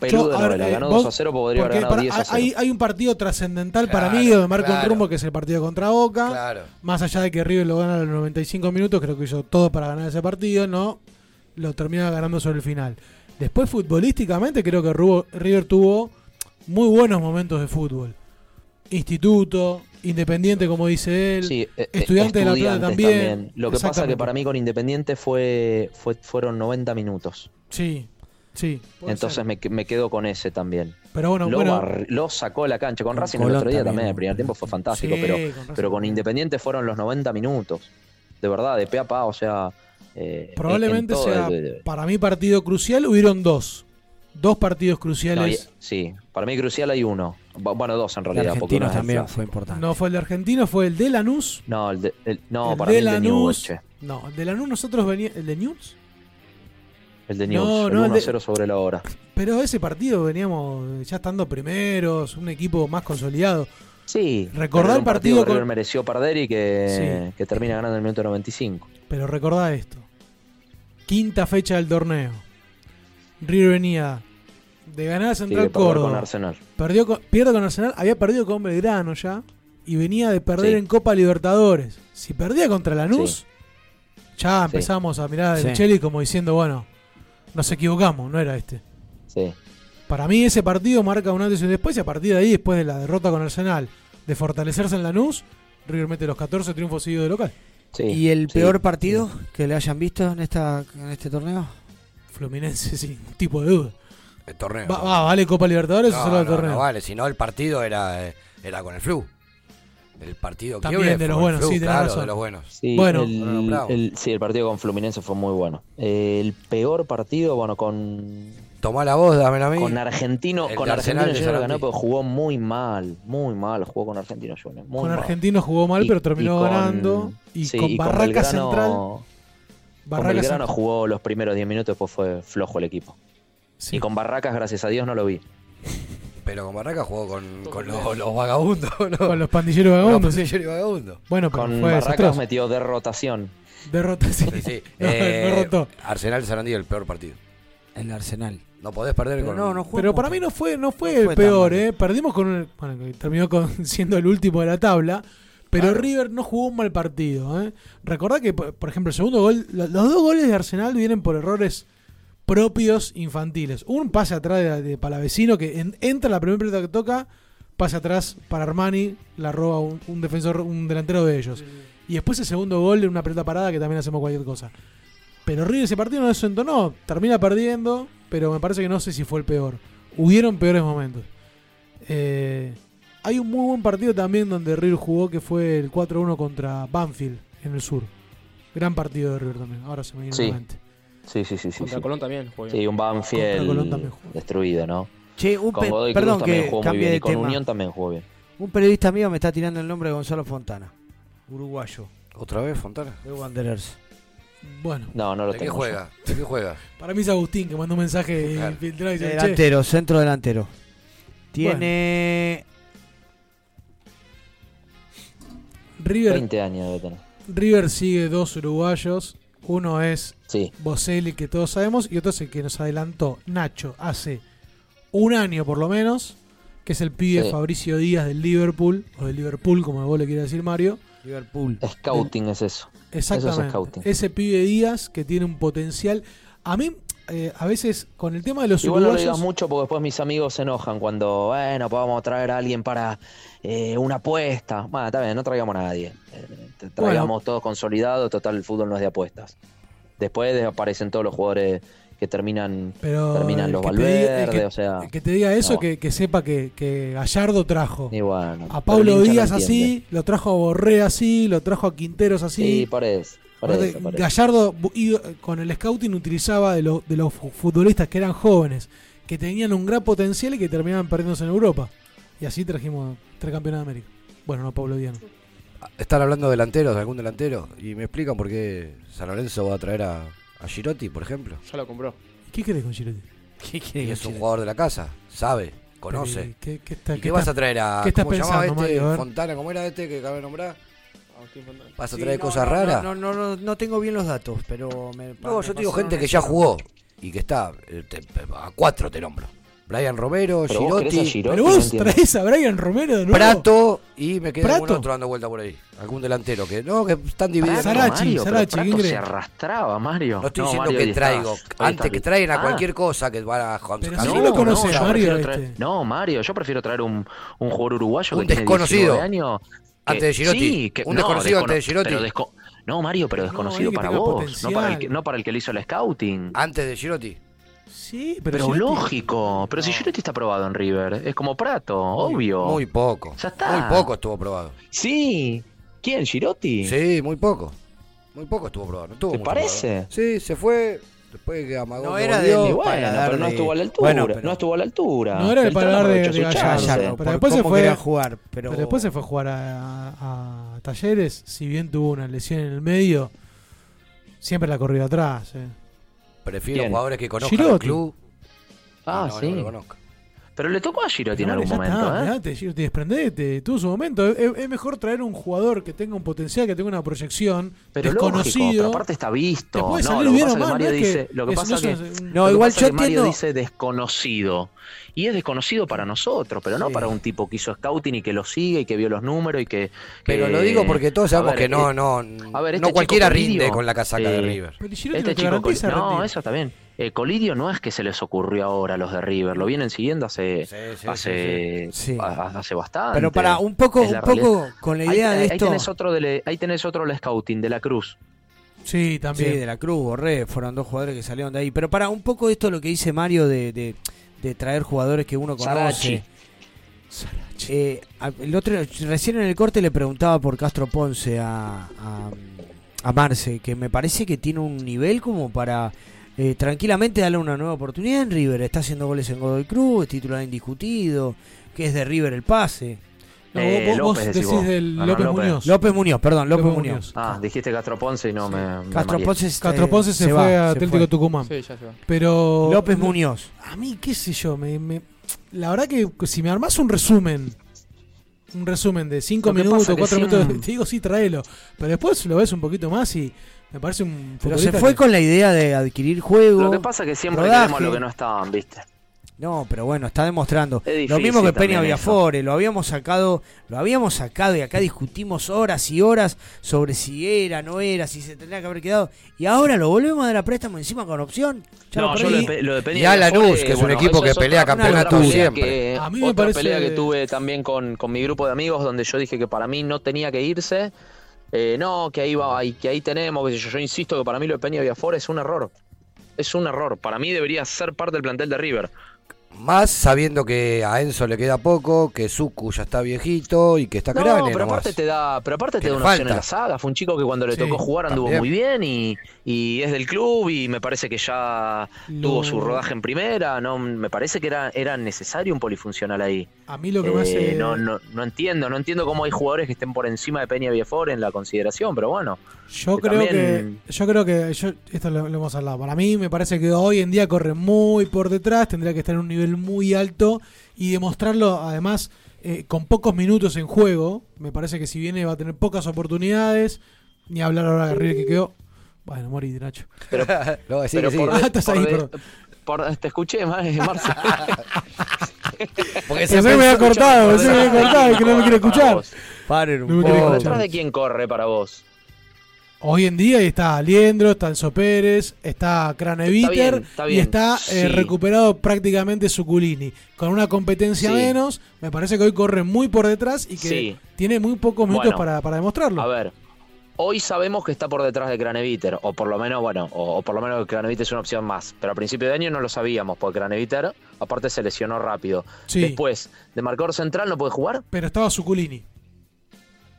peludo Yo, de ver, novela. eh, Ganó vos- 2 a 0, podría haber ganado para- 10 a 0. hay, hay un partido trascendental para mí donde marca un claro. rumbo que es el partido contra Boca. Claro. Más allá de que River lo gana a los 95 minutos, creo que hizo todo para ganar ese partido, no lo termina ganando sobre el final. Después, futbolísticamente, creo que Rubo- River tuvo muy buenos momentos de fútbol. Instituto, Independiente, como dice él, Sí, eh, eh, Estudiante de la Plata también. Lo que pasa que para mí con Independiente fue, fue fueron 90 minutos. Sí, sí. Entonces me, me quedo con ese también. Pero bueno, lo, bueno. lo sacó a la cancha. Con Con Racing el otro día también, el primer tiempo fue fantástico, Sí, pero, con Racing pero con Independiente fueron los 90 minutos. De verdad, de pe a pa, o sea... eh, en- Probablemente en sea, para mí, partido crucial. Hubieron dos. Dos partidos no, cruciales. y- sí, para mí crucial hay uno. Bu- Bueno, dos en realidad. el también clásico. fue importante. No fue el de Argentino, fue el de Lanús. No, el de, el- no el para de mí el de Lanús. Newell's, che. No, el de Lanús nosotros veníamos. ¿El de News? El de No, Newell's, no, el el 1-0 de- sobre la hora. Pero ese partido veníamos ya estando primeros, un equipo más consolidado. Sí. Recordá el un partido que River con- mereció perder y que, que termina ganando en el minuto 95. Pero recordá esto. Quinta fecha del torneo. River venía de ganar a Sí, Central de perder Córdoba. con Arsenal. Perdió con- pierde con Arsenal, había perdido con Belgrano ya. Y venía de perder Sí. en Copa Libertadores. Si perdía contra Lanús, ya Sí. empezamos a mirar a Sí. Micheli como diciendo, bueno, nos equivocamos, no era este. Sí. Para mí ese partido marca un antes y un después y a partir de ahí, después de la derrota con Arsenal, de fortalecerse en Lanús, River mete los 14 triunfos seguidos de local. ¿Y el peor partido que le hayan visto en esta en este torneo? Fluminense, sin tipo de duda. El torneo. Va- va, ¿Vale Copa Libertadores no, o solo el no, torneo? no vale, si no el partido era, eh, era con el flu. El partido También de los buenos, Flu, sí, claro, razón. de los buenos. Sí, Bueno. el, sí, el partido con Fluminense fue muy bueno. Eh, el peor partido, bueno, con. Tomá la voz, dámela a mí. Con Argentino, El con Argentino Junior ganó, pero jugó muy mal, muy mal, jugó con Argentino Junior. Muy con mal. Argentino jugó mal, Y- pero terminó y con- ganando. Y sí, con y Barraca Belgrano- Central. Con Barraca Belgrano Central. jugó los primeros 10 minutos, después fue flojo el equipo. Y con Barracas, gracias a Dios, no lo vi. Pero con Barraca jugó con, con los, los vagabundos, ¿no? Con los pandilleros vagabundos, Los sí. pandilleros y vagabundos. Bueno, pero Con fue Barracas desastroso. metió de rotación. Derrota, sí. Sí, sí. No, Eh, derrotó. Arsenal Sarandí, el peor partido. El Arsenal. No podés perder Pero con no, no jugó Pero para mí no fue, no fue No el fue peor. ¿eh? Perdimos con un. Bueno, terminó con- siendo el último de la tabla. Pero River no jugó un mal partido, ¿eh? Recordá que, por ejemplo, el segundo gol. lo- Los dos goles de Arsenal vienen por errores propios infantiles. Un pase atrás de, de Palavecino que en- entra la primera pelota que toca, pase atrás para Armani, la roba un, un defensor, un delantero de ellos. Y después el segundo gol de una pelota parada que también hacemos cualquier cosa. Pero River ese partido no desentonó, termina perdiendo, pero me parece que no sé si fue el peor. Hubieron peores momentos. Eh, hay un muy buen partido también donde River jugó que fue el 4-1 contra Banfield en el sur. Gran partido de River también, ahora se me viene a Sí. la mente. Sí, sí, sí. sí, Contra sí. Colón también jugó bien. Sí, un Banfield destruido, ¿no? Che, un con Godoy perdón Cruz también que jugó muy cambie bien de y con tema. Unión también jugó bien. Un periodista mío me está tirando el nombre de Gonzalo Fontana, uruguayo, ¿Otra vez, Fontana? de Wanderers. Bueno, No, no lo ¿De qué tengo. juega? ¿De qué juega? para mí es Agustín que mandó un mensaje Claro. infiltrado y dice, "Che, Delantero, centro delantero. Tiene River, 20 años debe tener. River sigue dos uruguayos. Uno es Sí. Boselli, que todos sabemos, y otro es el que nos adelantó Nacho hace un año por lo menos, que es el pibe Sí. Fabricio Díaz del Liverpool, o del Liverpool, como vos le quieras decir Mario. Liverpool. Scouting es eso. Eso Exactamente. es scouting. Ese pibe Díaz que tiene un potencial. A mí, eh, a veces, con el tema de los Igual no lo uruguayos. digas mucho porque después mis amigos se enojan cuando, bueno, podamos traer a alguien para eh, una apuesta. Bueno, está bien, no traigamos a nadie. Eh, te- traigamos todos consolidados, total, el fútbol no es de apuestas. Después aparecen todos los jugadores que terminan, Pero terminan los diga- Valverde, que- o sea... que te diga eso, no. que, que sepa que, que Gallardo trajo Y bueno, a Pablo no Díaz así, lo trajo a Borré así, lo trajo a Quinteros así. Sí, por eso. Gallardo con el scouting utilizaba de, lo- de los fu- futbolistas que eran jóvenes, que tenían un gran potencial y que terminaban perdiéndose en Europa. Y así trajimos tres campeones de América. Bueno, no Pablo Díaz. no. Están hablando de delanteros, de algún delantero, y me explican por qué San Lorenzo va a traer a, a Girotti, por ejemplo. Ya lo compró. ¿Qué querés con Girotti? ¿Qué Y quiere es un jugador de la casa, sabe, conoce. Pero, ¿Qué, qué está- ¿Y qué qué vas está- a traer a. ¿Qué estás ¿Cómo llamaba pensando, este? Mario? A ver. Fontana, ¿cómo era este que acaba de nombrar? ¿Vas a Sí, traer no, cosas no, raras? No, no, no, no tengo bien los datos, pero me No, me yo te digo pasaron gente que eso. ya jugó y que está. eh, te- a cuatro te nombro. Brian Romero, Pero vos Girotti, Girotti, Pero vos traes a Brian Romero de nuevo. Prato y me queda algún otro dando vuelta por ahí. Algún delantero que no, que están divididos. Pero Prato se arrastraba, Mario. No estoy No, diciendo Mario, que traigo. estás- Antes que traigan a Ah. cualquier cosa que van a Juan Pero si no lo conoce yo Mario, traer- este. no, Mario, yo prefiero traer un, un jugador uruguayo Un que tiene desconocido. 19 años. que- Antes de Girotti. Sí, que, Un no, desconocido descono- antes de Girotti. pero no, Mario, pero desconocido para vos, no para, el que, no para el que le hizo el scouting. Antes de Girotti. Sí, Pero, pero, lógico, pero si Girotti está probado en River, es como Prato, obvio. Muy poco. Ya está. Muy poco estuvo probado. Sí. ¿Quién, Girotti? Sí, muy poco. Muy poco estuvo probado. No estuvo ¿Te parece? probado. Sí, se fue. Después que Amagón No era volvió. Y bueno, pero no de- estuvo a la altura. Bueno, pero- No estuvo a la altura. No era el paladar de, de Gallardo. pero después se fue quería jugar, pero- pero después se fue a jugar a, a- a Talleres. Si bien tuvo una lesión en el medio, siempre la corrió atrás. eh. Prefiero ¿Quién? jugadores que conozcan el club. Ah, no, sí. no lo conozco. Pero le tocó a Girotti en algún momento, está, ¿eh? olvidate, Girotti, desprendete, tuvo su momento. Es, es mejor traer un jugador que tenga un potencial, que tenga una proyección Pero desconocido. lógico, pero aparte está visto. Te puede no, lo que pasa es que mal, Mario no es que dice, lo que pasa no que, No, igual yo Mario entiendo- dice desconocido. Y es desconocido para nosotros, pero no para un tipo que hizo scouting y que lo sigue y que vio los números y que. Pero lo digo porque todos sabemos ver, que no, eh, no, a ver, no este cualquiera chico Colidio, rinde con la casaca de eh, River. Pero Girotti Este no te chico, no, eso está bien. Eh, Colidio no es que se les ocurrió ahora a los de River, lo vienen siguiendo hace Sí, sí, hace, sí, sí. a- hace bastante. Pero para un poco, un poco con la Ahí- idea de ahí, esto. tenés otro del, ahí tenés otro del scouting, de la Cruz. Sí, Sí, también. de la Cruz, Borré, fueron dos jugadores que salieron de ahí. Pero para un poco esto lo que dice Mario de, de, de traer jugadores que uno Sarachi. conoce. Eh, el otro, recién en el corte le preguntaba por Castro Ponce a, a, a Marce, que me parece que tiene un nivel como para eh, tranquilamente darle una nueva oportunidad en River. Está haciendo goles en Godoy Cruz, es titular indiscutido, que es de River el pase. No, Eh, vos, López, decís decís vos. del no, López, López. Muñoz. López Muñoz, perdón, López, López Muñoz. Muñoz. Ah, dijiste Castro Ponce y no me. me Castro. Ponce, Castro eh, Ponce se, fue va, a Atlético fue. Tucumán. Sí, ya se va. Pero López Muñoz. A mí, qué sé yo, me, me- la verdad que si me armás un resumen, un resumen de 5 Lo que minutos, pasa que 4 siempre- minutos, te digo sí, tráelo. Pero después lo ves un poquito más y me parece un Pero se fue que- con la idea de adquirir juego. Lo que pasa es que siempre rodaje. queremos lo que no estaban, ¿viste? No, pero bueno, está demostrando. Es lo mismo que Peña eso. Viafore, lo habíamos sacado, lo habíamos sacado y acá discutimos horas y horas sobre si era, no era, si se tendría que haber quedado. Y ahora lo volvemos a dar a préstamo encima con opción. Ya No, lo yo perdí. lo de, lo de Peña Y a Lanús, que es un equipo que pelea otra- campeonato siempre. que- A mí me otra parece- pelea que tuve también con, con mi grupo de amigos donde yo dije que para mí no tenía que irse. Eh, no, que ahí va, y que ahí tenemos, que yo, yo insisto que para mí lo de Peña Viafore es un error. Es un error. Para mí debería ser parte del plantel de River. Más sabiendo que a Enzo le queda poco, que Suku ya está viejito y que está No, Crane pero nomás. aparte te da, pero aparte te da una opción en falta. la saga. Fue un chico que cuando le Sí, tocó jugar anduvo también. muy bien y, y es del club y me parece que ya No. tuvo su rodaje en primera. No, me parece que era, era necesario un polifuncional ahí. A mí lo que me Eh, hace. no, no, no entiendo, no entiendo cómo hay jugadores que estén por encima de Peña Viafore en la consideración, pero bueno. Yo que creo también- que, yo creo que, yo, esto lo, lo hemos hablado. Para mí me parece que hoy en día corre muy por detrás, tendría que estar en un nivel muy alto y demostrarlo además eh, con pocos minutos en juego. Me parece que si viene va a tener pocas oportunidades, ni hablar ahora de River que quedó. Bueno, morí, Nacho. Pero, Lo voy a decir pero sí. por, Ah, estás por ahí, de- perdón. por- te escuché, Mar- Marce. Porque que me había cortado, me había cortado que no me quiere escuchar. Paren No un quiere poco. ¿Detrás de quién corre para vos? Hoy en día está Aliendro, está Enzo Pérez, está Craneviter está y bien. está eh, Sí. recuperado prácticamente Suculini. Con una competencia Sí. menos, me parece que hoy corre muy por detrás y que Sí. tiene muy pocos minutos Bueno. para, para demostrarlo. A ver, hoy sabemos que está por detrás de Craneviter, o por lo menos, bueno, o, o por lo menos que Craneviter es una opción más. Pero a principio de año no lo sabíamos, porque Craneviter, aparte, se lesionó rápido. Sí. Después, de marcador central no puede jugar. Pero estaba Suculini.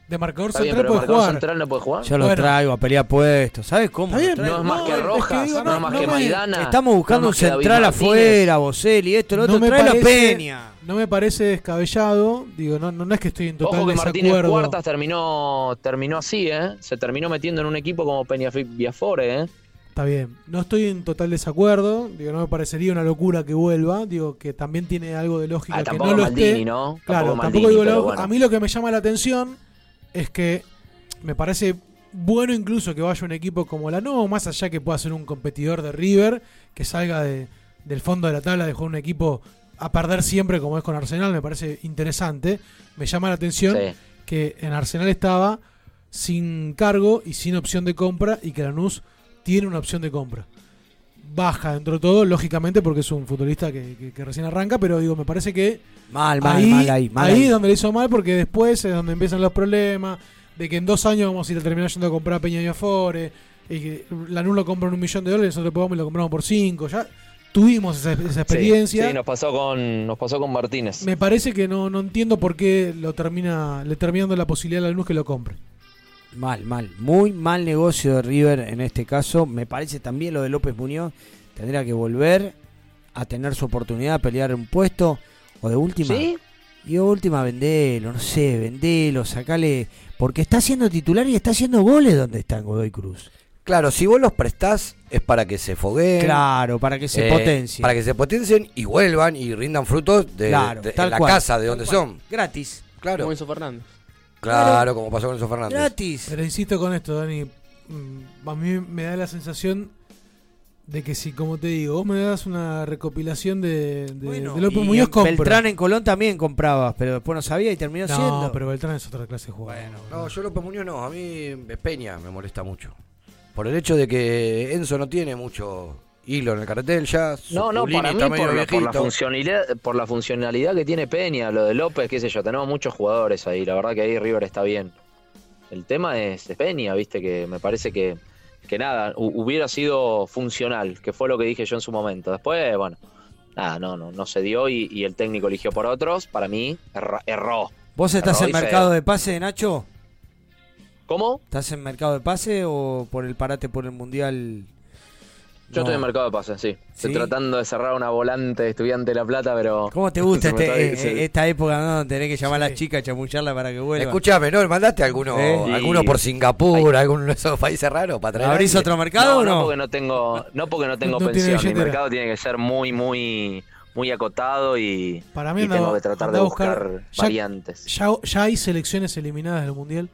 De marcador Está central pero de puede marcador jugar. central no puede jugar. Yo lo Bueno. traigo a pelear puestos. ¿Sabes cómo? Bien? No es más No, que es que Rojas, digo, no, no, es más no que me- Maidana. Estamos buscando no un central afuera, Boselli, esto, lo otro. Trae la Peña. No me parece descabellado. Digo, no, no, no es que estoy en total Ojo que Martínez desacuerdo. Cuartas terminó, terminó así, ¿eh? Se terminó metiendo en un equipo como Peña Viafore, ¿eh? Está bien. No estoy en total desacuerdo. Digo, no me parecería una locura que vuelva. Digo, que también tiene algo de lógica Ah, que no lo Maldini, esté. ¿no? Claro, Tampoco Maldini, digo pero lo- bueno. A mí lo que me llama la atención es que me parece bueno incluso que vaya un equipo como la No, más allá que pueda ser un competidor de River, que salga de- del fondo de la tabla de jugar un equipo a perder siempre como es con Arsenal, me parece interesante. Me llama la atención Sí. que en Arsenal estaba sin cargo y sin opción de compra y que Lanús tiene una opción de compra. Baja dentro de todo, lógicamente, porque es un futbolista que, que- que recién arranca, pero digo, me parece que Mal, mal, ahí, mal ahí, mal ahí ahí. es donde le hizo mal, porque después es donde empiezan los problemas, de que en dos años vamos a ir a terminar yendo a comprar a Peña y Afore, y que Lanús lo compra en un millón de dólares, nosotros podemos y lo compramos por cinco, ya tuvimos esa, esa experiencia. Sí, sí, nos pasó con, nos pasó con Martínez. Me parece que no, no entiendo por qué lo termina, le termina dando la posibilidad a Lanús que lo compre. Mal, mal. Muy mal negocio de River en este caso. Me parece también lo de López Muñoz. Tendría que volver a tener su oportunidad, a pelear un puesto. O de última. ¿Sí? Y de última, vendelo, no sé, vendelo, sacale. Porque está haciendo titular y está haciendo goles donde está en Godoy Cruz. Claro, si vos los prestás es para que se fogueen. Claro, para que se eh, potencien. Para que se potencien y vuelvan y rindan frutos de, Claro, de- tal en la cual, casa de donde cual. son. Gratis. Claro. Como Enzo Fernández. Claro, como pasó con Enzo Fernández. Gratis. Pero insisto con esto, Dani. mm, A mí me da la sensación de que si, como te digo, vos me das una recopilación de, de, de López Y Muñoz, compro. Beltrán en Colón también comprabas, pero después no sabía y terminó no, siendo. pero Beltrán es otra clase de jugador. No, yo López Muñoz no, a mí Peña me molesta mucho. Por el hecho de que Enzo no tiene mucho hilo en el cartel ya. No, no, para mí por la, por, la funcionalidad, por la funcionalidad que tiene Peña, lo de López, qué sé yo, tenemos muchos jugadores ahí, la verdad que ahí River está bien. El tema es, es Peña, viste, que me parece que, que nada, hu- hubiera sido funcional, que fue lo que dije yo en su momento. Después, bueno, nada, no, no, no se dio y, y el técnico eligió por otros, para mí erró. ¿Vos estás Erró en feo. mercado de pase, Nacho? ¿Cómo? ¿Estás en mercado de pase o por el parate por el mundial? Yo No. estoy en mercado de pases, sí. Estoy ¿Sí? tratando de cerrar una volante de estudiante de La Plata, pero... ¿Cómo te gusta este- está- eh, sí. esta época no tenés que llamar a las chicas, chamucharla para que vuelva? Escuchame, ¿no? ¿Mandaste alguno, ¿Eh? alguno por Singapur, alguno de esos países raros para traer? ¿Abrís otro mercado no, o no no? porque no tengo, no porque no tengo pensión. Mi billetera. mercado tiene que ser muy, muy, muy acotado y, Para mí y anda- tengo que tratar de buscar- buscar ya- variantes. Ya, ya hay selecciones eliminadas del Mundial.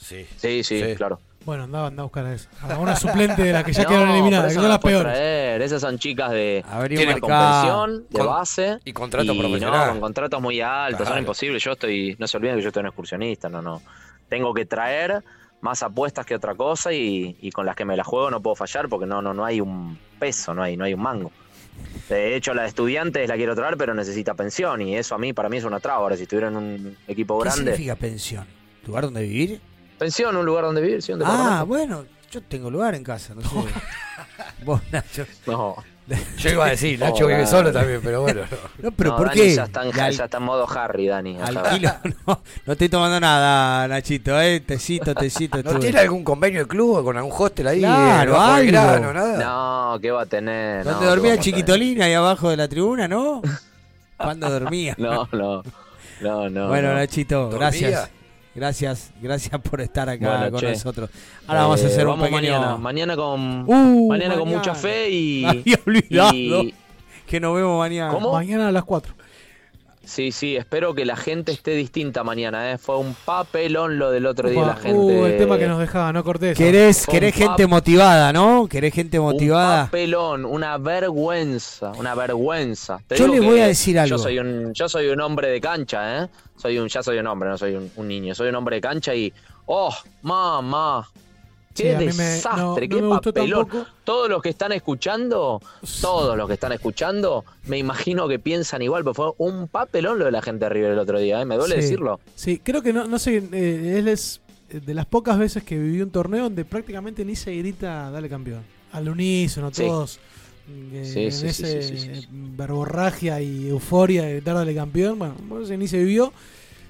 Sí. Sí, sí, Sí. claro. Bueno, andaba, andaba a buscar a, eso. a una suplente de las que ya No, quedaron eliminadas, que son las peores. traer. Esas son chicas de Abrí un tienen con mercado. pensión, de Con- base. y contrato y profesional. No, con contratos muy altos, Claro. son imposibles. Yo estoy, no se olviden que yo estoy un excursionista, no, no. Tengo que traer más apuestas que otra cosa y, y con las que me la juego no puedo fallar porque no, no, no hay un peso, no hay, no hay un mango. De hecho, la de estudiantes la quiero traer, pero necesita pensión y eso a mí, para mí es una traba. Ahora, si estuviera en un equipo ¿Qué grande. significa pensión? ¿Lugar donde vivir? Pensión, un lugar donde vivir, sí, un Ah, bueno, yo tengo lugar en casa, no sé. Vos, Nacho. No. Yo iba a decir, Nacho Oh, vive solo también, pero bueno. No, pero No, ¿por Dani qué? Ya está, en, Le al- ya está en modo Harry, Dani. alquilo, no, no estoy tomando nada, Nachito, eh, tecito, tecito. ¿No tiene algún convenio de club o con algún hostel ahí? Claro, eh, del algo. grano, nada? No, ¿qué va a tener? ¿Dónde No, dormía ¿qué vamos a Chiquitolina ahí abajo de la tribuna, no? ¿Cuándo dormía? No, no. No, no. bueno, no. Nachito, ¿Dormía? gracias. Gracias, gracias por estar acá Bueno, con che. nosotros. Ahora vamos a Eh, hacer un pequeño. Mañana, mañana con, Uh, mañana con mucha fe y. Había olvidado y- que nos vemos mañana. ¿Cómo? Mañana a las 4. Sí, sí, espero que la gente esté distinta mañana. ¿eh? Fue un papelón lo del otro día. La gente. Uh, el tema que nos dejaba, no cortés. ¿Querés, gente motivada, no? ¿Querés gente motivada? Un papelón, una vergüenza, una vergüenza. Te Yo le voy a decir algo. Yo soy un, yo soy un hombre de cancha, ¿eh? Soy un, ya soy un hombre, no soy un, un niño. Soy un hombre de cancha y, oh, mamá, qué mí me- desastre, no- qué papelón. Todos los que están escuchando, todos los que están escuchando, me imagino que piensan igual, pero fue un papelón lo de la gente de River el otro día, ¿eh? Me duele Sí. decirlo. Sí, creo que no, no sé, eh, él es de las pocas veces que vivió un torneo donde prácticamente ni se grita dale campeón. Al unísono, Sí. todos eh, Sí, en sí, ese sí, sí, sí. verborragia y euforia de gritar dale campeón. Bueno, no sé, ni se vivió.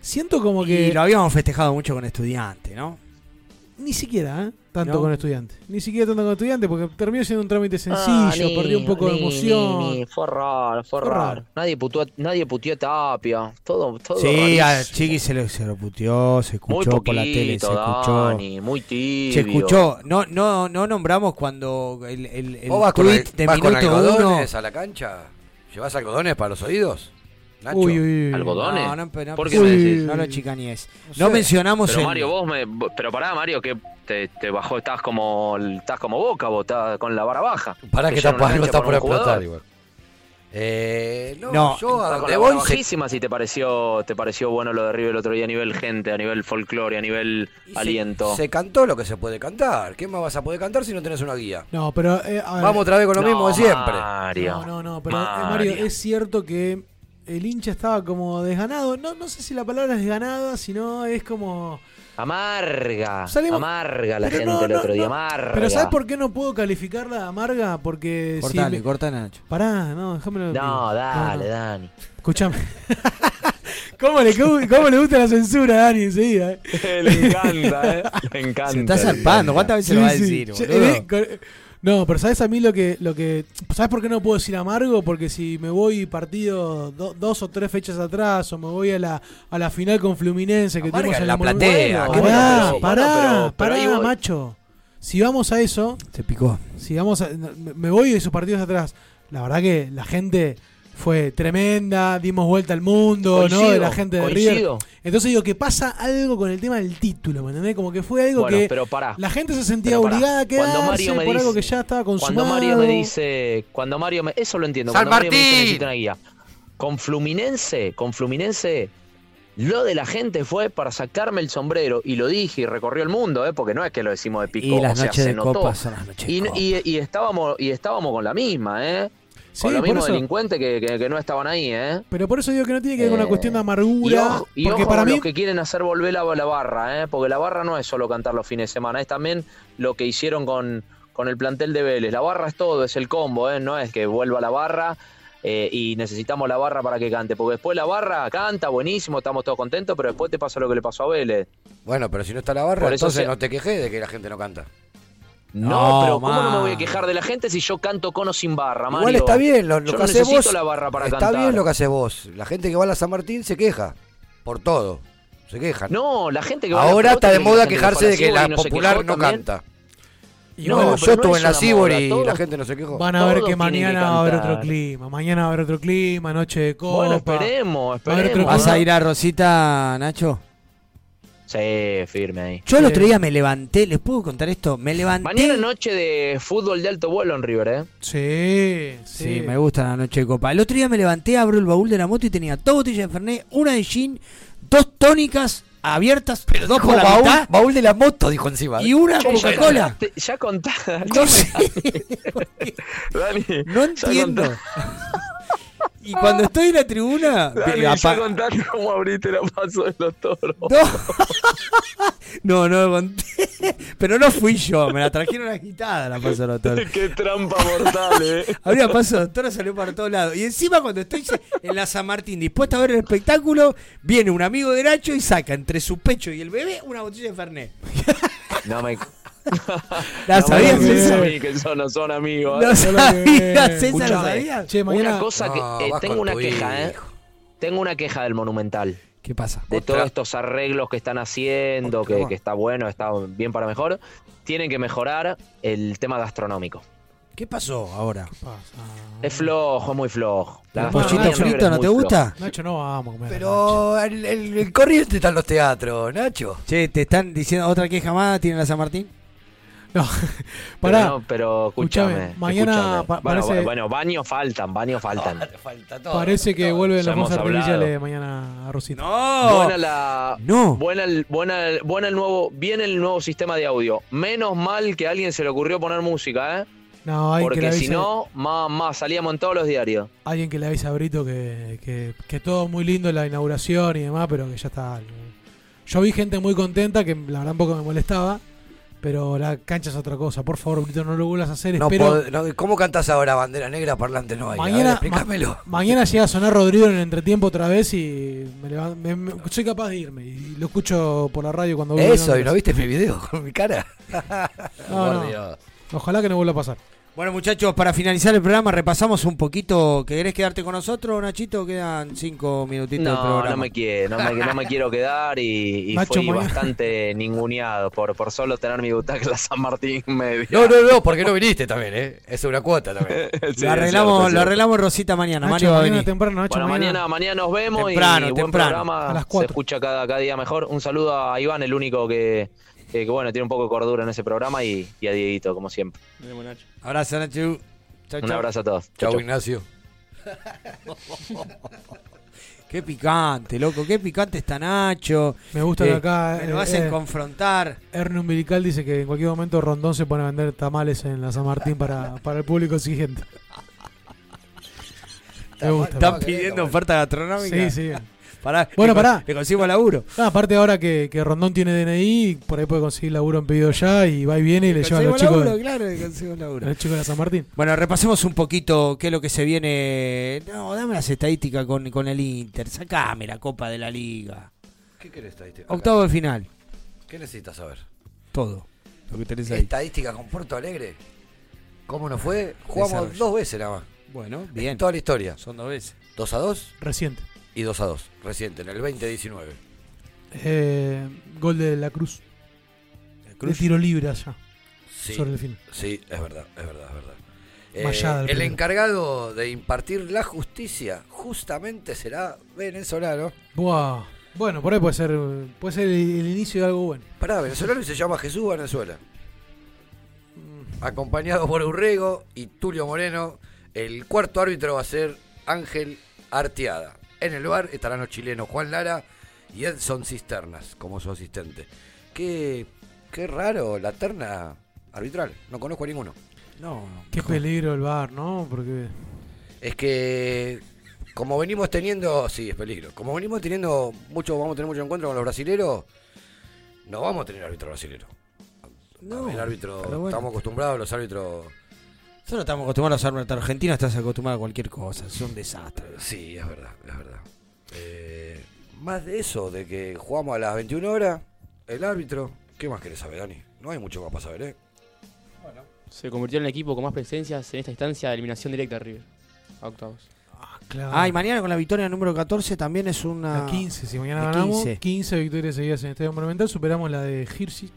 Siento como que Y lo habíamos festejado mucho con estudiante, ¿no? ni siquiera, ¿eh? Tanto ¿No? con estudiantes. Ni siquiera tanto con estudiantes porque terminó siendo un trámite Ah, sencillo, ni- perdió un poco de ni- emoción. ni- ni, Fue raro, fue, Fue raro. raro. Nadie, puteó, nadie puteó a Tapia. Todo, todo Sí, a rarísimo. Chiqui se lo, se lo puteó, se Muy escuchó poquito, por la tele, se escuchó. Dani, muy tibio. Se escuchó. No, no, no nombramos cuando el, el, el ¿Vos vas con, tweet de vas con minuto uno. algodones a la cancha? ¿Llevas algodones para los oídos? Nacho. Uy, uy, uy. ¿Algodones? No, no, no, ¿Por no, qué me decís? no lo chicaníes. No No, sé. mencionamos Pero el- Mario, vos me. Pero pará, Mario, que te, te bajó, estás como estás como boca, vos estás con la vara baja. Pará que llena está, está por explotar igual. Eh, no, No, yo a donde voy se- bajísima si te pareció, te pareció bueno lo de River el otro día a nivel gente, a nivel folclore, a nivel aliento. Se cantó lo que se puede cantar. ¿Qué más vas a poder cantar si no tenés una guía? No, pero. eh, a ver. Vamos otra vez con lo No, mismo de siempre. Mario. No, no, no, pero eh, Mario. Mario, es cierto que el hincha estaba como desganado. No, no sé si la palabra es desganada, sino es como. Amarga, Salimos- amarga la Pero gente no, el no, otro día, amarga. Pero ¿sabes por qué no puedo calificarla amarga? Porque. si Cortale, me- cortale, Nacho. Pará, no, déjamelo. No, dale, no. Dani. Escuchame. ¿Cómo le, ¿Cómo le gusta la censura a Dani enseguida? eh? Le encanta, eh. Le encanta. Se está zarpando. ¿Cuántas veces lo va a decir, boludo? No, pero ¿sabes a mí lo que, lo que. ¿Sabes por qué no puedo decir amargo? Porque si me voy partido do- dos o tres fechas atrás o me voy a la, a la final con Fluminense que Amarga tuvimos en la platea, Pará, bueno, pará, bueno, pero- pero pará, macho. Si vamos a eso, Se picó. si vamos a- me- me voy de esos partidos atrás. La verdad que la gente fue tremenda, dimos vuelta al mundo, ¿no? De la gente de River. coincido. Entonces digo que pasa algo con el tema del título, ¿me entendés? Como que fue algo Bueno, que pero pará. la gente se sentía obligada a Cuando quedarse Mario me por algo que dice- ya estaba consumado. Cuando Mario me dice, cuando Mario me, eso lo entiendo. San cuando Mario me dice necesito una guía. Con Fluminense, con Fluminense, lo de la gente fue para sacarme el sombrero y lo dije y recorrió el mundo, ¿eh? porque no es que lo decimos de pico, Y las o sea, noches se de notó. copa son las noches de y, copa. y- y estábamos y estábamos con la misma, ¿eh? Sí, con los por mismos eso. delincuentes que, que- que no estaban ahí, ¿eh? Pero por eso digo que no tiene que ver con una Eh, cuestión de Y amargura. ojo, y porque ojo para con mí. los que quieren hacer volver la, la barra, ¿eh? porque la barra no es solo cantar los fines de semana, es también lo que hicieron con, con el plantel de Vélez. La barra es todo, es el combo, ¿eh? no es que vuelva la barra eh, y necesitamos la barra para que cante, porque después la barra canta, buenísimo, estamos todos contentos, pero después te pasa lo que le pasó a Vélez. Bueno, pero si no está la barra, Por eso entonces se- no te quejes de que la gente no canta. No, No, pero ¿cómo no me voy a quejar de la gente si yo canto con o sin barra, Mario? Igual está bien lo, lo Yo que no haces necesito vos. la barra para está cantar. bien lo que haces vos. La gente que va a la San Martín se queja por todo. Se quejan. No, la gente que va a la Ahora está de y moda quejarse de que la y no popular no también. canta. Igual- No, yo estuve es en la moda, y la gente no se quejó. Van a ver que mañana va a haber otro clima. Mañana va a haber otro clima, noche de copa. Bueno, esperemos, esperemos. ¿Vas a ir a Rosita, Nacho? Sí, firme ahí. Yo el otro día me levanté, ¿les puedo contar esto? Me levanté. Mañana noche de fútbol de alto vuelo en River, ¿eh? Sí, sí. Sí, me gusta la noche de copa. El otro día me levanté, abro el baúl de la moto y tenía dos botellas de Fernet, una de gin, dos tónicas abiertas, pero dos por la baúl, mitad, baúl de la moto, dijo encima. y una ya Coca-Cola. Ya contaste. No sé, Dani, no ya entiendo. Y cuando estoy en la tribuna, ya apa- contaste cómo abriste la paso de los toros. no, no lo conté. Pero no fui yo, me la trajeron agitada la paso de los toros. Qué trampa mortal, ¿eh? Habría paso de los toros, salió para todos lados. Y encima cuando estoy en la San Martín dispuesta a ver el espectáculo, viene un amigo de Nacho y saca entre su pecho y el bebé una botella de Fernet. No me. ¿La no sabías mí que son, no son amigos. ¿No ¿eh? sabías Escuchame, sabías? Che, mañana. Una cosa que. No, eh, tengo una queja, ¿eh? Tengo una queja del Monumental. ¿Qué pasa? de Otra. todos estos arreglos que están haciendo, que, que está bueno, está bien para mejor, tienen que mejorar el tema gastronómico. ¿Qué pasó ahora? Es flojo, es muy flojo. La ¿El pollito en frito no te gusta? Nacho, no vamos a comer. Pero el, el, el corriente están los teatros, Nacho. Che, ¿te están diciendo otra queja más? ¿Tiene la San Martín? No, Pero, pará. no, pero escúchame. Escuchame, mañana escúchame. bueno, parece- bueno, baños faltan, baños faltan. Falta todo. Parece que vuelven Ya los fuegos artificiales mañana a Rosita. Buena la. No. Buena el, buena, el- buena el nuevo. Viene el nuevo sistema de audio. Menos mal que a alguien se le ocurrió poner música, ¿eh? No, le Porque avise, si no, más, más, salíamos en todos los diarios. alguien que le avise a Brito que, que, que todo muy lindo la inauguración y demás, pero que ya está. Yo vi gente muy contenta que la verdad un poco me molestaba, pero la cancha es otra cosa. Por favor, Brito, no lo vuelvas a hacer. No Espero. no, ¿Cómo cantás ahora bandera negra parlante no hay? Ver, Mañana, explícamelo. ma- mañana llega a sonar Rodrigo en el entretiempo otra vez y me levan- me- me- soy capaz de irme. Y lo escucho por la radio cuando vuelvo Eso, a ¿y no viste mi video con mi cara? No, Por no. Dios. Ojalá que no vuelva a pasar. Bueno, muchachos, para finalizar el programa, repasamos un poquito. ¿Querés quedarte con nosotros, Nachito? Quedan cinco minutitos del No, programa. no me quiero, no me, no me quiero quedar y, y fui bastante ninguneado por, por solo tener mi butaca en la San Martín media. No, no, no, porque no viniste también, ¿eh? Es una cuota también. Sí, lo arreglamos, cierto, lo arreglamos Rosita mañana. Nacho, Mario va a mañana venir. temprano, Nacho, Bueno, mañana. mañana, mañana nos vemos Temprano, y buen temprano. programa. A las Se escucha cada, cada día mejor. Un saludo a Iván, el único que, que, que, bueno, tiene un poco de cordura en ese programa y, y a Dieguito, como siempre. Abrazo, Nacho. Chau, Un chau. abrazo a todos. Chau, Ignacio. Qué picante, loco, qué picante está Nacho. Me gusta Eh, que acá. Me lo eh, hacen eh, confrontar. Erne Umbilical dice que en cualquier momento Rondón se pone a vender tamales en la San Martín para, para el público siguiente. Me gusta. ¿Están pidiendo oferta gastronómica? Sí, sí. Pará, Bueno, le pará. Le consigo laburo. Ah, aparte ahora que, que Rondón tiene DNI, por ahí puede conseguir laburo en pedido ya y va y viene y le lleva a los chicos, laburo, claro, le consigo laburo. a los chicos de San Martín. Bueno, repasemos un poquito qué es lo que se viene. No, dame las estadísticas con, con el Inter. Sacame la Copa de la Liga. ¿Qué querés estadística? Octavo de final. ¿Qué necesitas saber? Todo. Lo que tenés ahí. Estadística con Porto Alegre. ¿Cómo nos fue? Jugamos Desarrollo. dos veces nada más. Bueno, En bien. toda la historia. Son dos veces. 2 a 2 Reciente. Y 2 a 2. Reciente, en el 2019. Eh, gol de la Cruz. Cruz. De tiro libre allá. Sí, Sobre el fin. Sí, es verdad, es verdad, es verdad. Eh, el el primero. encargado de impartir la justicia justamente será venezolano. Buah. Bueno, por ahí puede ser, puede ser el, el inicio de algo bueno. Pará, venezolano y se llama Jesús Venezuela. Acompañado por Urrego y Tulio Moreno. El cuarto árbitro va a ser Ángel Arteada. En el bar estarán los chilenos Juan Lara y Edson Cisternas como su asistente. Qué, qué raro la terna arbitral. No conozco a ninguno. No. Qué peligro el bar, ¿no? Porque Es que como venimos teniendo, sí, es peligro. Como venimos teniendo mucho, vamos a tener mucho encuentro con los brasileros, no vamos a tener árbitro brasilero. No, el árbitro, bueno. estamos acostumbrados a los árbitros. Nosotros estamos acostumbrados a árbitros argentinos, estás acostumbrado a cualquier cosa. Es un desastre. Sí, es verdad, es verdad. Eh, más de eso, de que jugamos a las 21 horas, el árbitro. ¿Qué más querés saber, Dani? No hay mucho más para saber, ¿eh? Se convirtió en el equipo con más presencias en esta instancia de eliminación directa de River. A octavos. claro. Ah, y mañana con la victoria número 14 también es una. La 15, si mañana ganamos, 15. 15. victorias seguidas en Estadio Monumental, superamos la de Hirschi,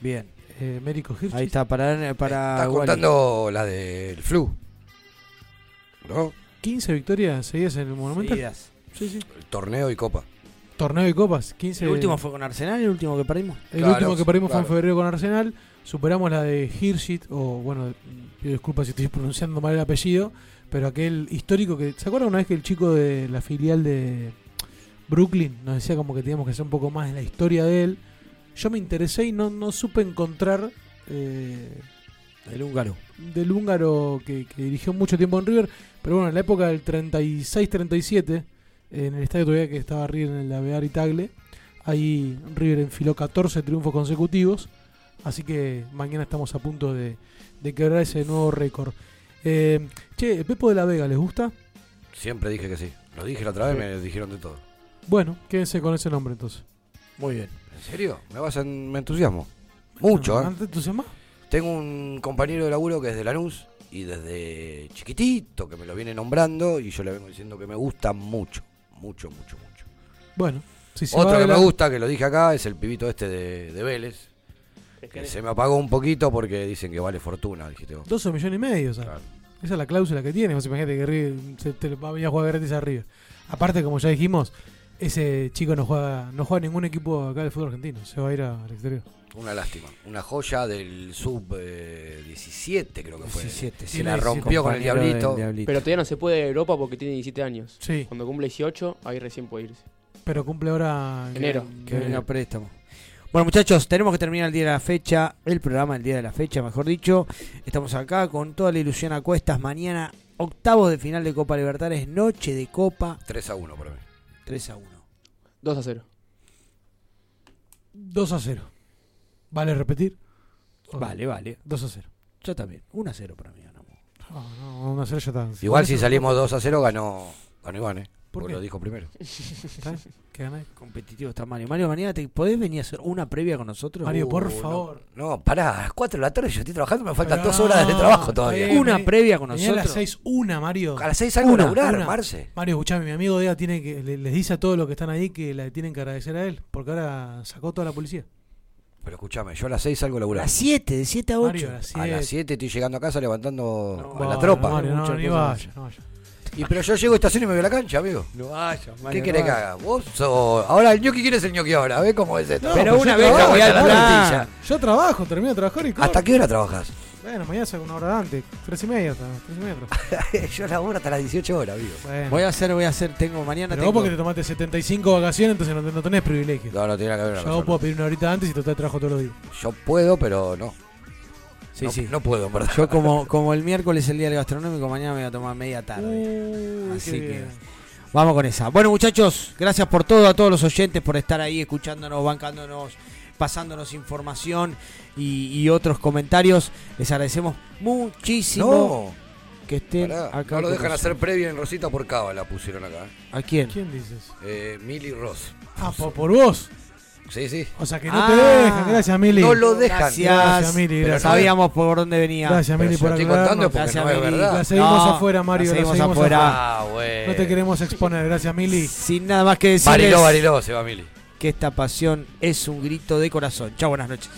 Bien. Eh, Mérico. Ahí está, para. para Estás Wally. contando la del flu. ¿No? 15 victorias seguidas en el Monumental. Seguidas. Sí, sí. El torneo y copa. Torneo y copas, 15. El último fue con Arsenal y el último que perdimos. El Claro, último que perdimos fue en febrero con Arsenal. Superamos la de Hirschit, o bueno, pido disculpas si estoy pronunciando mal el apellido, pero aquel histórico que. ¿Se acuerdan una vez que el chico de la filial de Brooklyn nos decía como que teníamos que hacer un poco más de la historia de él? Yo me interesé y no, no supe encontrar eh, El húngaro. del húngaro que, que dirigió mucho tiempo en River, pero bueno, en la época del 36-37, en el estadio todavía que estaba River en el Avear y Tagle, ahí River enfiló 14 triunfos consecutivos, así que mañana estamos a punto de, de quebrar ese nuevo récord. Eh, che, ¿el Pepo de la Vega les gusta? Siempre dije que sí. Lo dije la otra vez, me dijeron de todo. Bueno, quédense con ese nombre entonces. Muy bien. ¿En serio? Me vas en, me entusiasmo. Mucho, ¿eh? ¿No te entusiasma? Tengo un compañero de laburo que es de Lanús y desde chiquitito que me lo viene nombrando y yo le vengo diciendo que me gusta mucho, mucho, mucho, mucho. Bueno, si se Otro va que me gusta, que lo dije acá, es el pibito este de, de Vélez. Que se me apagó un poquito porque dicen que vale fortuna, dijiste vos. 12 millones y medio, o sea. Esa es la cláusula que tiene. Vos imagínate que River se te va a venir a jugar gratis a River. Aparte, como ya dijimos, ese chico no juega no juega en ningún equipo acá del fútbol argentino. Se va a ir al exterior. Una lástima. Una joya del sub eh, 17, creo que fue. 17, Se la rompió con el diablito. Diablito. Pero todavía no se puede ir a Europa porque tiene 17 años. Sí. Cuando cumple 18, ahí recién puede irse. Pero cumple ahora. en- Enero. Que venga a préstamo. Bueno, muchachos, tenemos que terminar el día de la fecha, el programa el día de la fecha, mejor dicho. Estamos acá con toda la ilusión a cuestas. Mañana, octavos de final de Copa Libertadores, noche de Copa. 3 a 1 para mí. 3 a 1. 2 a 0. 2 a 0. ¿Vale repetir? Vale, vale. 2 a 0. Yo también. 1 a 0 para mí. ganamos. No, no, 1 a 0 ya está. Igual si salimos 2 a 0 ganó, ganó Iván, ¿eh? ¿Por Porque qué? lo dijo primero. ¿Está? ¿Qué ganáis? Competitivo está Mario. Mario, mañana te podés venir a hacer una previa con nosotros. Mario, por Uh, favor. No, no, pará, a las 4 de la tarde yo estoy trabajando, me faltan Pero 2 horas de trabajo está todavía. bien, Una vení- previa con vení a las nosotros. 6, una, Mario. A las 6 salgo a Una, laburar, una. Marce. Mario, escuchame, mi amigo Dea tiene que, le- les dice a todos los que están ahí que le tienen que agradecer a él, porque ahora sacó toda la policía. Pero escúchame, yo a las 6 salgo a A laburar. las 7, de 7 a 8. Mario, a las A las 7. 7 estoy llegando a casa levantando a la tropa. Mario, no, Muchas ni cosas. vaya, no vaya. Y pero yo llego a estación y me voy a la cancha, amigo. No vayas, ¿Qué querés que haga? Vos sos... Ahora el ñoqui, ¿quién es el ñoqui ahora? ¿Ves cómo es esto? No, Pero pues una vez voy a la tortilla. Yo trabajo, termino de trabajar y corro. ¿Hasta qué hora trabajas? Bueno, mañana saco una hora antes. Tres y media hasta. Tres y media. Yo laburo hasta las 18 horas, amigo. Bueno. Voy a hacer, voy a hacer, tengo mañana Pero tengo. vos porque te tomaste 75 vacaciones, entonces no, no tenés privilegio. No, no tiene que ver Yo puedo pedir una horita antes y te trabajo todos los días. Yo puedo, pero no. Sí, no, sí. No puedo. Yo como, como el miércoles es el día del gastronómico, mañana me voy a tomar media tarde. Uy, Así que bien. vamos con esa. Bueno muchachos, gracias por todo, a todos los oyentes por estar ahí escuchándonos, bancándonos, pasándonos información y, y otros comentarios. Les agradecemos muchísimo que estén Pará, acá. no lo dejan hacer previa en Rosita por Cava, la pusieron acá. ¿A quién? ¿Quién dices? Eh, Mili Ross. Ah, por, por vos. Sí, sí. O sea que no Ah, te dejan. Gracias, Mili. No lo dejan. Gracias. Gracias, Mili. Pero Gracias. Sabíamos por dónde venía. Gracias, Mili, por estoy contando porque Gracias, no es verdad. La seguimos No, afuera, Mario. la La seguimos seguimos afuera. afuera. Ah, bueno. No te queremos exponer. Gracias, Mili. Sin nada más que decirles Bariló, Bariló, se va Mili. que esta pasión es un grito de corazón. Chao, buenas noches.